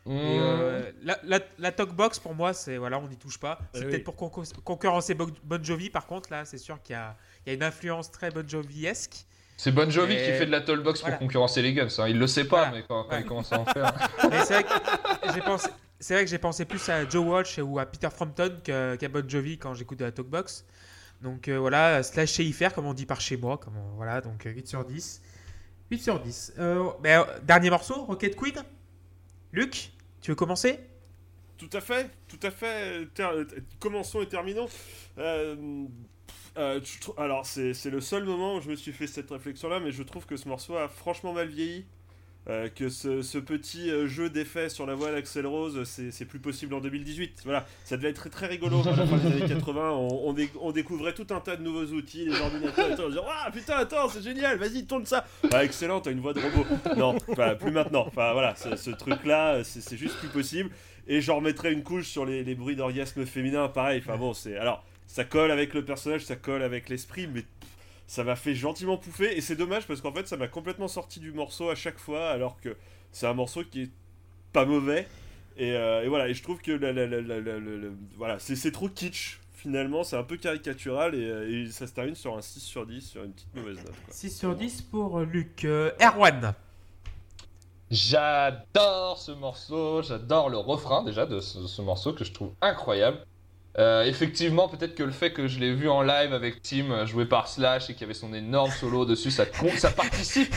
Et euh, la, la, la talkbox pour moi, c'est voilà, on n'y touche pas. C'est Eh peut-être oui. pour concurrencer Bon, bon Jovi. Par contre, là, c'est sûr qu'il y a, il y a une influence très Bon Jovi-esque. C'est Bon Jovi Et- qui fait de la tollbox Voilà. pour concurrencer les Guns. Hein. Il le sait pas, Voilà. mais quand, quand Ouais. il commence à en faire. [LAUGHS] Mais c'est vrai que j'ai pensé, c'est vrai que j'ai pensé plus à Joe Walsh ou à Peter Frampton que- qu'à Bon Jovi quand j'écoute de la talkbox. Donc euh, voilà, slash chez faire comme on dit par chez moi. Comme on- voilà, donc euh, 8 sur 10. 8 sur 10. Euh, ben, euh, dernier morceau, Rocket Queen. Luc, tu veux commencer? Tout à fait, tout à fait. Ter- euh, commençons et terminons. Euh, euh, alors, c'est le seul moment où je me suis fait cette réflexion-là, mais je trouve que ce morceau a franchement mal vieilli. Euh, que ce, ce petit euh, jeu d'effets sur la voix d'Axel Rose, c'est plus possible en 2018. Voilà, ça devait être très, très rigolo à la fin des années 80. On, on, dé- on découvrait tout un tas de nouveaux outils, les ordinateurs et tout. On disait, Ah putain, attends, c'est génial, vas-y, tourne ça. Excellent, t'as une voix de robot. Non, plus maintenant. Enfin, voilà, ce, truc-là, c'est c'est juste plus possible. Et j'en remettrai une couche sur les, les bruits d'orgasme féminin, pareil. Enfin bon, c'est. Alors, ça colle avec le personnage, ça colle avec l'esprit, mais ça m'a fait gentiment pouffer. Et c'est dommage parce qu'en fait, ça m'a complètement sorti du morceau à chaque fois, alors que c'est un morceau qui est pas mauvais. Et, euh, et voilà, et je trouve que la- la- la- la- la- la- la- voilà, c'est trop kitsch. Finalement, c'est un peu caricatural et, euh, et ça se termine sur un 6 sur 10, sur une petite mauvaise note. quoi. 6 sur 10 pour Luc. Euh, Erwan. J'adore ce morceau, j'adore le refrain déjà de ce, ce morceau que je trouve incroyable. Euh, effectivement, peut-être que le fait que je l'ai vu en live avec Tim joué par Slash et qu'il y avait son énorme solo dessus, ça, compte- ça participe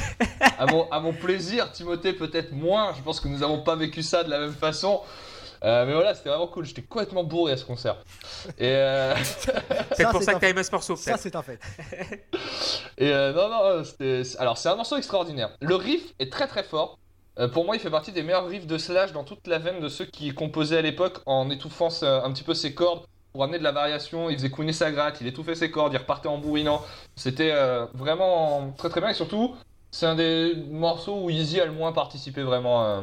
à mon, à mon plaisir. Timothée, peut-être moins. Je pense que nous n'avons pas vécu ça de la même façon. Euh, mais voilà, c'était vraiment cool. J'étais complètement bourré à ce concert. Et, euh, [LAUGHS] C'est pour c'est ça un que t'as aimé ce morceau, Ça, c'est un fait. Et euh, non, non, c'était. c'est- Alors, c'est un morceau extraordinaire. Le riff est très très fort. Euh, pour moi, il fait partie des meilleurs riffs de Slash dans toute la veine de ceux qui composaient à l'époque en étouffant un petit peu ses cordes pour amener de la variation. Il faisait couiner sa gratte, il étouffait ses cordes, il repartait en bourrinant. C'était euh, vraiment très très bien. Et surtout, c'est un des morceaux où Easy a le moins participé vraiment euh,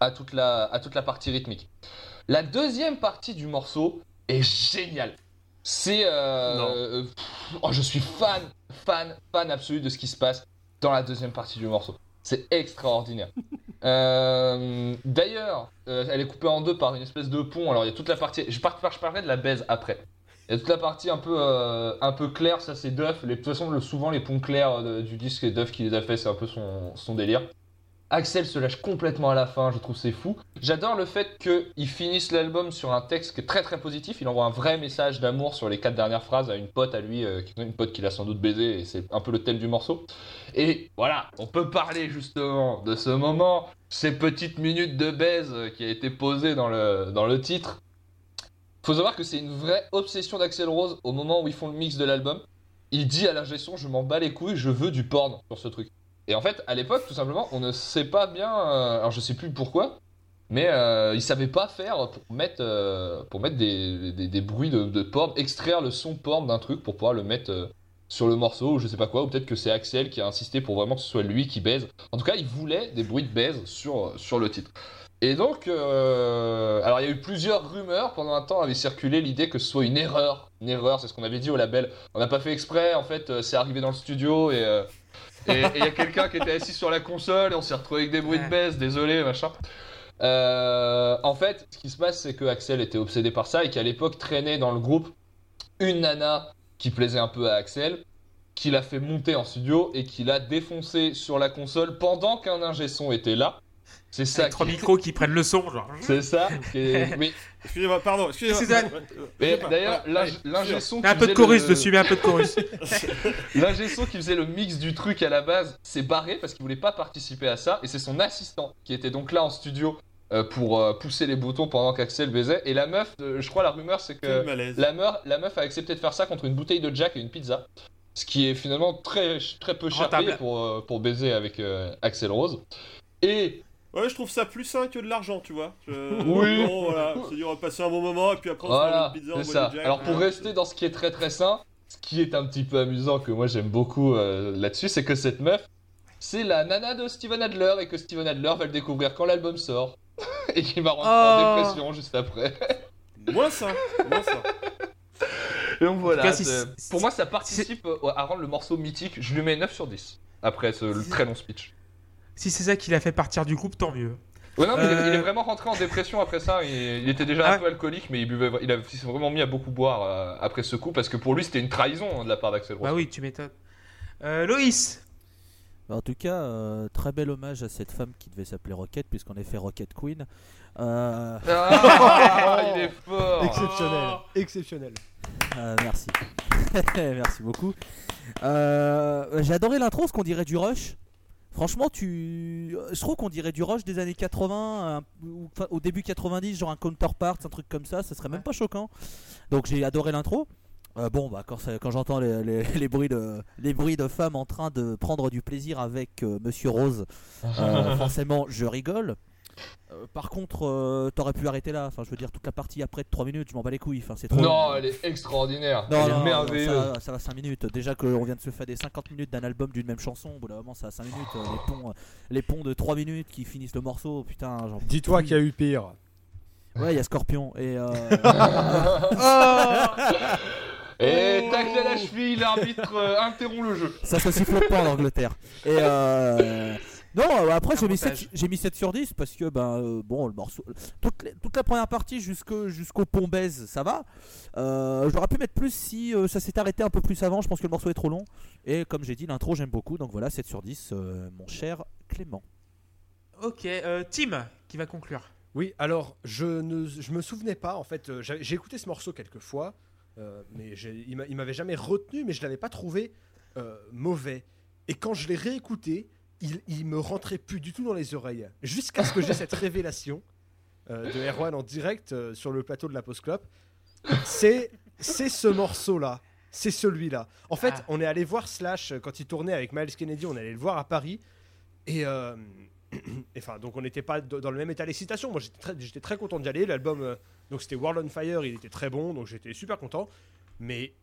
à, toute la, à toute la partie rythmique. La deuxième partie du morceau est géniale. C'est. euh, pff, oh, je suis fan, fan, fan absolu de ce qui se passe dans la deuxième partie du morceau. C'est extraordinaire. [LAUGHS] Euh, D'ailleurs, euh, elle est coupée en deux par une espèce de pont. Alors il y a toute la partie. Je, par... je parlerai de la baise après. Il y a toute la partie un peu, euh, un peu claire, ça c'est Duff. Les... De toute façon, le- souvent les ponts clairs du disque, c'est Duff qui les a fait, c'est un peu son, son délire. Axel se lâche complètement à la fin, je trouve c'est fou. J'adore le fait qu'il finisse l'album sur un texte qui est très très positif. Il envoie un vrai message d'amour sur les quatre dernières phrases à une pote à lui, euh, une pote qu'il a sans doute baisé, et c'est un peu le thème du morceau. Et voilà, on peut parler justement de ce moment, ces petites minutes de baise qui a été posée dans le, dans le titre. Faut savoir que c'est une vraie obsession d'Axel Rose au moment où ils font le mix de l'album. Il dit à la gestion, je m'en bats les couilles, je veux du porn sur ce truc. Et en fait, à l'époque, tout simplement, on ne sait pas bien, euh, alors je sais plus pourquoi, mais euh, ils savaient pas faire pour mettre, euh, pour mettre des, des, bruits de, de porn, extraire le son porn d'un truc pour pouvoir le mettre euh, sur le morceau ou je sais pas quoi, ou peut-être que c'est Axel qui a insisté pour vraiment que ce soit lui qui baise. En tout cas, il voulait des bruits de baise sur, sur le titre. Et donc, alors il y a eu plusieurs rumeurs pendant un temps avait circulé l'idée que ce soit une erreur. Une erreur, c'est ce qu'on avait dit au label. On n'a pas fait exprès, en fait, c'est arrivé dans le studio et et il y a quelqu'un qui était assis sur la console et on s'est retrouvé avec des bruits de baisse, désolé, machin. Euh, en fait, ce qui se passe, c'est que Axel était obsédé par ça et qu'à l'époque traînait dans le groupe une nana qui plaisait un peu à Axel, qui l'a fait monter en studio et qui l'a défoncé sur la console pendant qu'un ingé son était là. C'est ça. Avec trois micros qui prennent le son, genre. C'est ça. [LAUGHS] Mais, Excusez-moi, pardon, excusez-moi. Suzanne. Mais d'ailleurs, l'ingé son. Mets un qui peu de faisait chorus le- dessus, mets un peu de chorus. [LAUGHS] [LAUGHS] L'ingé son qui faisait le mix du truc à la base s'est barré parce qu'il voulait pas participer à ça et c'est son assistant qui était donc là en studio euh, pour euh, pousser les boutons pendant qu'Axel baisait et la meuf, euh, je crois la rumeur c'est que la meuf, la meuf a accepté de faire ça contre une bouteille de Jack et une pizza, ce qui est finalement très très peu cher pour euh, pour baiser avec euh, Axel Rose et Ouais, je trouve ça plus sain que de l'argent, tu vois. Je- [LAUGHS] Oui. Bon, voilà, c'est dire on va passer un bon moment et puis après on se Voilà, mange une pizza, boit ça. Jack, Alors pour rester dans ce qui est très très sain, ce qui est un petit peu amusant que moi j'aime beaucoup euh, là-dessus, c'est que cette meuf, c'est la nana de Steven Adler et que Steven Adler va le découvrir quand l'album sort [LAUGHS] et qui va rentrer en Oh. dépression juste après. [LAUGHS] Moins sain, moins sain. Et donc voilà, cas, pour moi ça participe euh, à rendre le morceau mythique. Je lui mets 9 sur 10 après ce très long speech. Si c'est ça qui l'a fait partir du groupe, tant mieux. Ouais, non, mais il est- Euh, il est vraiment rentré en dépression après ça. Il, il était déjà Ah. un peu alcoolique, mais il, buvait, il, a, il s'est vraiment mis à beaucoup boire euh, après ce coup parce que pour lui c'était une trahison hein, de la part d'Axel Rose. Bah oui, tu m'étonnes. Euh, Loïs Bah, en tout cas, euh, très bel hommage à cette femme qui devait s'appeler Rocket, puisqu'on effet Rocket Queen. Euh, Ah, [LAUGHS] il est fort. Exceptionnel, Oh. exceptionnel. euh, merci. [LAUGHS] merci beaucoup. Euh, J'ai adoré l'intro, ce qu'on dirait du Rush. Franchement, tu... je trouve qu'on dirait du Rush des années 80, un- ou- enfin, au début 90, genre un Counterpart, un truc comme ça, ça serait même pas choquant. Donc j'ai adoré l'intro. Euh, bon, bah, quand, j'entends les, les- [LAUGHS] les bruits de, les bruits de femmes en train de prendre du plaisir avec euh, Monsieur Rose, euh, [LAUGHS] forcément, je rigole. Euh, par contre, euh, t'aurais pu arrêter là. Enfin, je veux dire, toute la partie après de 3 minutes, je m'en bats les couilles. Enfin, c'est trop. Non, elle est extraordinaire. Non, elle non, est non, merveilleuse. ça, ça va 5 minutes. Déjà qu'on vient de se faire des 50 minutes d'un album d'une même chanson, au bout d'un moment ça va 5 minutes. Euh, Les ponts, les ponts de 3 minutes qui finissent le morceau, putain. Genre... Dis-toi qu'il y a eu pire. Ouais, il y a Scorpion. Et euh, [LAUGHS] Et tacle à la cheville, l'arbitre euh, interrompt le jeu. ça se siffle pas en Angleterre. Et euh... Non, euh, après j'ai mis, Avantage. 7, j'ai mis 7 sur 10 parce que, ben, euh, bon, le morceau. Toute, les- toute la première partie jusqu'au, jusqu'au pont baise, ça va. Euh, J'aurais pu mettre plus si euh, ça s'était arrêté un peu plus avant. Je pense que le morceau est trop long. Et comme j'ai dit, l'intro j'aime beaucoup. Donc voilà, 7 sur 10, euh, mon cher Clément. Ok, euh, Tim qui va conclure. Oui, alors je ne je me souvenais pas en fait. j'ai j'ai écouté ce morceau quelques fois, euh, mais j'ai- il m'a- il m'avait jamais retenu, mais je l'avais pas trouvé euh, mauvais. Et quand je l'ai réécouté, il, il me rentrait plus du tout dans les oreilles, jusqu'à ce que j'ai cette révélation euh, de Erwan en direct euh, sur le plateau de la Post Club. C'est c'est ce morceau là. C'est celui-là. En fait, Ah. on est allé voir Slash euh, quand il tournait avec Miles Kennedy. On est allé le voir à Paris. Et, euh, [CLEARS THROAT] enfin, donc on n'était pas dans le même état d'excitation. Moi, j'étais très, j'étais très content d'y aller. L'album, donc c'était World on Fire, il était très bon, donc j'étais super content. Mais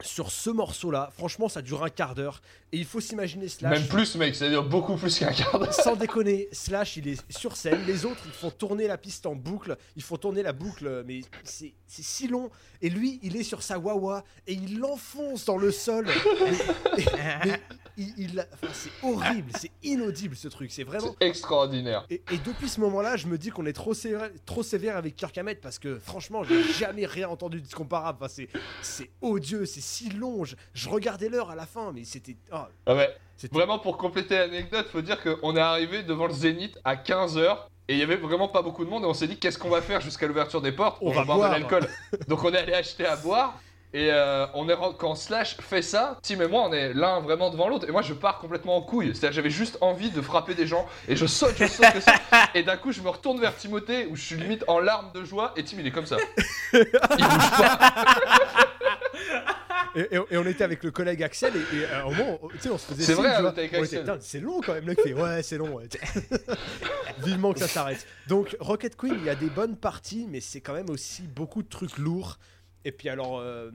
sur ce morceau-là, franchement, ça dure un quart d'heure. Et il faut s'imaginer Slash. Même plus, mec, ça dure beaucoup plus qu'un quart d'heure. Sans déconner, Slash, il est sur scène. Les autres, ils font tourner la piste en boucle. Ils font tourner la boucle, mais c'est c'est si long. Et lui, il est sur sa wawa et il l'enfonce dans le sol. [LAUGHS] Mais il, il- enfin, c'est horrible, c'est inaudible ce truc. C'est vraiment. Extraordinaire. Et, et depuis ce moment-là, je me dis qu'on est trop sévère, trop sévère avec Kirk Hammett parce que franchement, j'ai jamais rien entendu de comparable. Enfin, c'est, c'est odieux, c'est si long. Je, je regardais l'heure à la fin, mais c'était. ah, Ah ouais. c'était- Vraiment, pour compléter l'anecdote, faut dire qu'on est arrivé devant le Zénith à 15h. Et il y avait vraiment pas beaucoup de monde et on s'est dit qu'est-ce qu'on va faire jusqu'à l'ouverture des portes? On On va boire. de l'alcool. Donc on est allé acheter à boire et euh, on est quand Slash fait ça, Tim et moi on est l'un vraiment devant l'autre et moi je pars complètement en couille. C'est-à-dire j'avais juste envie de frapper des gens et je saute, je saute, je saute. [LAUGHS] et d'un coup je me retourne vers Timothée où je suis limite en larmes de joie et Tim il est comme ça. [LAUGHS] Il bouge pas. [LAUGHS] Et, et- et on était avec le collègue Axel et, et à un moment, on- tu sais, on se faisait C'est vrai, on était avec Axel. C'est long quand même. Le mec fait ouais, c'est long. ouais. Vivement que ça s'arrête. Donc Rocket Queen, il y a des bonnes parties, mais c'est quand même aussi beaucoup de trucs lourds. Et puis alors, euh,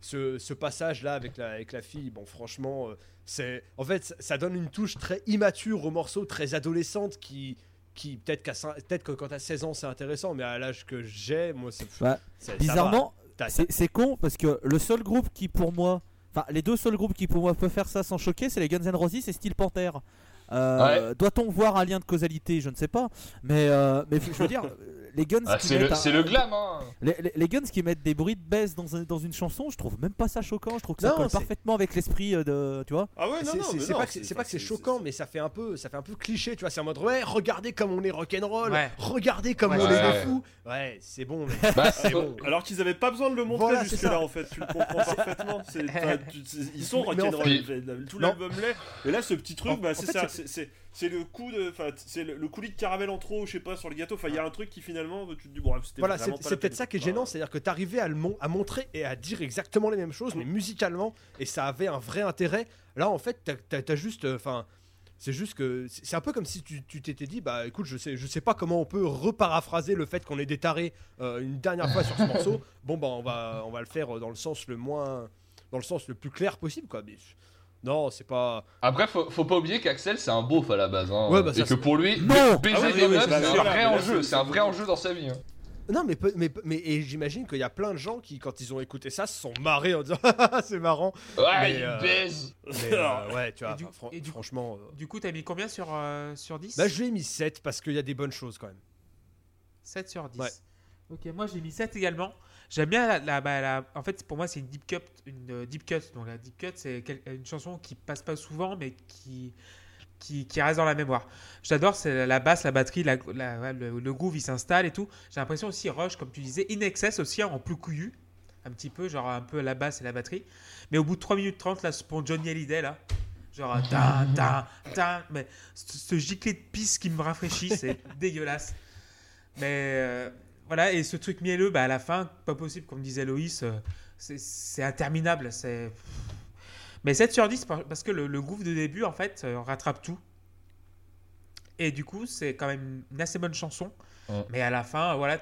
ce, ce passage là avec la, avec la fille, bon franchement, euh, c'est en fait ça, donne une touche très immature au morceau, très adolescente qui qui peut-être qu'à peut-être que quand t'as 16 ans c'est intéressant, mais à l'âge que j'ai, moi c'est Bah, c'est-. Bizarrement, c'est c'est con parce que le seul groupe qui pour moi, enfin les deux seuls groupes qui pour moi peuvent faire ça sans choquer, c'est les Guns N' Roses et Steel Panther. Euh, Doit-on voir un lien de causalité? Je ne sais pas, mais euh, mais je veux dire, [LAUGHS] les Guns Ah, qui c'est le, mettent un- c'est le glam hein. les, les- les Guns qui mettent des bruits de baisse dans, un- dans une chanson, je trouve même pas ça choquant. Je trouve que ça colle parfaitement avec l'esprit euh, de, tu vois. Ah ouais, non, C'est- non, c'est mais c'est non, pas que c'est c'est pas que c'est enfin, choquant, mais ça fait un peu, ça fait un peu cliché, tu vois. C'est en mode ouais, regardez comme on est rock'n'roll, Ouais. regardez comme Ouais, on est ouais. des fous. Ouais, c'est bon, mais Bah, c'est bon. Alors qu'ils avaient pas besoin de le montrer Voilà, c'est jusque ça. là en fait, tu le comprends [LAUGHS] parfaitement. [LAUGHS] Ils sont rock'n'roll, tout l'album l'est. Et là, ce petit truc, bah, c'est ça, c'est- le coup de, c'est le, le coulis de caramel en trop, je sais pas, sur le gâteau. Enfin, il y a un truc qui finalement, tu te dis bon, c'était Voilà, c'est peut-être ça qui est gênant, c'est-à-dire que t'arrivais à, le mon- à montrer et à dire exactement les mêmes choses, mais musicalement, et ça avait un vrai intérêt. Là, en fait, t'as- juste, euh, enfin, c'est juste que c'est un peu comme si tu t'étais dit, bah écoute, je sais, je sais pas comment on peut reparaphraser le fait qu'on est détaré euh, une dernière fois sur ce morceau. [LAUGHS] Bon, bah on va, on va le faire dans le sens le moins, dans le sens le plus clair possible, quoi. Mais non, c'est pas. Après, faut, faut pas oublier qu'Axel c'est un beauf à la base. Hein, Ouais, bah, et ça, que pour lui, Non baiser Ah oui, des oui, meufs, c'est un vrai enjeu. c'est- un vrai enjeu dans sa vie. hein. Non, mais, mais, mais et j'imagine qu'il y a plein de gens qui, quand ils ont écouté ça, se sont marrés en disant [LAUGHS] Ah, c'est marrant. Ouais, Mais, il euh, baise Mais euh, [LAUGHS] ouais, tu vois, Et du- enfin, fran- et du- franchement. euh, Du coup, t'as mis combien sur, euh, sur 10 Bah, je lui ai mis 7 parce qu'il y a des bonnes choses quand même. 7 sur 10. Ouais. Ok, moi j'ai mis 7 également. J'aime bien la, la- bah, la- En fait, pour moi, c'est une deep cut. Une euh, deep cut. Donc la deep cut, c'est une chanson qui passe pas souvent, mais qui, qui, qui reste dans la mémoire. J'adore, c'est la basse, la batterie, la, le, le groove, il s'installe et tout. J'ai l'impression aussi Rush, comme tu disais, In Excess aussi en plus couillu. Un petit peu, genre un peu la basse et la batterie. Mais au bout de 3 minutes 30, là, pour Johnny Hallyday, là. Genre, ta, ta, ta. Mais ce, ce giclet de pisse qui me rafraîchit, c'est [LAUGHS] dégueulasse. Mais euh, voilà, et ce truc mielleux, bah, à la fin, pas possible, comme disait Loïs, euh, c'est- interminable. c'est Mais 7 sur 10, par- parce que le, le groove de début, en fait, euh, rattrape tout. Et du coup, c'est quand même une assez bonne chanson. Ouais. Mais à la fin, voilà,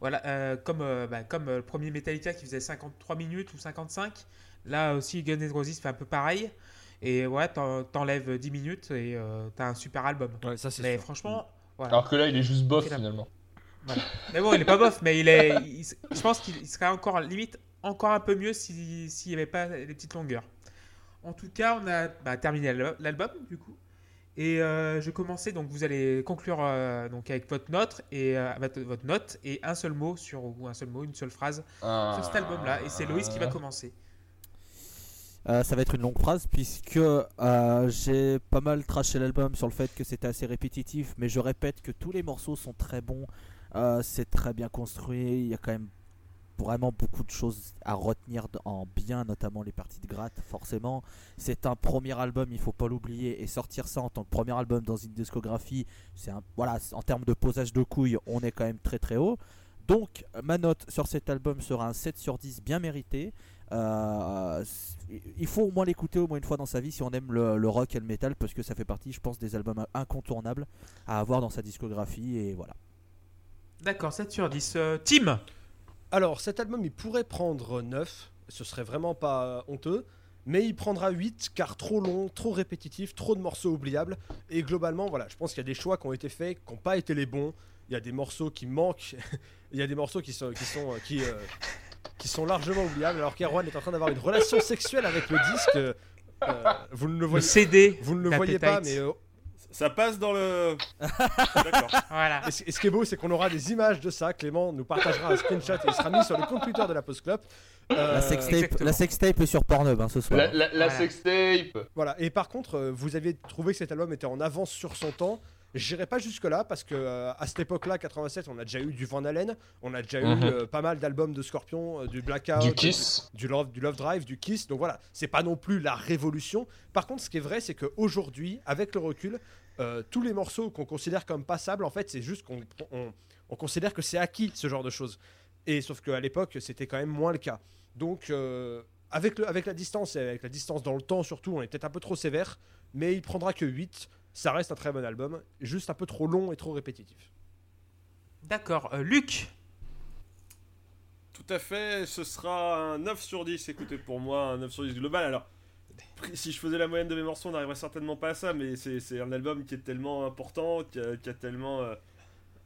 voilà euh, comme, euh, bah, comme euh, le premier Metallica qui faisait 53 minutes ou 55, là aussi, Guns N' Roses fait un peu pareil. Et ouais, t'en- t'enlèves 10 minutes et euh, t'as un super album. Ouais, ça c'est Mais sûr. franchement, voilà. Alors que là, il est juste bof C'est Mais bon, il est pas bof, mais il est. il- je pense qu'il il serait encore limite encore un peu mieux si- s'il n'y avait pas les petites longueurs. En tout cas, on a bah, terminé l'al- l'album du coup. Et euh, je commençais donc vous allez conclure euh, donc avec votre note et euh, votre, votre note et un seul mot sur ou un seul mot, une seule phrase sur cet album là. Et c'est Loïs qui va commencer. Euh, ça va être une longue phrase puisque euh, j'ai pas mal traché l'album sur le fait que c'était assez répétitif, mais je répète que tous les morceaux sont très bons, euh, c'est très bien construit, il y a quand même vraiment beaucoup de choses à retenir en bien, notamment les parties de gratte, forcément. C'est un premier album, il faut pas l'oublier, et sortir ça en tant que premier album dans une discographie, c'est un, voilà, en termes de posage de couilles, on est quand même très très haut. Donc ma note sur cet album sera un 7 sur 10 bien mérité. Euh, il faut au moins l'écouter au moins une fois dans sa vie si on aime le, le rock et le metal parce que ça fait partie, je pense, des albums incontournables à avoir dans sa discographie et voilà. D'accord, 7 sur 10. Euh, Tim Alors, cet album, il pourrait prendre 9, ce serait vraiment pas honteux, mais il prendra 8 car trop long, trop répétitif, trop de morceaux oubliables. Et globalement, voilà, je pense qu'il y a des choix qui ont été faits, qui n'ont pas été les bons. Il y a des morceaux qui manquent, [LAUGHS] il y a des morceaux qui sont, qui sont, euh, qui, euh, qui sont largement oubliables, alors qu'Erwan est en train d'avoir une relation sexuelle avec le disque. euh, euh, vous ne le Le voyez, CD. vous ne le voyez pas, mais euh, Ça passe dans le. [LAUGHS] D'accord. Voilà. Et ce, et ce qui est beau, c'est qu'on aura des images de ça. Clément nous partagera un screenshot et il sera mis sur le compte Twitter de la Post Club. Euh, La sextape, la sextape est sur Pornhub hein, ce soir. La, la, la Voilà. sextape Voilà. Et par contre, euh, vous aviez trouvé que cet album était en avance sur son temps. J'irai pas jusque là parce que euh, à cette époque-là, 87, on a déjà eu du Van Halen, on a déjà Mhm. eu euh, pas mal d'albums de Scorpion, euh, du Blackout, Du Kiss du Love, du Love Drive, du Kiss. Donc voilà, c'est pas non plus la révolution. Par contre, ce qui est vrai, c'est qu'aujourd'hui, avec le recul, euh, tous les morceaux qu'on considère comme passables, en fait, c'est juste qu'on on, on considère que c'est acquis ce genre de choses. Et sauf qu'à l'époque, c'était quand même moins le cas. Donc, euh, avec, le, avec la distance et avec la distance dans le temps surtout, on est peut-être un peu trop sévère, mais il prendra que 8. Ça reste un très bon album, juste un peu trop long et trop répétitif. D'accord. Euh, Luc Tout à fait, ce sera un 9 sur 10. Écoutez, pour moi, un 9 sur 10 global. Alors, si je faisais la moyenne de mes morceaux, on n'arriverait certainement pas à ça, mais c'est un album qui est tellement important, qui a, tellement euh,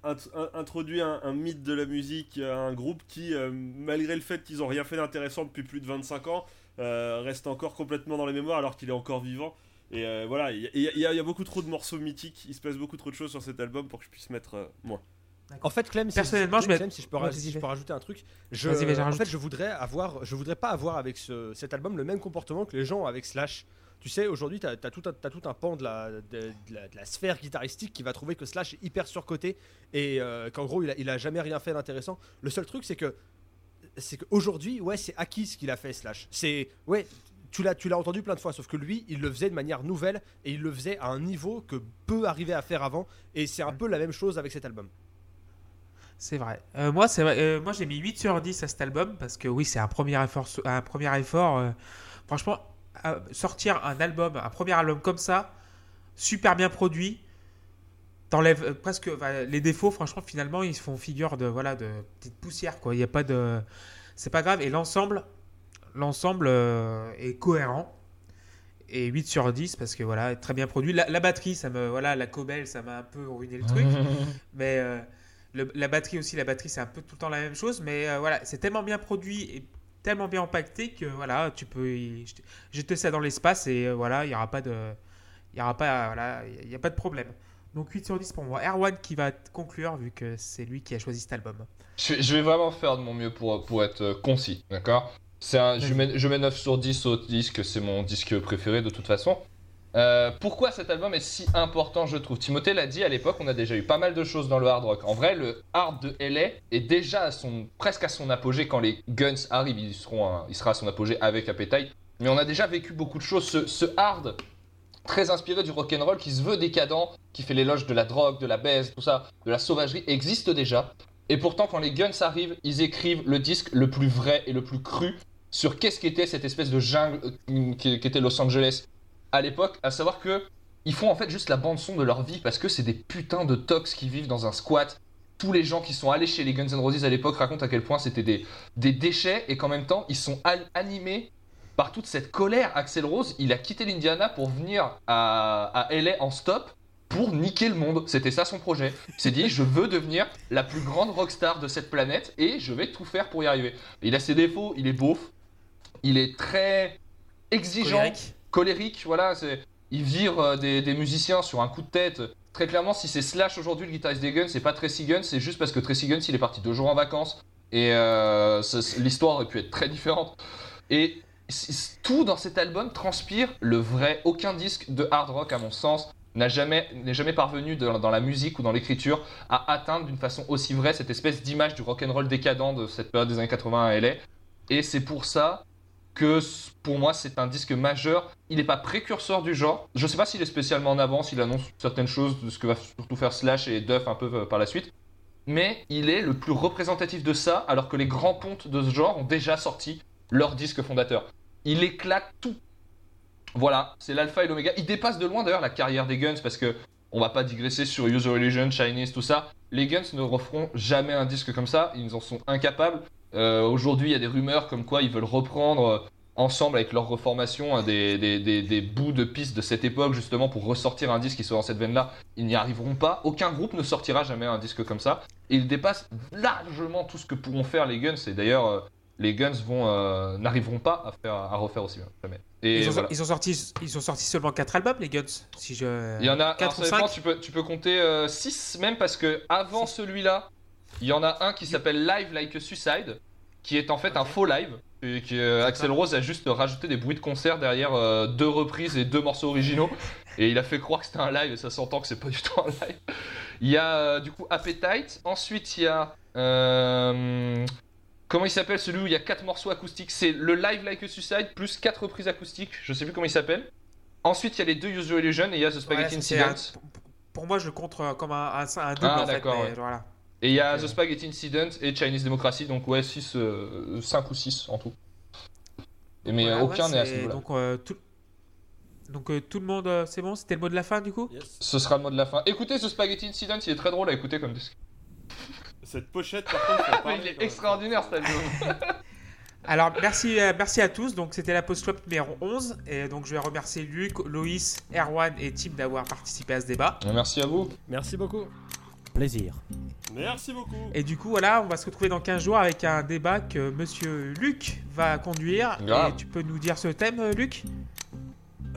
int- in- introduit un, mythe de la musique à un groupe qui, euh, malgré le fait qu'ils n'ont rien fait d'intéressant depuis plus de 25 ans, euh, reste encore complètement dans les mémoires alors qu'il est encore vivant. Et euh, voilà, il y, a- beaucoup trop de morceaux mythiques, il se passe beaucoup trop de choses sur cet album pour que je puisse mettre euh, moins. En fait, Clem, si- Personnellement, je Clem, vais- si je peux, Ouais, ra- vas-y, si je vas-y. peux rajouter un truc, je, en rajoute. fait, je voudrais avoir, je voudrais pas avoir avec ce- cet album le même comportement que les gens ont avec Slash. Tu sais, aujourd'hui, tu as, tout, un- t'as tout un pan de la, de, de la, de la sphère guitaristique qui va trouver que Slash est hyper surcoté et euh, qu'en gros, il a, il a jamais rien fait d'intéressant. Le seul truc, c'est que c'est qu'aujourd'hui, ouais, c'est acquis ce qu'il a fait, Slash. C'est, ouais, tu l'as, tu l'as entendu plein de fois, sauf que lui, il le faisait de manière nouvelle et il le faisait à un niveau que peu arrivaient à faire avant. Et c'est un peu la même chose avec cet album. C'est vrai. Euh, moi, c'est euh, moi, j'ai mis 8 sur 10 à cet album parce que oui, c'est un premier effort. Un premier effort euh, franchement, sortir un album, un premier album comme ça, super bien produit, t'enlèves presque les défauts. Franchement, finalement, ils font figure de voilà de petite poussière quoi. Il y a pas de, c'est pas grave. Et l'ensemble, l'ensemble est cohérent. Et 8 sur 10 parce que voilà, très bien produit. La, la batterie, ça me voilà, la cobelle, ça m'a un peu ruiné le truc. [LAUGHS] Mais, Le- la batterie aussi, la batterie c'est un peu tout le temps la même chose, mais euh, voilà, c'est tellement bien produit et tellement bien empaqueté que voilà, tu peux y jeter- ça dans l'espace et euh, voilà, il n'y aura pas de, il y aura pas, voilà, il a pas de problème. Donc 8 sur 10 pour moi. Erwan qui va conclure vu que c'est lui qui a choisi cet album. Je, vais vraiment faire de mon mieux pour, pour être euh, concis, d'accord? C'est un, je, mets, je mets 9 sur 10 au disque, c'est mon disque préféré de toute façon. Euh, pourquoi cet album est si important, je trouve? Timothée l'a dit à l'époque, on a déjà eu pas mal de choses dans le hard rock. En vrai, le hard de LA est déjà à son, presque à son apogée quand les Guns arrivent. Ils seront il sera à son apogée avec Appetite. Mais on a déjà vécu beaucoup de choses. Ce, hard, très inspiré du rock'n'roll, qui se veut décadent, qui fait l'éloge de la drogue, de la baise, tout ça, de la sauvagerie, existe déjà. Et pourtant, quand les Guns arrivent, ils écrivent le disque le plus vrai et le plus cru sur qu'est-ce qu'était cette espèce de jungle euh, qui- qu'était Los Angeles à l'époque, à savoir que ils font en fait juste la bande son de leur vie parce que c'est des putains de tox qui vivent dans un squat. Tous les gens qui sont allés chez les Guns N' Roses à l'époque racontent à quel point c'était des, des déchets et qu'en même temps ils sont animés par toute cette colère. Axel Rose, il a quitté l'Indiana pour venir à, à LA en stop pour niquer le monde. C'était ça son projet. Il s'est dit, je veux devenir la plus grande rockstar de cette planète et je vais tout faire pour y arriver. Il a ses défauts, il est beauf, il est très exigeant. Colérique, voilà, c'est il vire euh, des, musiciens sur un coup de tête. Très clairement, si c'est Slash aujourd'hui le guitariste des Guns, c'est pas Tracy Guns, c'est juste parce que Tracy Guns il est parti deux jours en vacances et euh, l'histoire aurait pu être très différente. Et tout dans cet album transpire le vrai. Aucun disque de hard rock, à mon sens, n'a jamais n'est jamais parvenu dans la musique ou dans l'écriture à atteindre d'une façon aussi vraie cette espèce d'image du rock and roll décadent de cette période des années 80 à LA. Et c'est pour ça que pour moi c'est un disque majeur. Il n'est pas précurseur du genre. Je sais pas s'il est spécialement en avance, il annonce certaines choses de ce que va surtout faire Slash et Duff un peu euh, par la suite. Mais il est le plus représentatif de ça, alors que les grands pontes de ce genre ont déjà sorti leur disque fondateur. Il éclate tout. Voilà, c'est l'alpha et l'oméga. Il dépasse de loin d'ailleurs la carrière des Guns parce que on va pas digresser sur Use Your Religion, Chinese, tout ça. Les Guns ne referont jamais un disque comme ça, ils en sont incapables. Euh, Aujourd'hui, il y a des rumeurs comme quoi ils veulent reprendre euh, ensemble avec leur reformation hein, des, des- des- des bouts de pistes de cette époque justement pour ressortir un disque qui soit dans cette veine-là. Ils n'y arriveront pas. Aucun groupe ne sortira jamais un disque comme ça. Et ils dépassent largement tout ce que pourront faire les Guns. Et d'ailleurs, euh, les Guns vont euh, n'arriveront pas à faire à refaire aussi bien. Jamais. Et Ils ont, voilà. ils ont sorti, ils ont sorti seulement 4 albums les Guns. Si je. Il y en a, Quatre alors, ça ou dépend, cinq tu peux, tu peux compter 6 même parce que avant celui-là, il y en a un qui s'appelle Live Like a Suicide, qui est en fait un faux live. Et euh, Axel Rose a juste rajouté des bruits de concert derrière euh, deux reprises et deux morceaux originaux. [LAUGHS] Et il a fait croire que c'était un live et ça s'entend que c'est pas du tout un live. Il y a euh, du coup Appetite. Ensuite, il y a. comment il s'appelle celui où il y a quatre morceaux acoustiques? C'est le Live Like a Suicide plus quatre reprises acoustiques. Je sais plus comment il s'appelle. Ensuite, il y a les deux Your Illusion et il y a The Spaghetti Ouais, un- Incident. Pour moi, je le compte comme un, un, un double Ah, en fait. d'accord, mais ouais. voilà. Et il y a. The Spaghetti Incident et Chinese Democracy, donc ouais, 6, 5 ou 6 en tout. Et mais euh, aucun ouais, n'est à ce niveau-là. Donc, euh, tout... donc euh, tout le monde, euh, c'est bon C'était le mot de la fin du coup Yes. Ce sera le mot de la fin. Écoutez ce Spaghetti Incident, il est très drôle à écouter comme disque. Cette pochette, par contre, [LAUGHS] parler, il est extraordinaire cet album. [LAUGHS] Alors, merci, euh, merci à tous. Donc, c'était la Post Club numéro 11. Et donc, je vais remercier Luc, Loïs, Erwan et Tim d'avoir participé à ce débat. Merci à vous. Merci beaucoup. Plaisir. Merci beaucoup. Et du coup, voilà, on va se retrouver dans 15 jours avec un débat que monsieur Luc va conduire. Et tu peux nous dire ce thème, euh, Luc?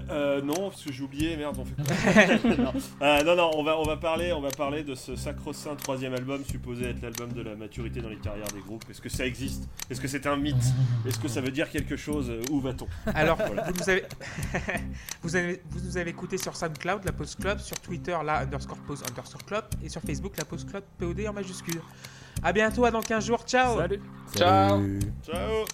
Euh, non, parce que j'ai oublié, merde, on fait quoi [LAUGHS] non. Euh, non, non, on va, on va parler, on va parler de ce sacro-saint troisième album supposé être l'album de la maturité dans les carrières des groupes. Est-ce que ça existe? Est-ce que c'est un mythe? Est-ce que ça veut dire quelque chose? Où va-t-on? Alors, Voilà. vous, nous avez... [LAUGHS] vous, avez... vous nous avez écouté sur SoundCloud, la Post Club, sur Twitter, la underscore pause underscore club, et sur Facebook, la Post Club POD en majuscule. À bientôt, à dans 15 jours. Ciao Salut. Ciao. Salut. Ciao